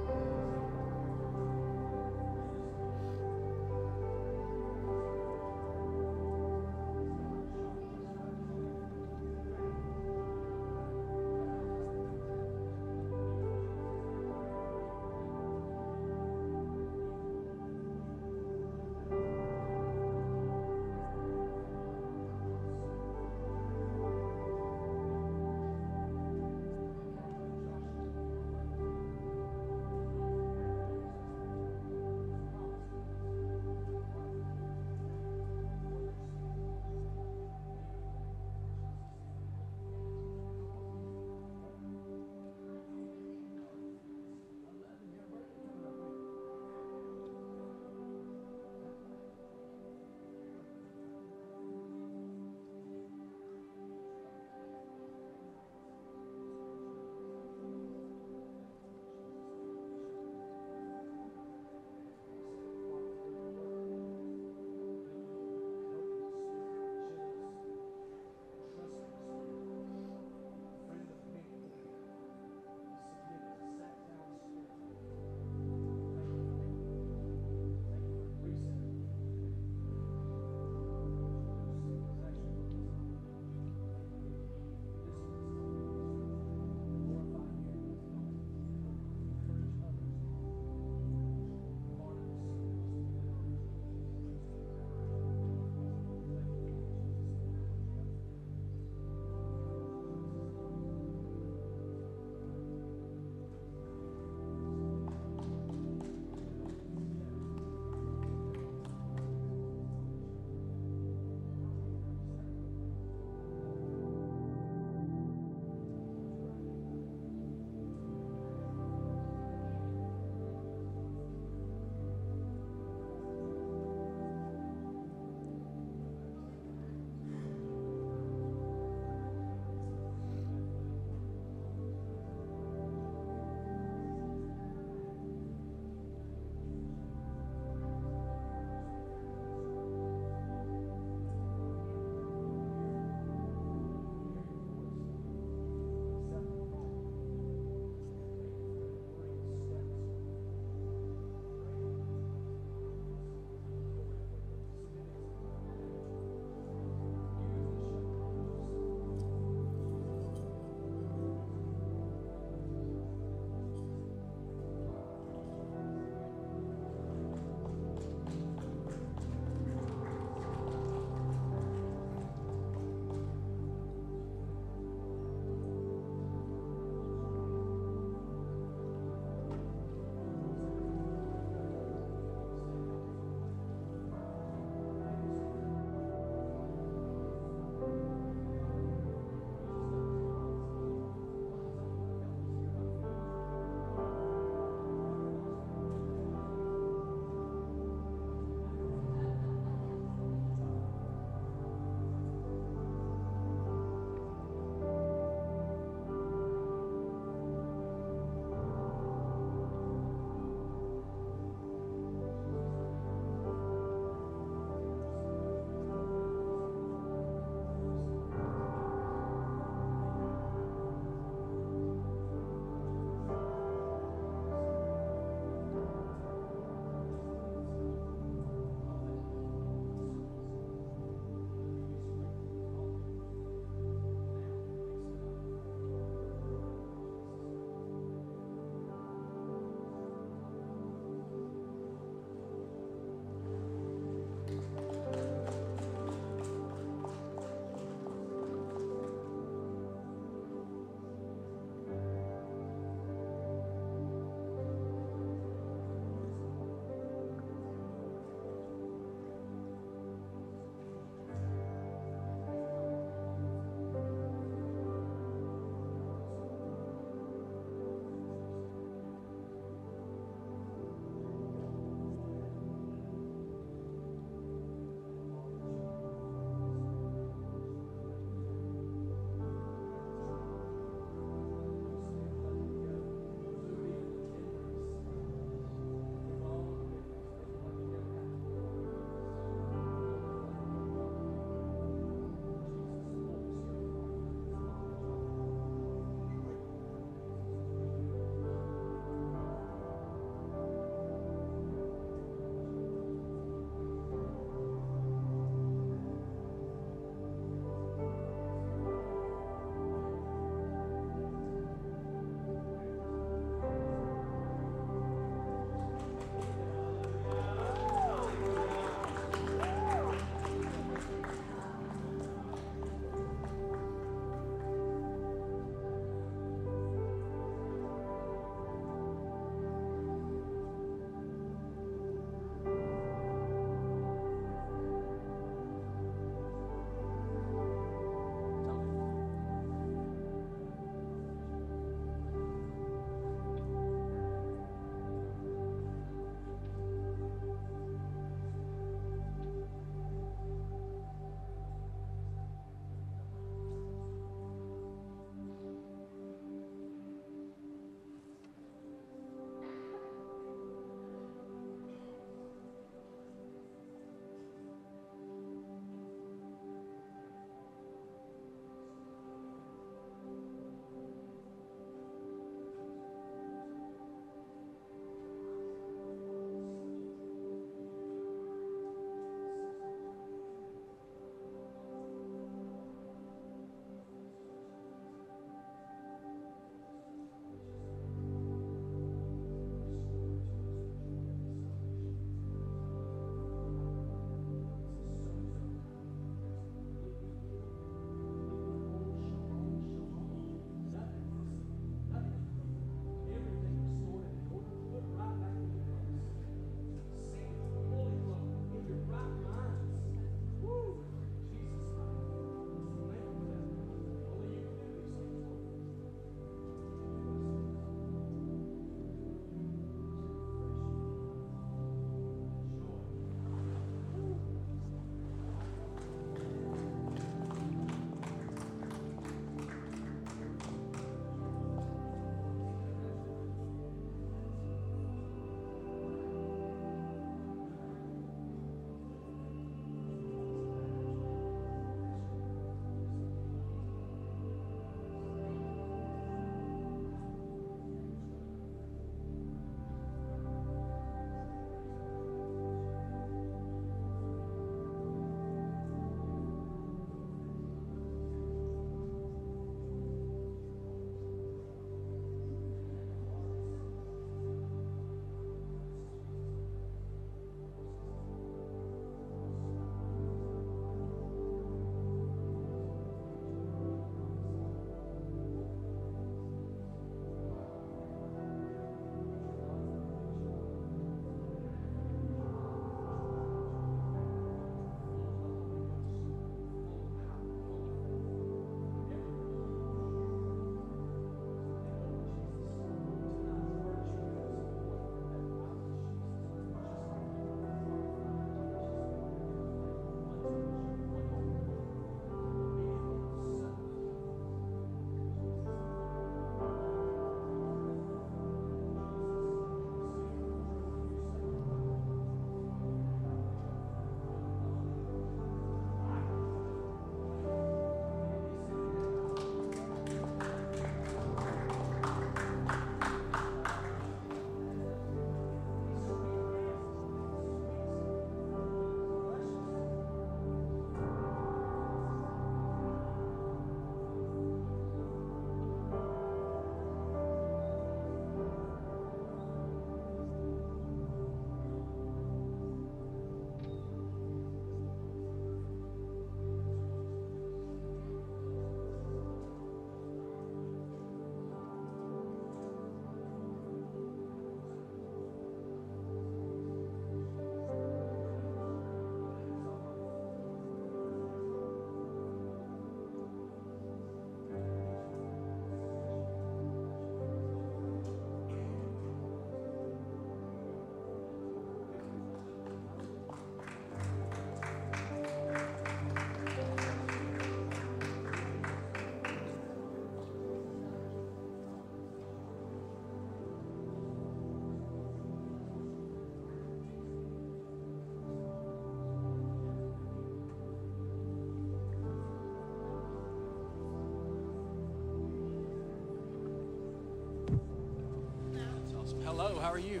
Hello, how are you?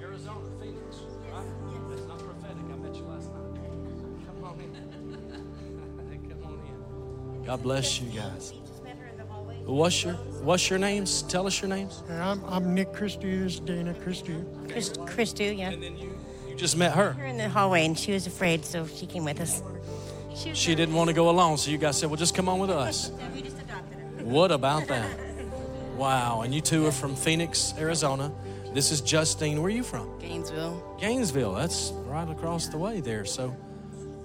Arizona, Phoenix. Right? That's not prophetic. I met you last night. Come on in. [LAUGHS] Come on in. God bless you guys. What's your What's your names? Tell us your names. I'm, I'm Nick Christie. This is Dana Christie. Chris, Chris do, yeah. You just met her. Her in the hallway, and she was afraid, so she came with us. She didn't want to go alone, so you guys said, "Well, just come on with us." [LAUGHS] What about that? Wow! And you two are from Phoenix, Arizona. This is Justine. Where are you from? Gainesville. Gainesville. That's right across the way there. So,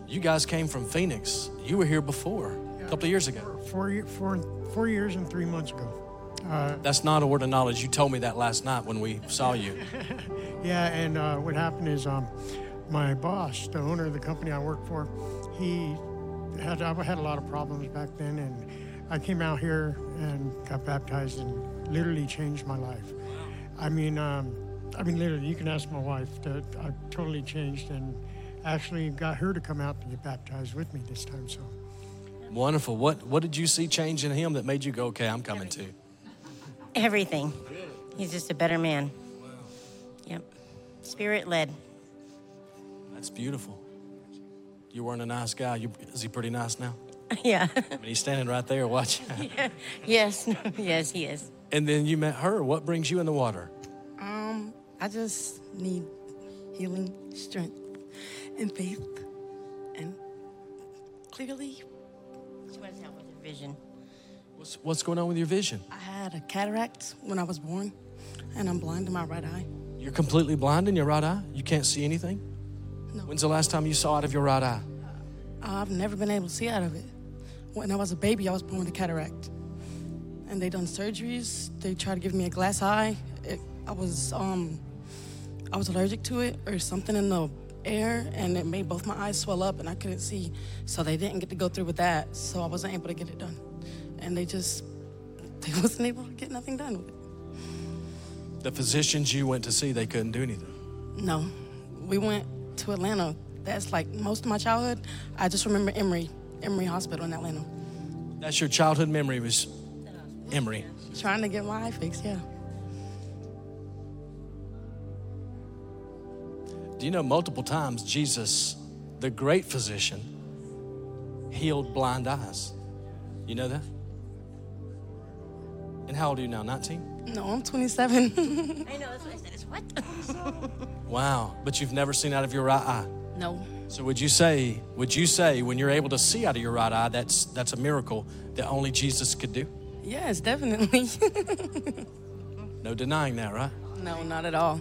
you guys came from Phoenix. You were here before, a couple of years ago. Four, ye- four, four years and three months ago. Uh, That's not a word of knowledge. You told me that last night when we saw you. [LAUGHS] yeah, and uh, what happened is um, my boss, the owner of the company I work for, he had I had a lot of problems back then, and I came out here and got baptized and literally changed my life. I mean, um, I mean, literally, you can ask my wife that I totally changed and actually got her to come out and get baptized with me this time. So. Wonderful. What What did you see change in him that made you go, "Okay, I'm coming too"? Everything. He's just a better man. Yep. Spirit led. That's beautiful. You weren't a nice guy. You, is he pretty nice now? [LAUGHS] yeah. I mean, he's standing right there watching. [LAUGHS] yes. [LAUGHS] yes, he is. And then you met her. What brings you in the water? Um, I just need healing, strength, and faith, and clearly, She wants help with her vision. What's What's going on with your vision? I had a cataract when I was born, and I'm blind in my right eye. You're completely blind in your right eye. You can't see anything. No. When's the last time you saw out of your right eye? I've never been able to see out of it. When I was a baby, I was born with a cataract, and they done surgeries. They tried to give me a glass eye. It, I was um, I was allergic to it or something in the air, and it made both my eyes swell up, and I couldn't see. So they didn't get to go through with that. So I wasn't able to get it done, and they just they [LAUGHS] wasn't able to get nothing done with it. The physicians you went to see, they couldn't do anything. No, we went to Atlanta. That's like most of my childhood. I just remember Emory, Emory Hospital in Atlanta. That's your childhood memory was Emory. Trying to get my eye fixed, yeah. Do you know multiple times Jesus, the great physician, healed blind eyes? You know that? And how old are you now? 19? No, I'm 27. [LAUGHS] I know, that's what I said. It's what? [LAUGHS] Wow. But you've never seen out of your right eye. no. So would you say, would you say when you're able to see out of your right eye, that's that's a miracle that only Jesus could do? Yes, definitely. [LAUGHS] No denying that, right? no, not at all.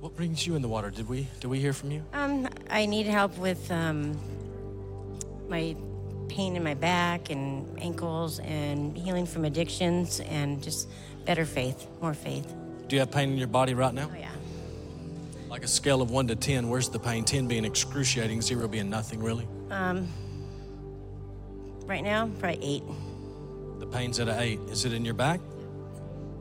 What brings you in the water? Did we did we hear from you? Um, I need help with um, my pain in my back and ankles and healing from addictions and just better faith, more faith. Do you have pain in your body right now? Oh, yeah. Like a scale of one to ten, where's the pain? Ten being excruciating, zero being nothing really. Um, right now, probably eight. Pain's at an eight. Is it in your back?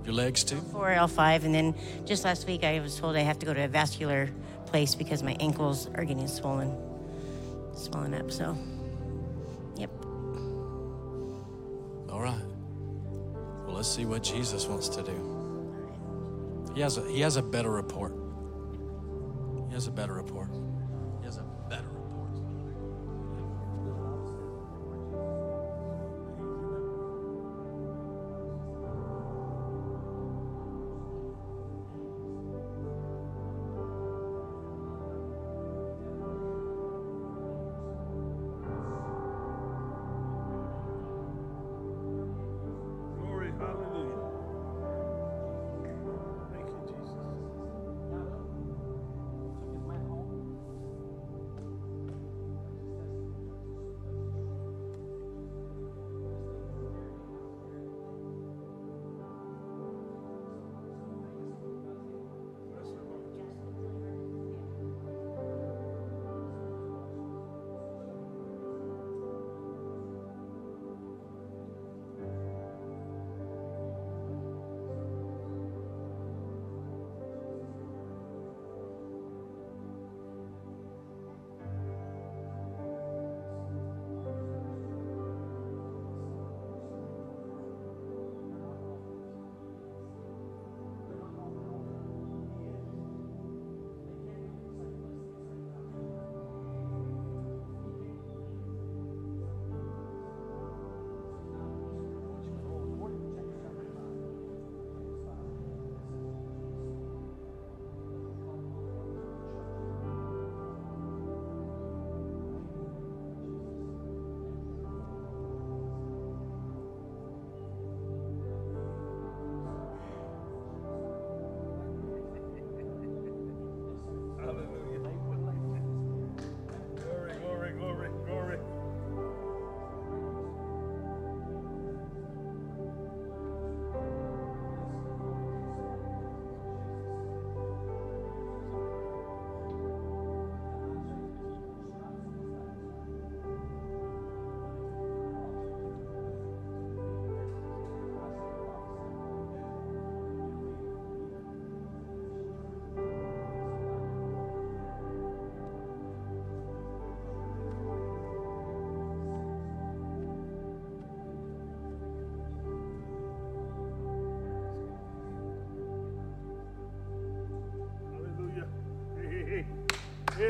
Your legs too? Four L5, and then just last week I was told I have to go to a vascular place because my ankles are getting swollen, swollen up. So, yep. All right. Well, let's see what Jesus wants to do. He has a he has a better report. He has a better report.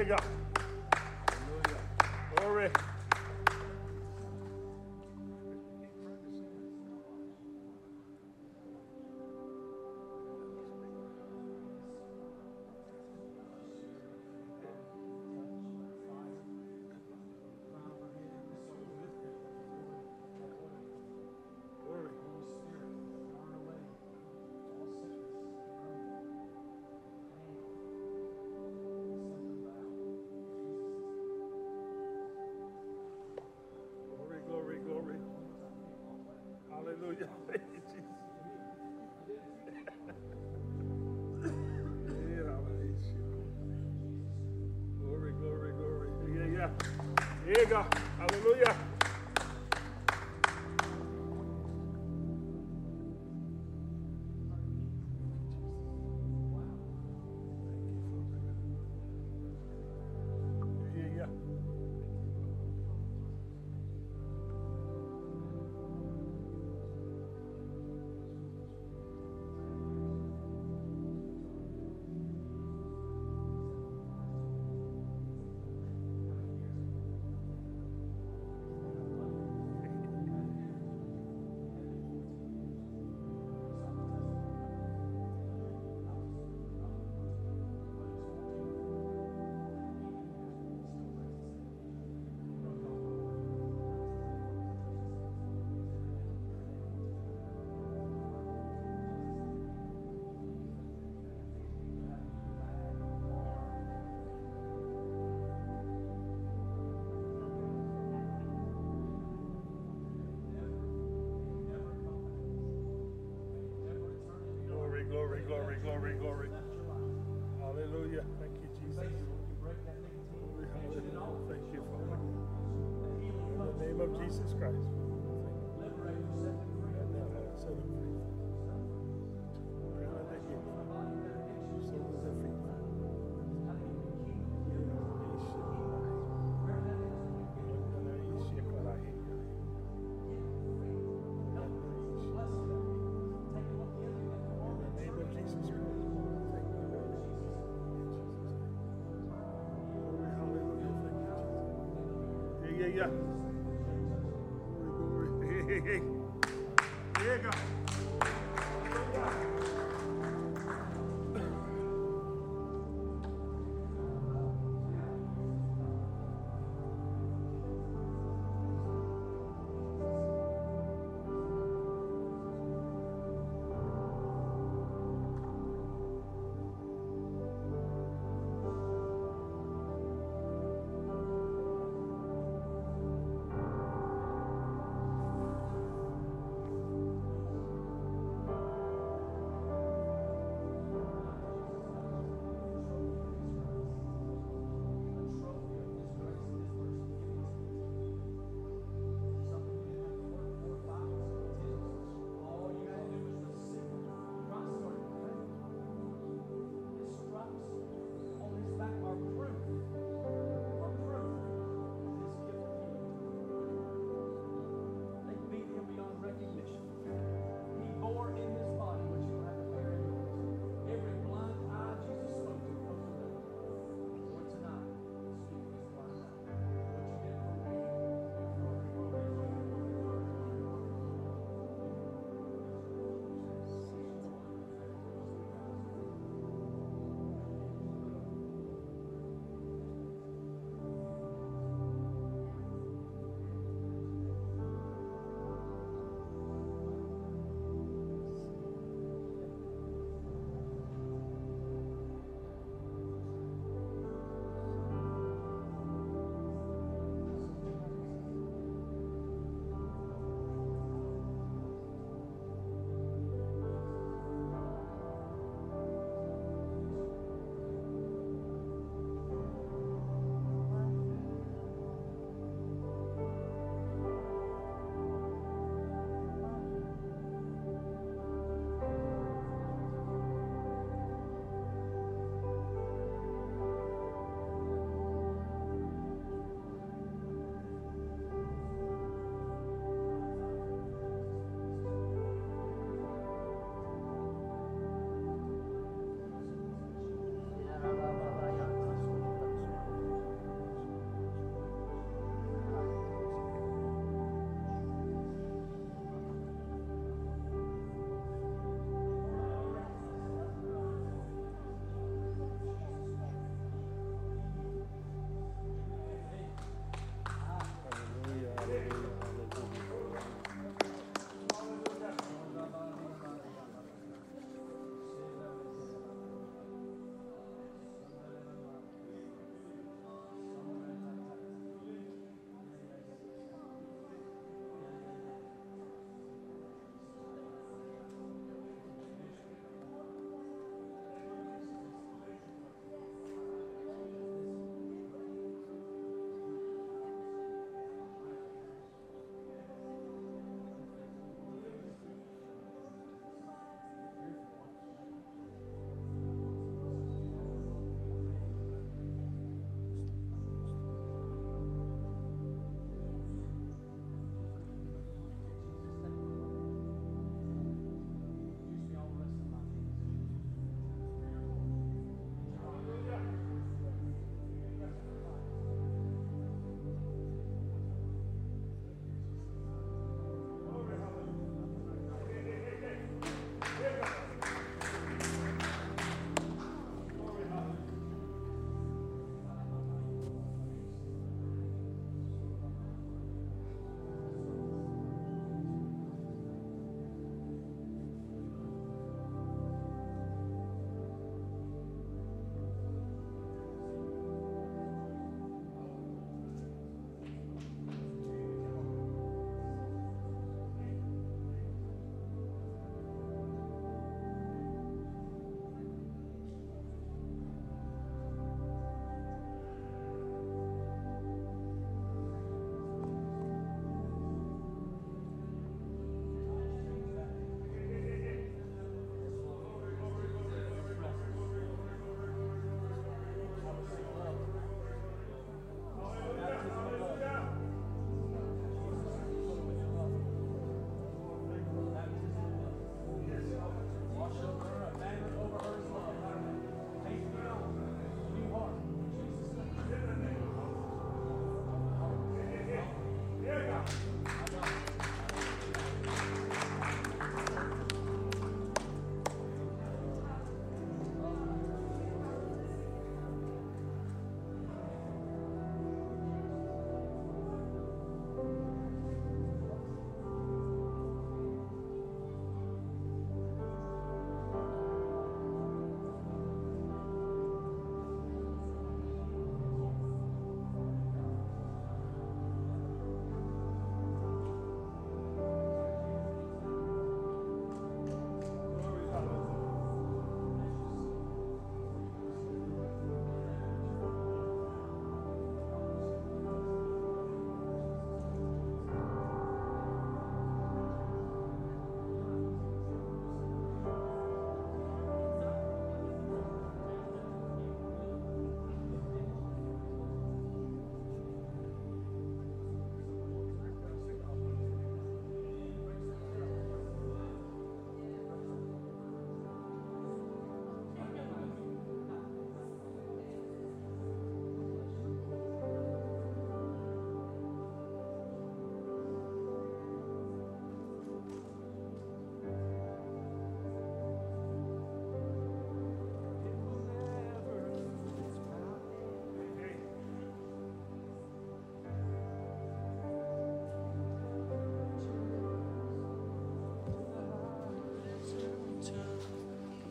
Go. Here you go. Hallelujah.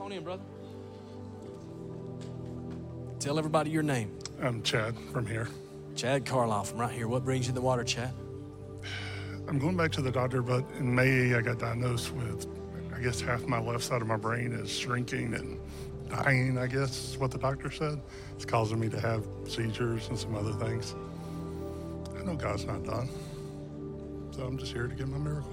On in, brother. Tell everybody your name. I'm Chad from here. Chad Carlisle from right here. What brings you the water, Chad? I'm going back to the doctor, but in May I got diagnosed with, I guess half my left side of my brain is shrinking and dying, I guess is what the doctor said. It's causing me to have seizures and some other things. I know God's not done. So I'm just here to get my miracle.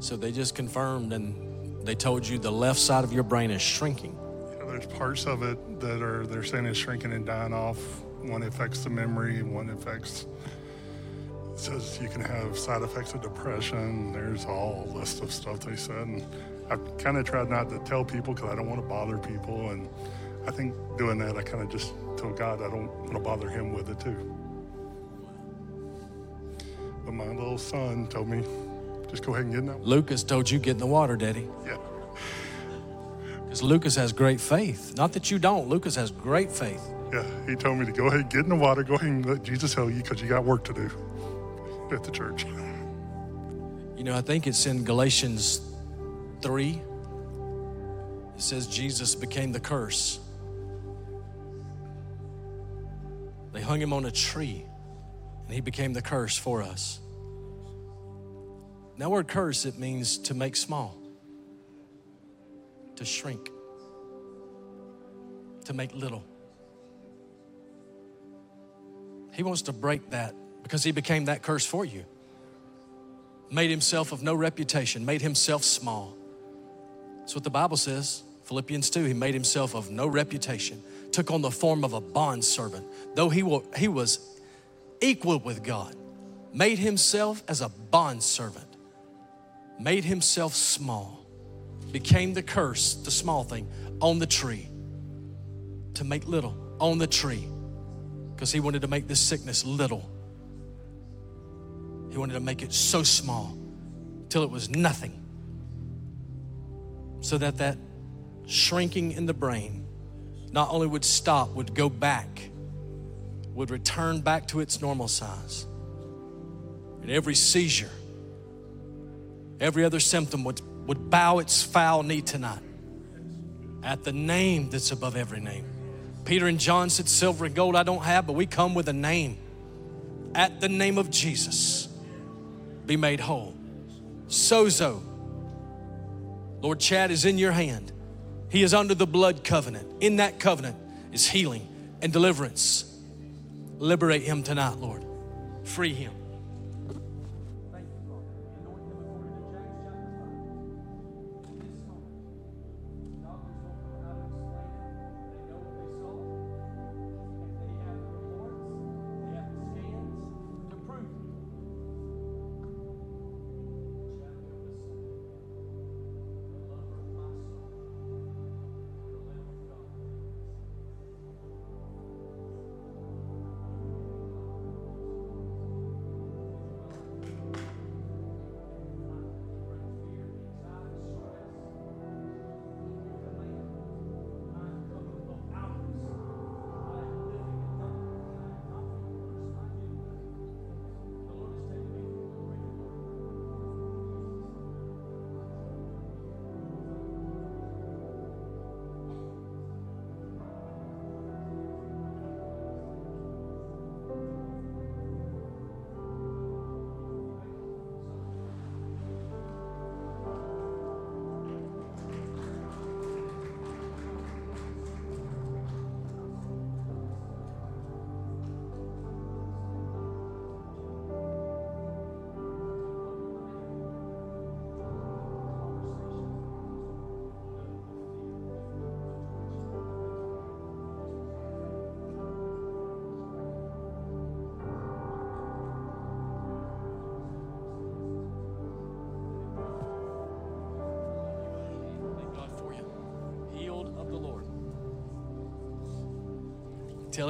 So they just confirmed and they told you the left side of your brain is shrinking. You know, there's parts of it that are, they're saying is shrinking and dying off. One affects the memory, one affects, says you can have side effects of depression. There's all a list of stuff they said. And I've kind of tried not to tell people because I don't want to bother people. And I think doing that, I kind of just told God I don't want to bother him with it too. But my little son told me, just go ahead and get in that. Lucas told you get in the water, Daddy. Yeah. Because Lucas has great faith. Not that you don't. Lucas has great faith. Yeah, he told me to go ahead, get in the water, go ahead and let Jesus help you because you got work to do at the church. You know, I think it's in Galatians 3. It says Jesus became the curse. They hung him on a tree, and he became the curse for us. That word curse, it means to make small, to shrink, to make little. He wants to break that because he became that curse for you. Made himself of no reputation, made himself small. That's what the Bible says. Philippians 2, he made himself of no reputation, took on the form of a bondservant, though he, wa- he was equal with God, made himself as a bondservant, made himself small, became the curse, the small thing, on the tree, to make little on the tree, because he wanted to make this sickness little. He wanted to make it so small till it was nothing. So that that shrinking in the brain not only would stop, would go back, would return back to its normal size. And every seizure, every other symptom would, would bow its foul knee tonight at the name that's above every name. Peter and John said, Silver and gold I don't have, but we come with a name. At the name of Jesus, be made whole. Sozo. Lord, Chad is in your hand. He is under the blood covenant. In that covenant is healing and deliverance. Liberate him tonight, Lord. Free him.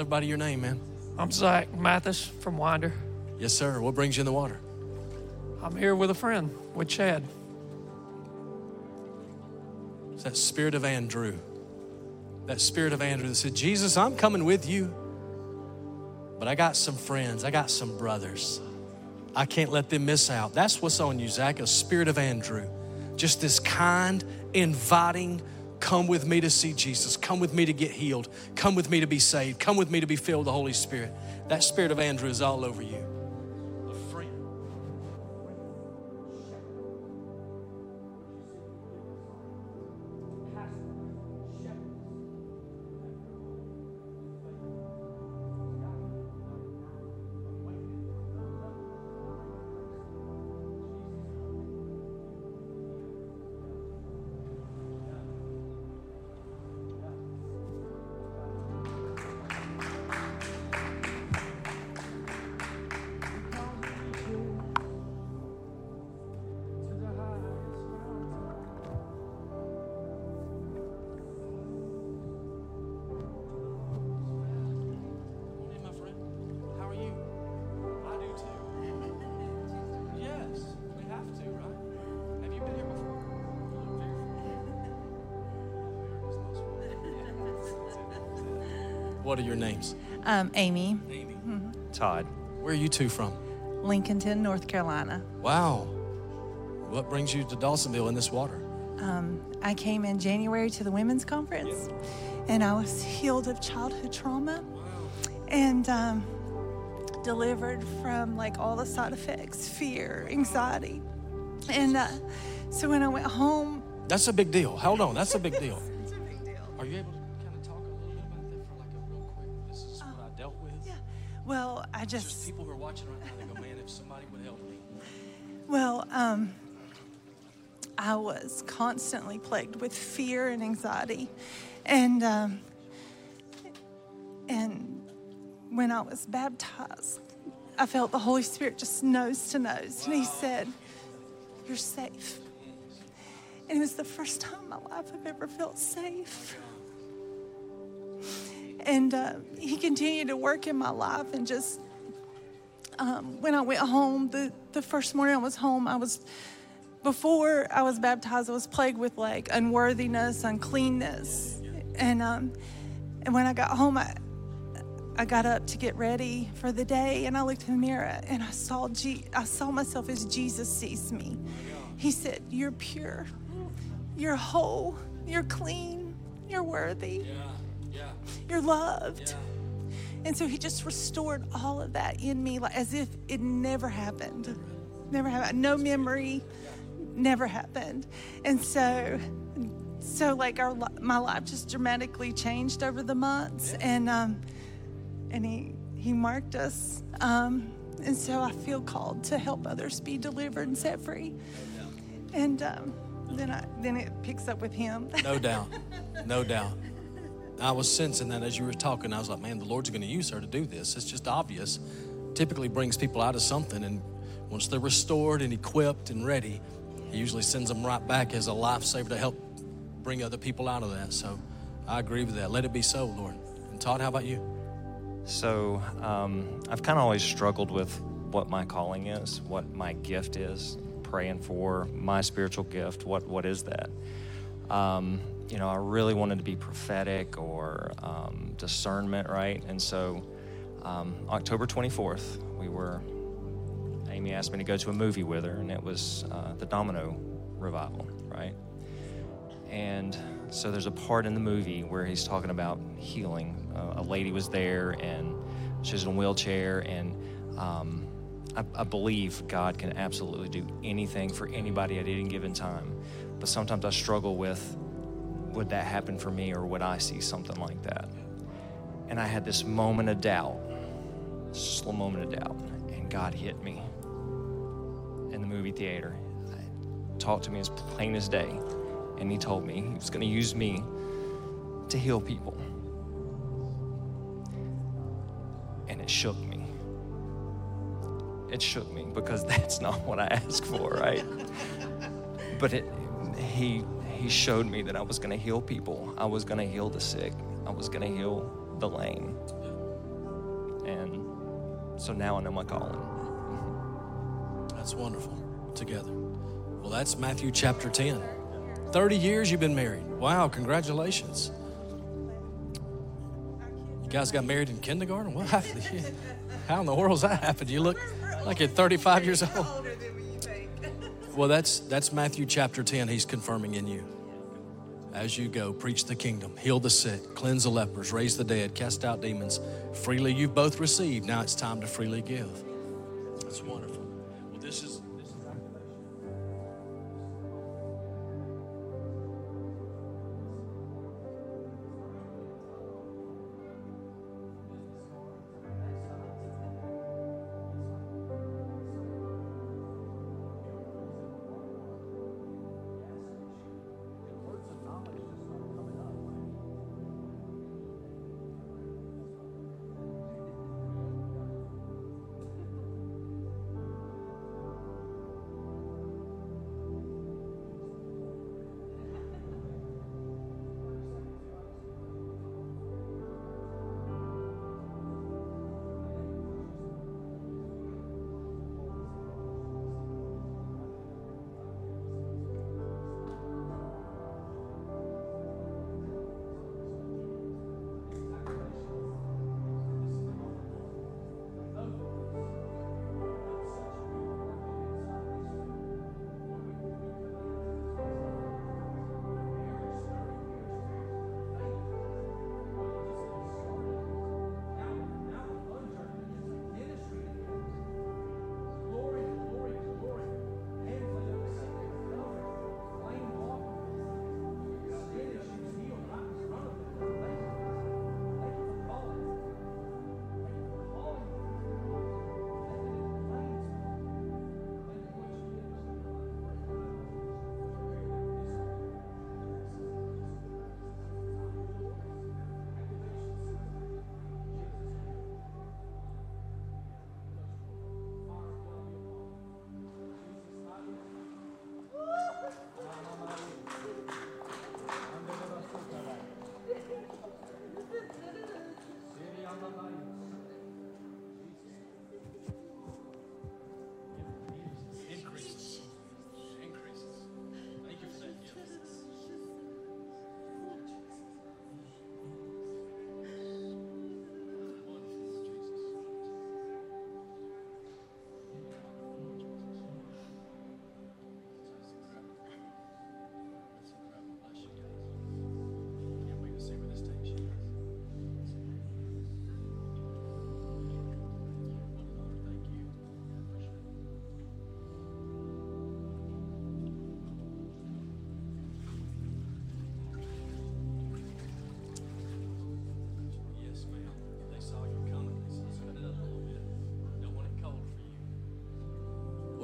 Everybody your name, man. I'm Zach Mathis from Winder. Yes, sir. What brings you in the water? I'm here with a friend, with Chad. It's that spirit of Andrew. That spirit of Andrew that said, Jesus, I'm coming with you. But I got some friends, I got some brothers. I can't let them miss out. That's what's on you, Zach, a spirit of Andrew. Just this kind, inviting, Come with me to see Jesus. Come with me to get healed. Come with me to be saved. Come with me to be filled with the Holy Spirit. That spirit of Andrew is all over you. Um, Amy. Todd. Where are you two from? Lincolnton, North Carolina. Wow. What brings you to Dawsonville in this water? Um, I came in January to the women's conference, and I was healed of childhood trauma, and um, delivered from like all the side effects, fear, anxiety, and uh, so when I went home, That's a big deal. Hold on, that's a big deal. [LAUGHS] Are you able to well, I just. There's people who are watching right now. They go, man, if somebody would help me. Well, um, I was constantly plagued with fear and anxiety, and um, and when I was baptized, I felt the Holy Spirit just nose to nose, and He said, "You're safe." And it was the first time in my life I've ever felt safe. And uh, He continued to work in my life, and just um, when I went home, the, the first morning I was home, I was, before I was baptized, I was plagued with like unworthiness, uncleanness. And, um, and when I got home, I, I got up to get ready for the day and I looked in the mirror and I saw, G- I saw myself as Jesus sees me. He said, You're pure, you're whole, you're clean, you're worthy, you're loved. And so he just restored all of that in me, like as if it never happened. Never happened. No memory, never happened. And so, so like our my life just dramatically changed over the months, and um, and he he marked us. Um, and so I feel called to help others be delivered and set free. And um, then I then it picks up with him. No doubt. No doubt. [LAUGHS] I was sensing that as you were talking. I was like, man, the Lord's going to use her to do this. It's just obvious. Typically brings people out of something, and once they're restored and equipped and ready, He usually sends them right back as a lifesaver to help bring other people out of that. So I agree with that. Let it be so, Lord. And Todd, how about you? So um, I've kind of always struggled with what my calling is, what my gift is, praying for my spiritual gift. What what is that? Um, you know, I really wanted to be prophetic or um, discernment, right? And so um, October 24th, we were. Amy asked me to go to a movie with her, and it was uh, the Domino revival, right? And so there's a part in the movie where he's talking about healing. Uh, a lady was there and she was in a wheelchair, and um, I, I believe God can absolutely do anything for anybody at any given time. But sometimes I struggle with would that happen for me or would I see something like that? And I had this moment of doubt, slow moment of doubt, and God hit me in the movie theater. Talked to me as plain as day, and He told me He was going to use me to heal people. And it shook me. It shook me because [LAUGHS] that's not what I asked for, right? [LAUGHS] but it, He He showed me that I was going to heal people. I was going to heal the sick. I was going to heal the lame. And so now I know my calling. That's wonderful. Together. Well, that's Matthew chapter 10. 30 years you've been married. Wow, congratulations. You guys got married in kindergarten? What [LAUGHS] happened? How in the world world's that happened? You look like you're 35 years old. Well, that's that's Matthew chapter 10. He's confirming in you. as you go. Preach the kingdom, heal the sick, cleanse the lepers, raise the dead, cast out demons. Freely you've both received. Now it's time to freely give. That's wonderful.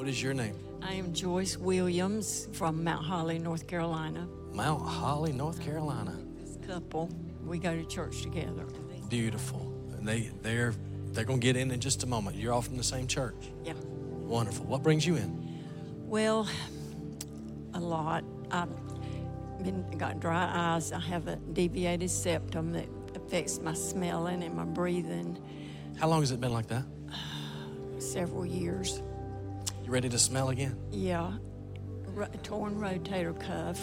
What is your name? I am Joyce Williams from Mount Holly, North Carolina. Mount Holly, North Carolina. This couple, we go to church together. Beautiful. And they they're they're gonna get in in just a moment. You're all from the same church. Yeah. Wonderful. What brings you in? Well, a lot. I've been got dry eyes. I have a deviated septum that affects my smelling and my breathing. How long has it been like that? Several years. Ready to smell again? Yeah, ro- torn rotator cuff,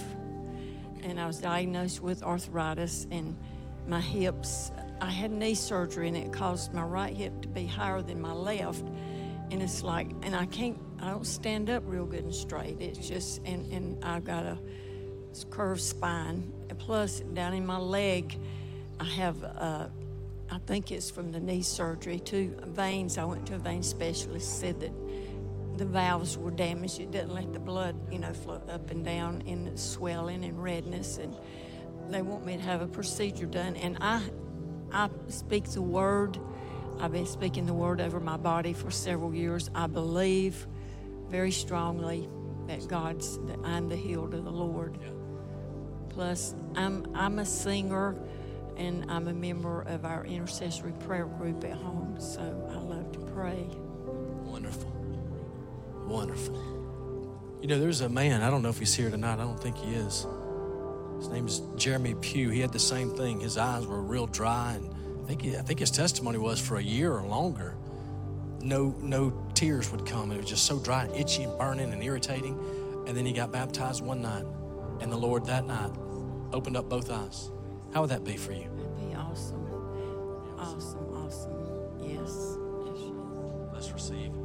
and I was diagnosed with arthritis and my hips. I had knee surgery, and it caused my right hip to be higher than my left, and it's like, and I can't, I don't stand up real good and straight. It's just, and and I've got a curved spine. Plus, down in my leg, I have. Uh, I think it's from the knee surgery. Two veins. I went to a vein specialist. Said that the valves were damaged. It doesn't let the blood, you know, flow up and down in swelling and redness. And they want me to have a procedure done. And I, I speak the word. I've been speaking the word over my body for several years. I believe very strongly that God's that I'm the healed of the Lord. Plus, I'm I'm a singer, and I'm a member of our intercessory prayer group at home. So I love to pray. Wonderful. Wonderful. You know, there's a man, I don't know if he's here tonight, I don't think he is. His name is Jeremy Pugh. He had the same thing. His eyes were real dry, and I think, he, I think his testimony was for a year or longer. No, no tears would come. It was just so dry, and itchy, and burning, and irritating. And then he got baptized one night, and the Lord that night opened up both eyes. How would that be for you? That'd be awesome. Awesome, awesome. Yes. Let's receive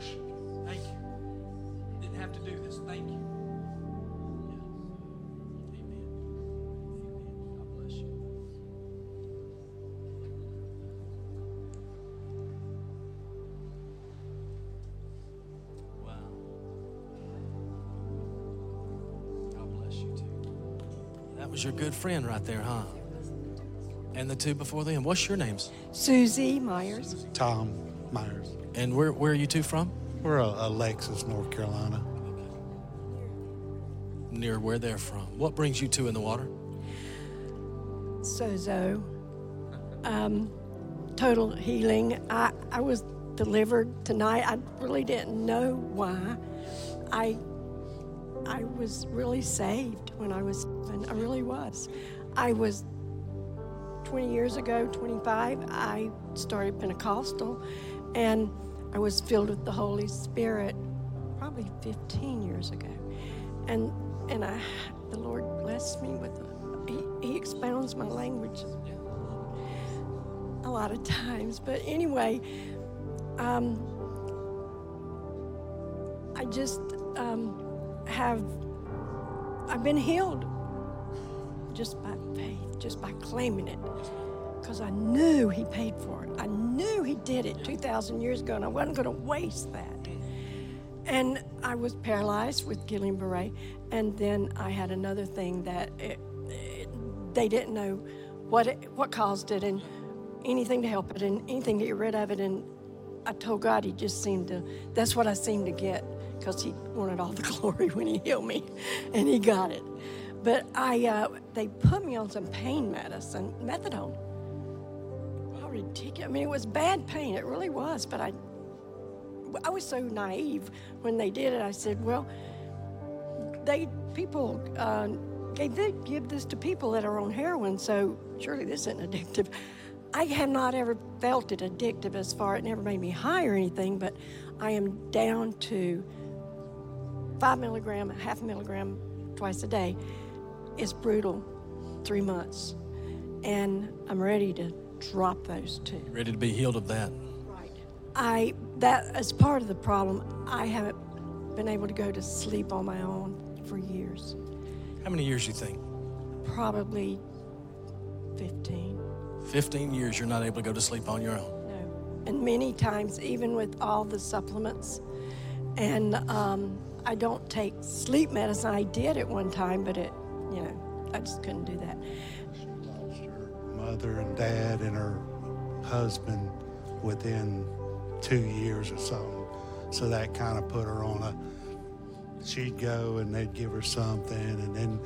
worship you. Thank you. Didn't have to do this. Thank you." Yes. Amen. Amen. God bless you. Wow. God bless you too. That was your good friend right there, huh? And the two before them. What's your names? Susie Myers. Tom Myers. And where, where are you two from? We're a Alexis, North Carolina. Near where they're from. What brings you two in the water? Sozo. Um, total healing. I, I was delivered tonight. I really didn't know why. I I was really saved when I was seven. I really was. I was 20 years ago, 25, I started Pentecostal and I was filled with the Holy Spirit probably 15 years ago. And and I the Lord blessed me with he, he expounds my language a lot of times. But anyway, um, I just um, have, I've been healed just by faith, just by claiming it. Because I knew He paid for it. I knew He did it 2,000 years ago, and I wasn't going to waste that. And I was paralyzed with Guillain-Barré, and then I had another thing that it, it, they didn't know what it, what caused it, and anything to help it, and anything to get rid of it. And I told God, He just seemed to. That's what I seemed to get, because He wanted all the [LAUGHS] glory when He healed me, and He got it. But I, uh, they put me on some pain medicine, methadone. Ridiculous! I mean, it was bad pain. It really was. But I, I was so naive when they did it. I said, well, they people uh, gave they give this to people that are on heroin, so surely this isn't addictive. I have not ever felt it addictive as far. It never made me high or anything, but I am down to five milligram, half milligram twice a day. It's brutal, three months, and I'm ready to drop those two. Ready to be healed of that. Right. I that is part of the problem. I haven't been able to go to sleep on my own for years. How many years you think? Probably 15. 15 years you're not able to go to sleep on your own. No. And many times, even with all the supplements, and um, I don't take sleep medicine. I did at one time, but it, you know, I just couldn't do that. Mother and dad and her husband within two years or something. So that kind of put her on a. She'd go and they'd give her something, and then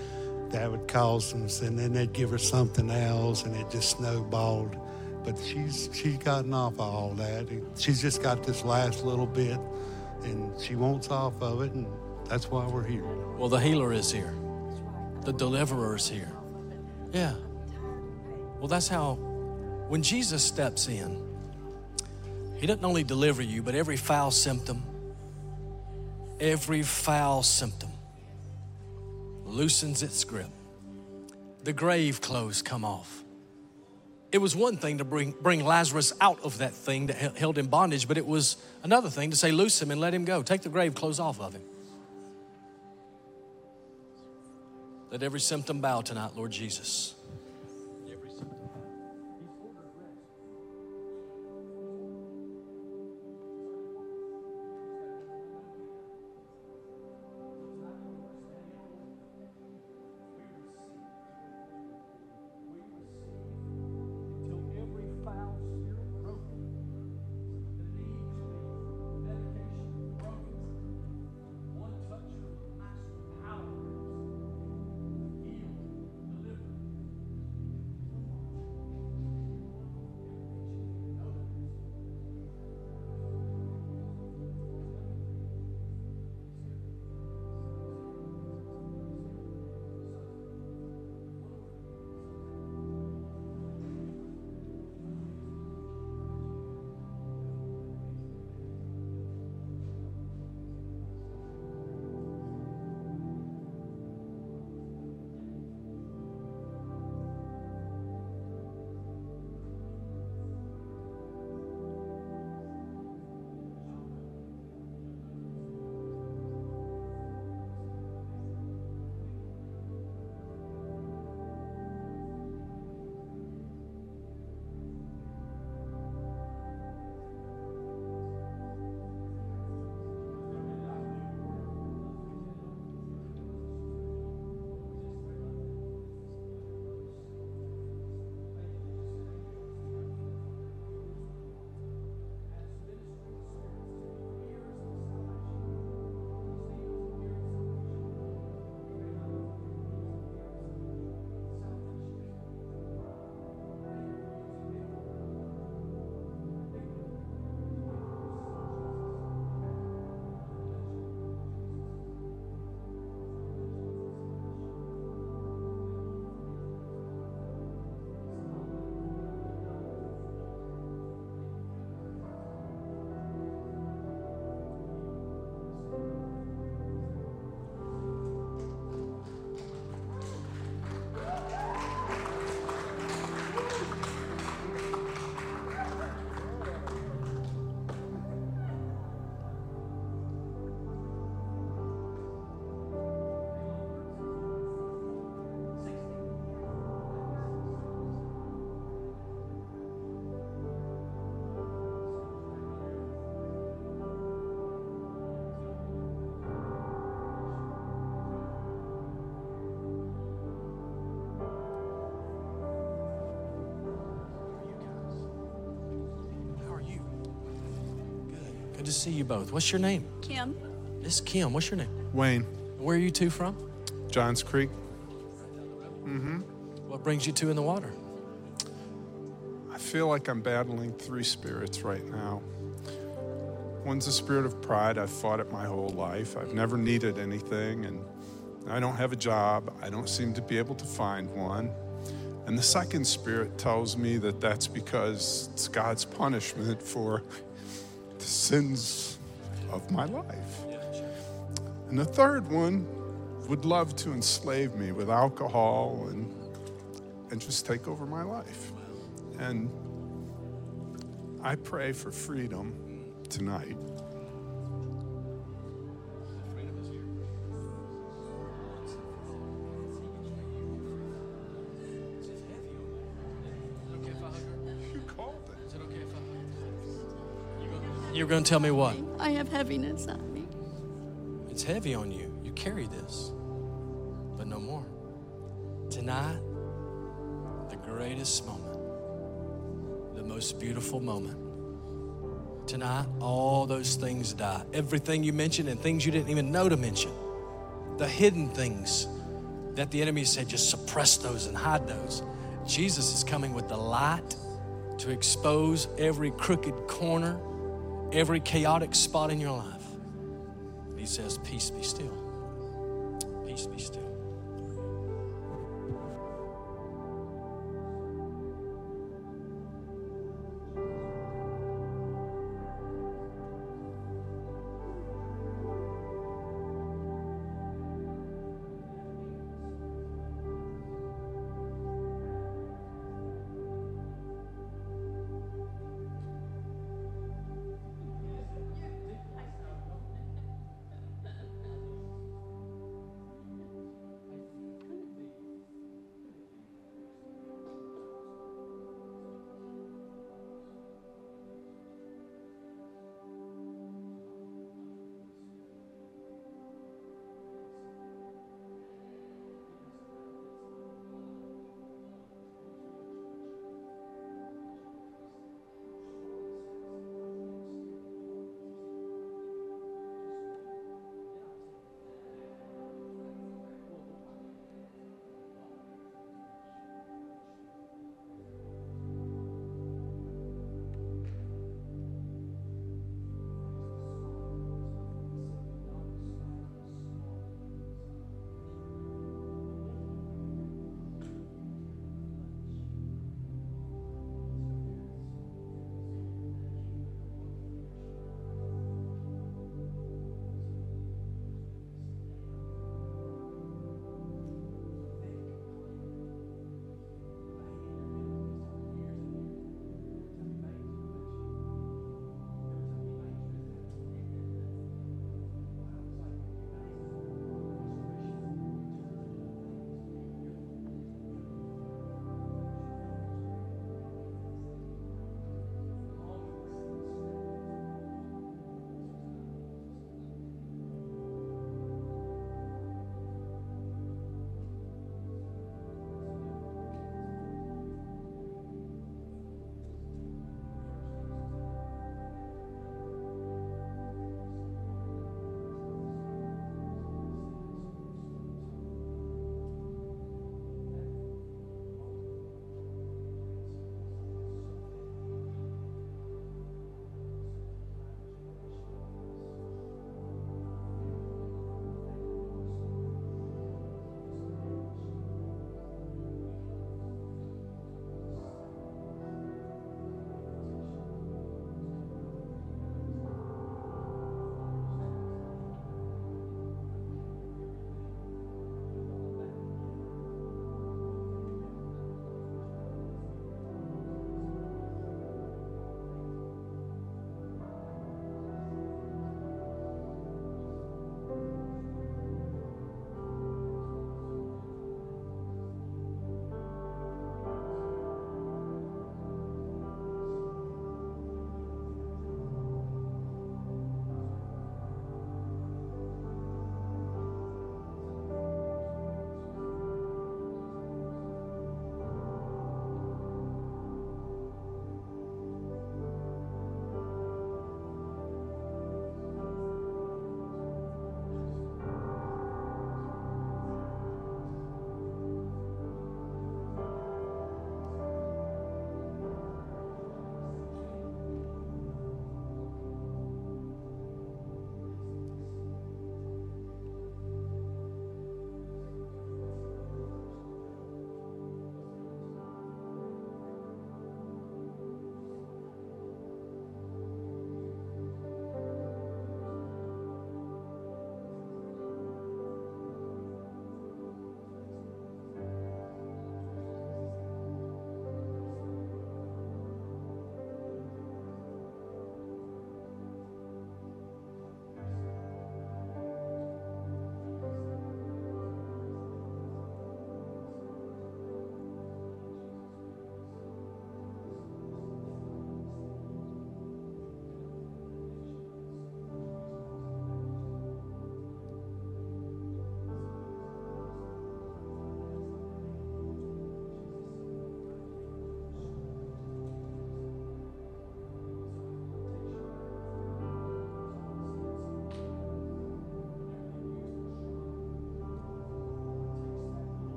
that would cause some, and then they'd give her something else, and it just snowballed. But she's she's gotten off of all that. She's just got this last little bit, and she wants off of it, and that's why we're here. Well, the healer is here, the deliverer is here. Yeah. Well, that's how, when Jesus steps in, he doesn't only deliver you, but every foul symptom, every foul symptom loosens its grip. The grave clothes come off. It was one thing to bring, bring Lazarus out of that thing that held- him bondage, but it was another thing to say, loose him and let him go. Take the grave clothes off of him. Let every symptom bow tonight, Lord Jesus. See you both. What's your name? Kim, It's Kim. What's your name? Wayne, Where are you two from? Johns Creek. Mm-hmm. What brings you two in the water? I feel like I'm battling three spirits right now. One's a spirit of pride. I've fought it my whole life. I've never needed anything, and I don't have a job. I don't seem to be able to find one. And the second spirit tells me that that's because it's God's punishment for the sins of my life. And the third one would love to enslave me with alcohol and, and just take over my life. And I pray for freedom tonight. You're going to tell me what? I have heaviness on me. It's heavy on you. You carry this, but no more. Tonight, the greatest moment, the most beautiful moment. Tonight, all those things die. Everything you mentioned and things you didn't even know to mention. The hidden things that the enemy said, just suppress those and hide those. Jesus is coming with the light to expose every crooked corner, every chaotic spot in your life. He says, Peace be still. Peace be still.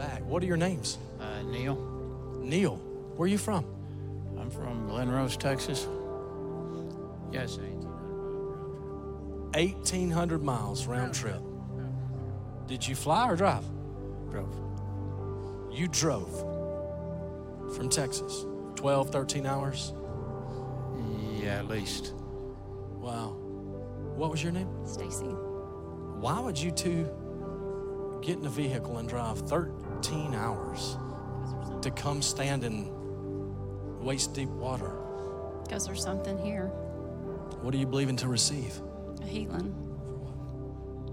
Back. What are your names? Uh, Neil. Neil, where are you from? I'm from Glen Rose, Texas. Yes, 1,800 miles round trip. Did you fly or drive? Drove. You drove from Texas, 12, 13 hours? Yeah, at least. Wow. What was your name? Stacy. Why would you two get in a vehicle and drive 13 hours to come stand in waist deep water? Because there's something here, What are you believing to receive? a healing.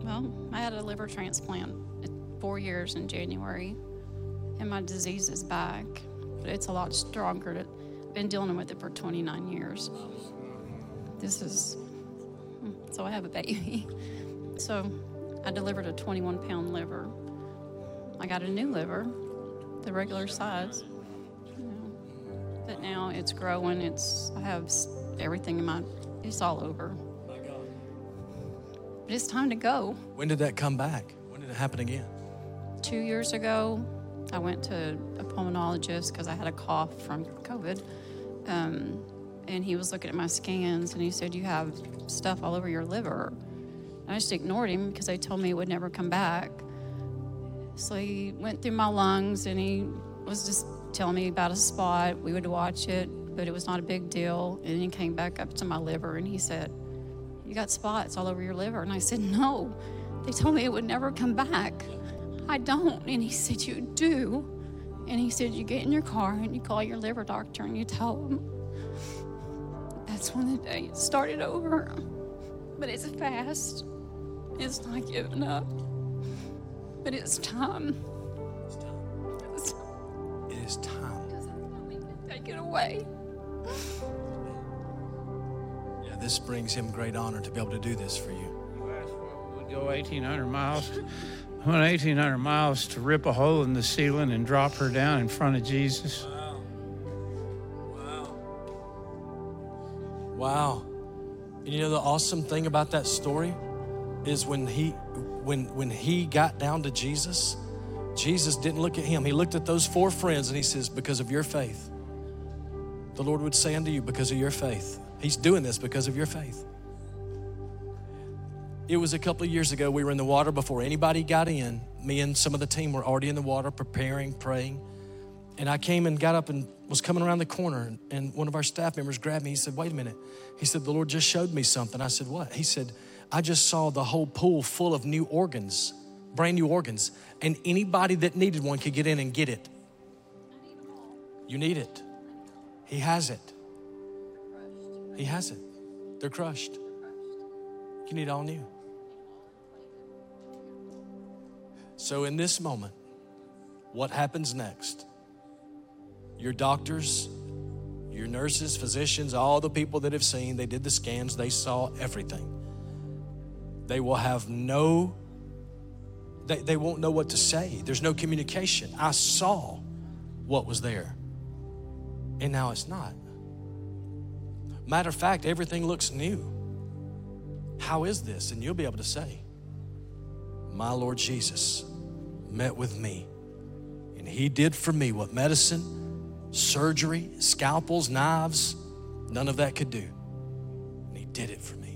Well, I had a liver transplant four years in January, and my disease is back, but it's a lot stronger. I've been dealing with it for 29 years. This is, so I have a baby. [LAUGHS] So I delivered a 21 pound liver. I got a new liver, the regular size. you know. But now it's growing. It's I have everything in my. It's all over. But it's time to go. When did that come back? When did it happen again? Two years ago, I went to a pulmonologist because I had a cough from COVID. Um, and he was looking at my scans and he said, You have stuff all over your liver. And I just ignored him because they told me it would never come back. So he went through my lungs and he was just telling me about a spot. We would watch it, but it was not a big deal. And he came back up to my liver and he said, You got spots all over your liver. And I said, No. They told me it would never come back. I don't. And he said, You do. And he said, You get in your car and you call your liver doctor and you tell him. That's when the day started over. But it's a fast. It's not giving up. But it's time. It's time. It is time. Take it away. Yeah, this brings him great honor to be able to do this for you. You asked We would go 1,800 miles. I went 1,800 miles to rip a hole in the ceiling and drop her down in front of Jesus. Wow. Wow. And you know the awesome thing about that story is when he when when he got down to Jesus, Jesus didn't look at him. He looked at those four friends and he says, Because of your faith. The Lord would say unto you, Because of your faith. He's doing this because of your faith. It was a couple of years ago. We were in the water before anybody got in. Me and some of the team were already in the water, preparing, praying. And I came and got up and was coming around the corner, and, one of our staff members grabbed me. He said, Wait a minute. He said, The Lord just showed me something. I said, What? He said, I just saw the whole pool full of new organs, brand new organs, and anybody that needed one could get in and get it. You need it. He has it. He has it. They're crushed. You need all new. So, in this moment, what happens next? Your doctors, your nurses, physicians, all the people that have seen, they did the scans, they saw everything. They will have no, they, they won't know what to say. There's no communication. I saw what was there, and now it's not. Matter of fact, everything looks new. How is this? And you'll be able to say, My Lord Jesus met with me, and He did for me what medicine, surgery, scalpels, knives, none of that could do. And He did it for me.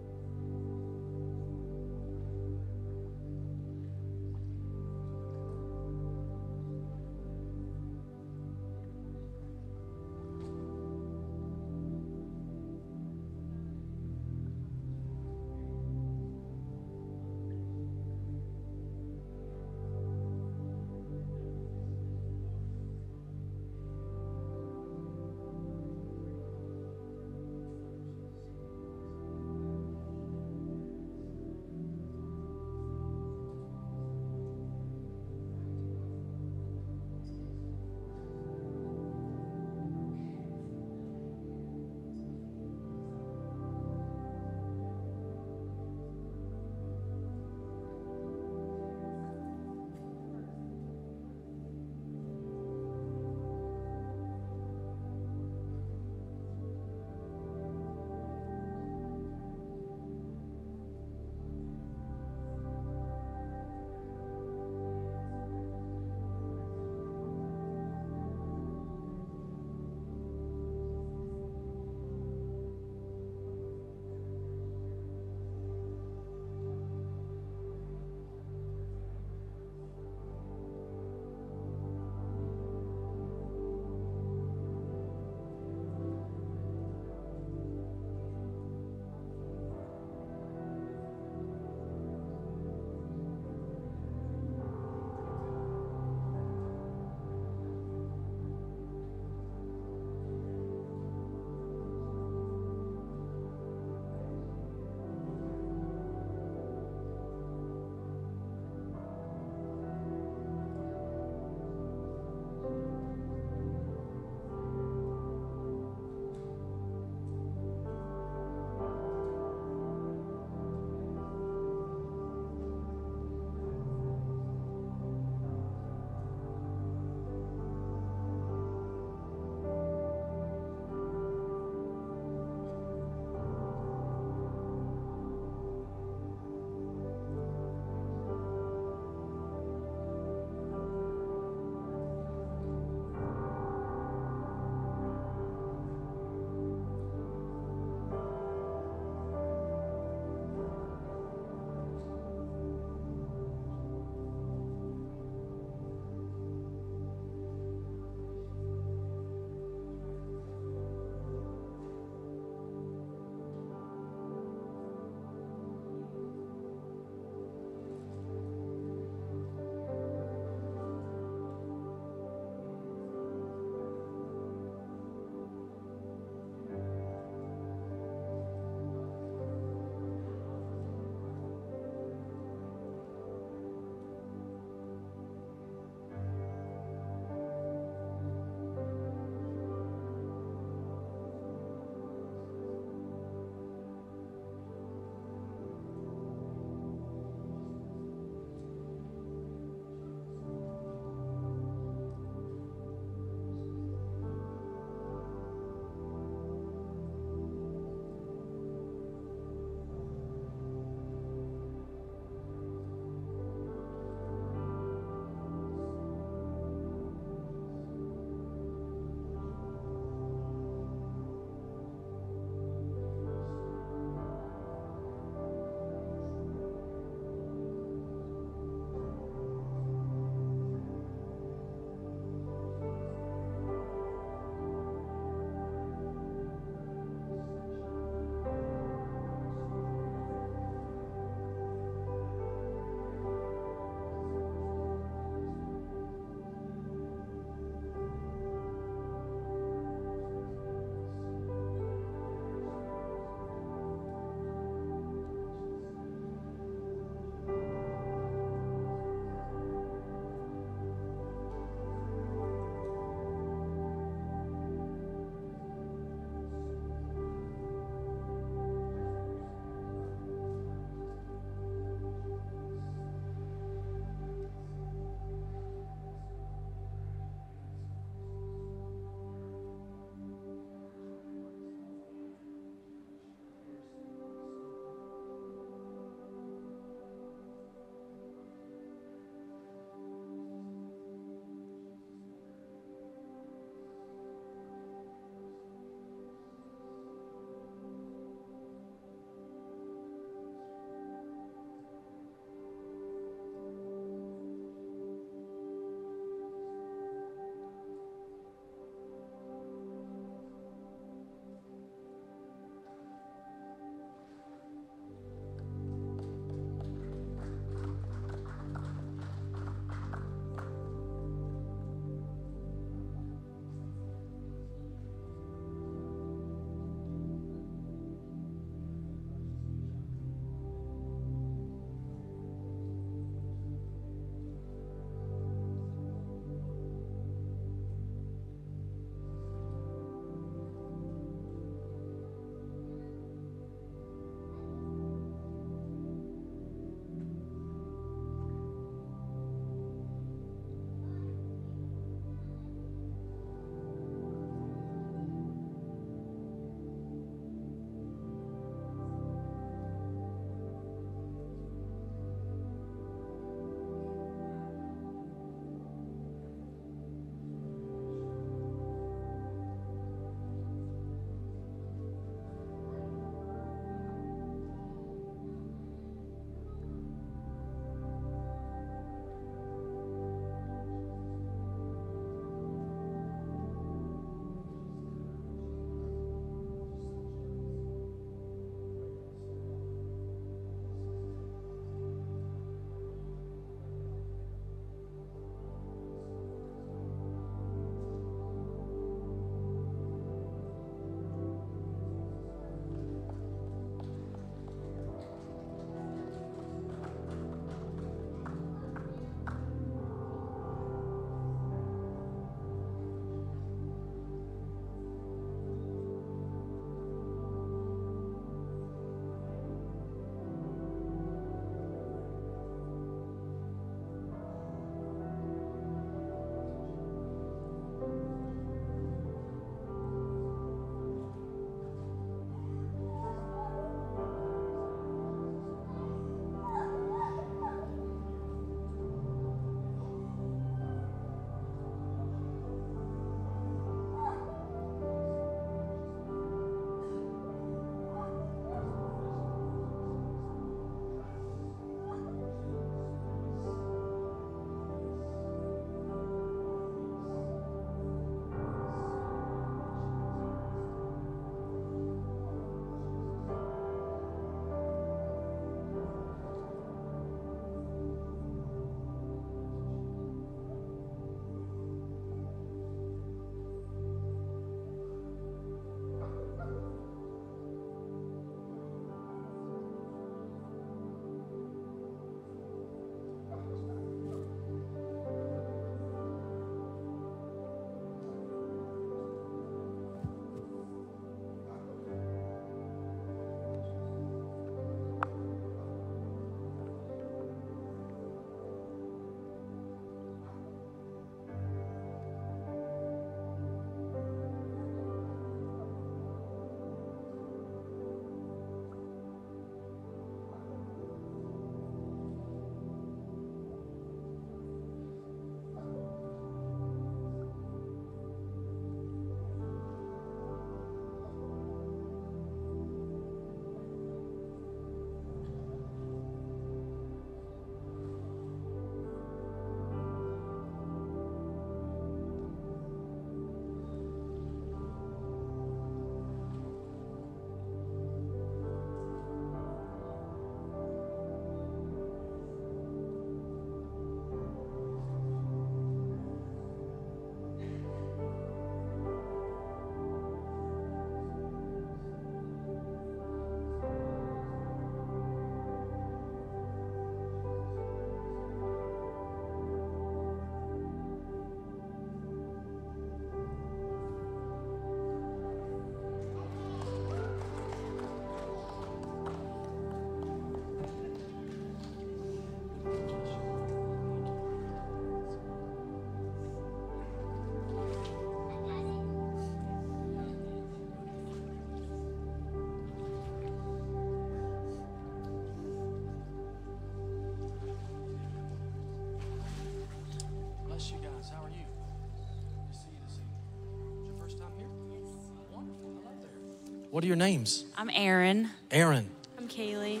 What are your names? I'm Erin. Aaron. I'm Kaylee.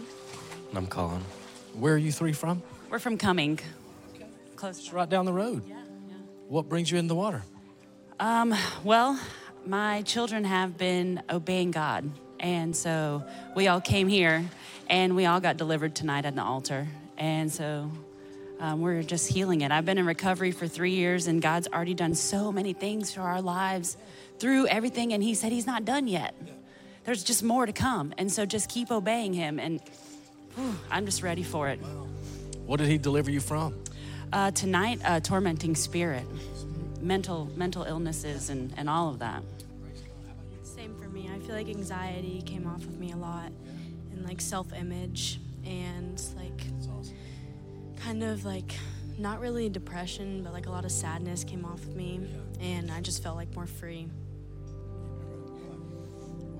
And I'm Colin. Where are you three from? We're from Cumming. Close. It's right down the road. Yeah, What brings you in the water? Um, well, my children have been obeying God. And so we all came here and we all got delivered tonight at the altar. And so um, we're just healing it. I've been in recovery for three years and God's already done so many things for our lives through everything. And He said He's not done yet. There's just more to come. And so just keep obeying Him. And whew, I'm just ready for it. What did he deliver you from? Uh, tonight, a tormenting spirit, mental mental illnesses, and, and all of that. Same for me. I feel like anxiety came off of me a lot, and like self image, and like kind of like not really depression, but like a lot of sadness came off of me, and I just felt like more free.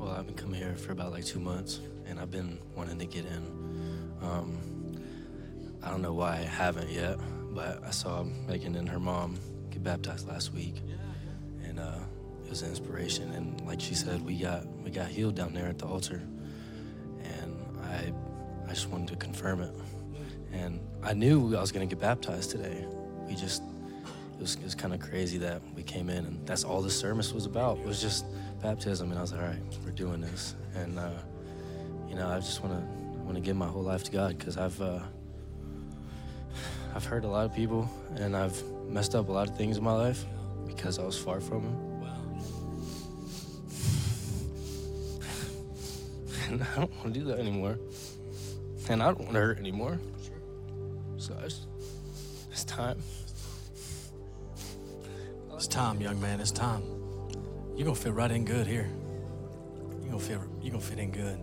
Well, I've been coming here for about like two months, and I've been wanting to get in. Um, I don't know why I haven't yet, but I saw Megan and her mom get baptized last week, and uh, it was an inspiration. And like she said, we got we got healed down there at the altar, and I I just wanted to confirm it. And I knew I was gonna get baptized today. We just it was, it was kind of crazy that we came in and that's all the service was about It was just baptism. And I was like, all right, we're doing this. And uh, you know, I just want to want to give my whole life to God because I've uh, I've hurt a lot of people and I've messed up a lot of things in my life because I was far from Him. [LAUGHS] And I don't want to do that anymore. And I don't want to hurt anymore. So it's, it's time. It's time, young man. It's time. You're gonna fit right in good here. You're gonna fit. You're gonna fit in good.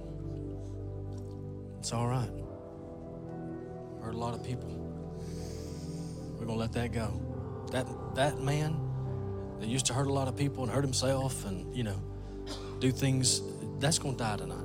It's all right. Hurt a lot of people. We're gonna let that go. That that man that used to hurt a lot of people and hurt himself and you know do things. That's gonna die tonight.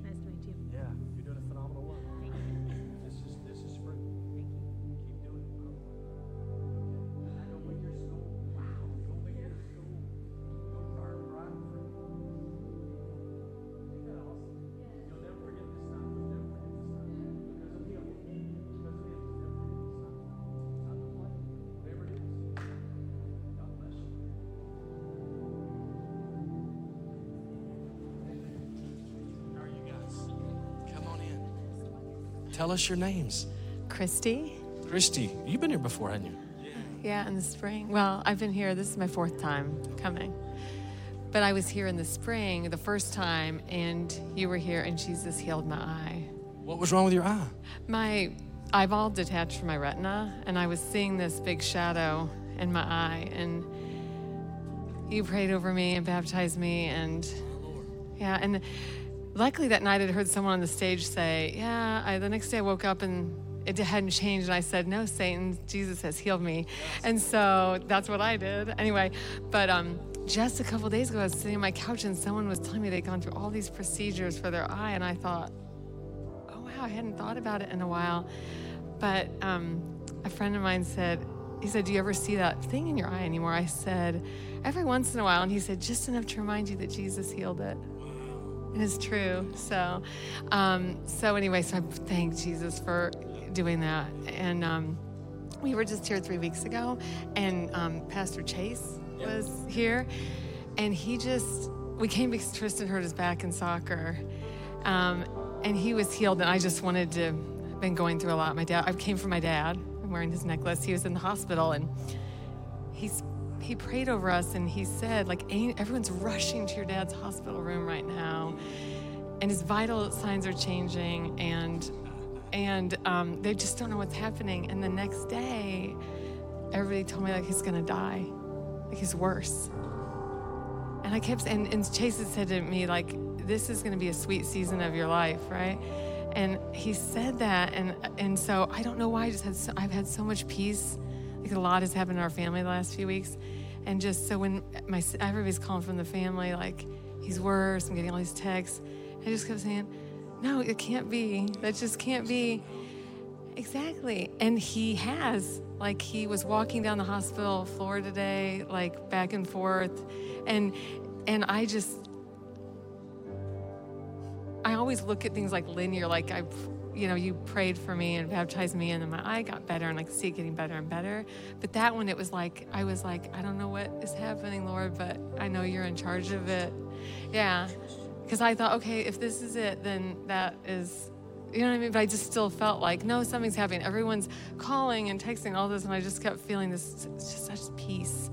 Nice to meet you. Yeah, Tell us your names. Christy. Christy, you've been here before, haven't you? Yeah, in the spring. Well, I've been here. This is my fourth time coming. But I was here in the spring the first time, and you were here, and Jesus healed my eye. What was wrong with your eye? My eyeball detached from my retina, and I was seeing this big shadow in my eye. And you prayed over me and baptized me, and oh, yeah, and luckily that night I'd heard someone on the stage say, "Yeah." I, the next day I woke up and it hadn't changed, and I said, "No, Satan, Jesus has healed me," and so that's what I did anyway. But um, just a couple days ago, I was sitting on my couch and someone was telling me they'd gone through all these procedures for their eye, and I thought, "Oh wow, I hadn't thought about it in a while." But um, a friend of mine said, he said, Do you ever see that thing in your eye anymore? I said, Every once in a while. And he said, Just enough to remind you that Jesus healed it. And it's true. So, um, so anyway, so I thank Jesus for doing that. And um, we were just here three weeks ago, and um, Pastor Chase was here, and he just we came because Tristan hurt his back in soccer, um, and he was healed. And I just wanted to been going through a lot. My dad, I came from my dad. I'm wearing his necklace. He was in the hospital, and he's he prayed over us, and he said, like, everyone's rushing to your dad's hospital room right now, and his vital signs are changing, and and um, they just don't know what's happening. And the next day, everybody told me like he's gonna die, like he's worse. And I kept and, and Chase had said to me like, "This is gonna be a sweet season of your life, right?" And he said that, and and so I don't know why I just had so, I've had so much peace. Like a lot has happened in our family the last few weeks, and just so when my everybody's calling from the family like he's worse, I'm getting all these texts. I just kept saying, "No, it can't be. That just can't be." Exactly. And he has. Like he was walking down the hospital floor today, like back and forth. And and I just I always look at things like linear, like I you know, you prayed for me and baptized me and then my eye got better and I could see it getting better and better. But that one it was like I was like, I don't know what is happening, Lord, but I know you're in charge of it. Yeah. Because I thought, okay, if this is it, then that is you know what I mean? But I just still felt like, no, something's happening. Everyone's calling and texting all this, and I just kept feeling this just such peace.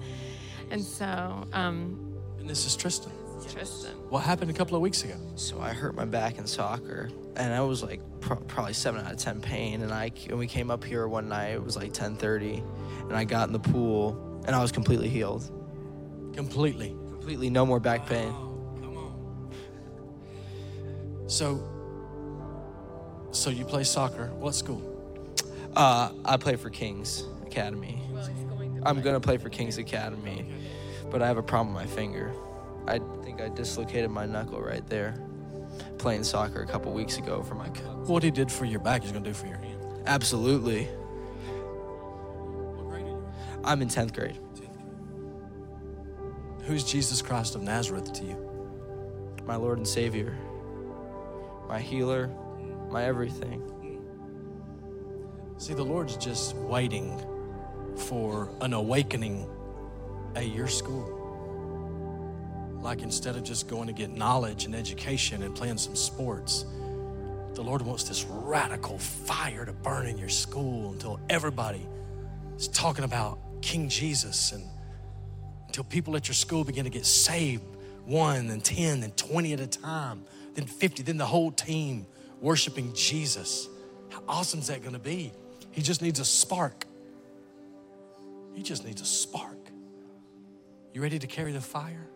And so, um, And this is Tristan. Tristan. What happened a couple of weeks ago? So I hurt my back in soccer, and I was like pro- probably seven out of ten pain. And I and we came up here one night. It was like ten thirty, and I got in the pool, and I was completely healed. Completely. Completely, no more back pain. Come on. So, so you play soccer. What school? Uh, I play for Kings Academy. I'm gonna play for Kings Academy, but I have a problem with my finger. I think I dislocated my knuckle right there, playing soccer a couple weeks ago for my. Cup. What he did for your back, he's gonna do for your hand. Absolutely. I'm in tenth grade. Who's Jesus Christ of Nazareth to you? My Lord and Savior, my healer, my everything. See, the Lord's just waiting for an awakening at your school. Like instead of just going to get knowledge and education and playing some sports, the Lord wants this radical fire to burn in your school until everybody is talking about King Jesus and until people at your school begin to get saved one, then 10, then 20 at a time, then 50, then the whole team worshiping Jesus. How awesome is that going to be? He just needs a spark. He just needs a spark. You ready to carry the fire?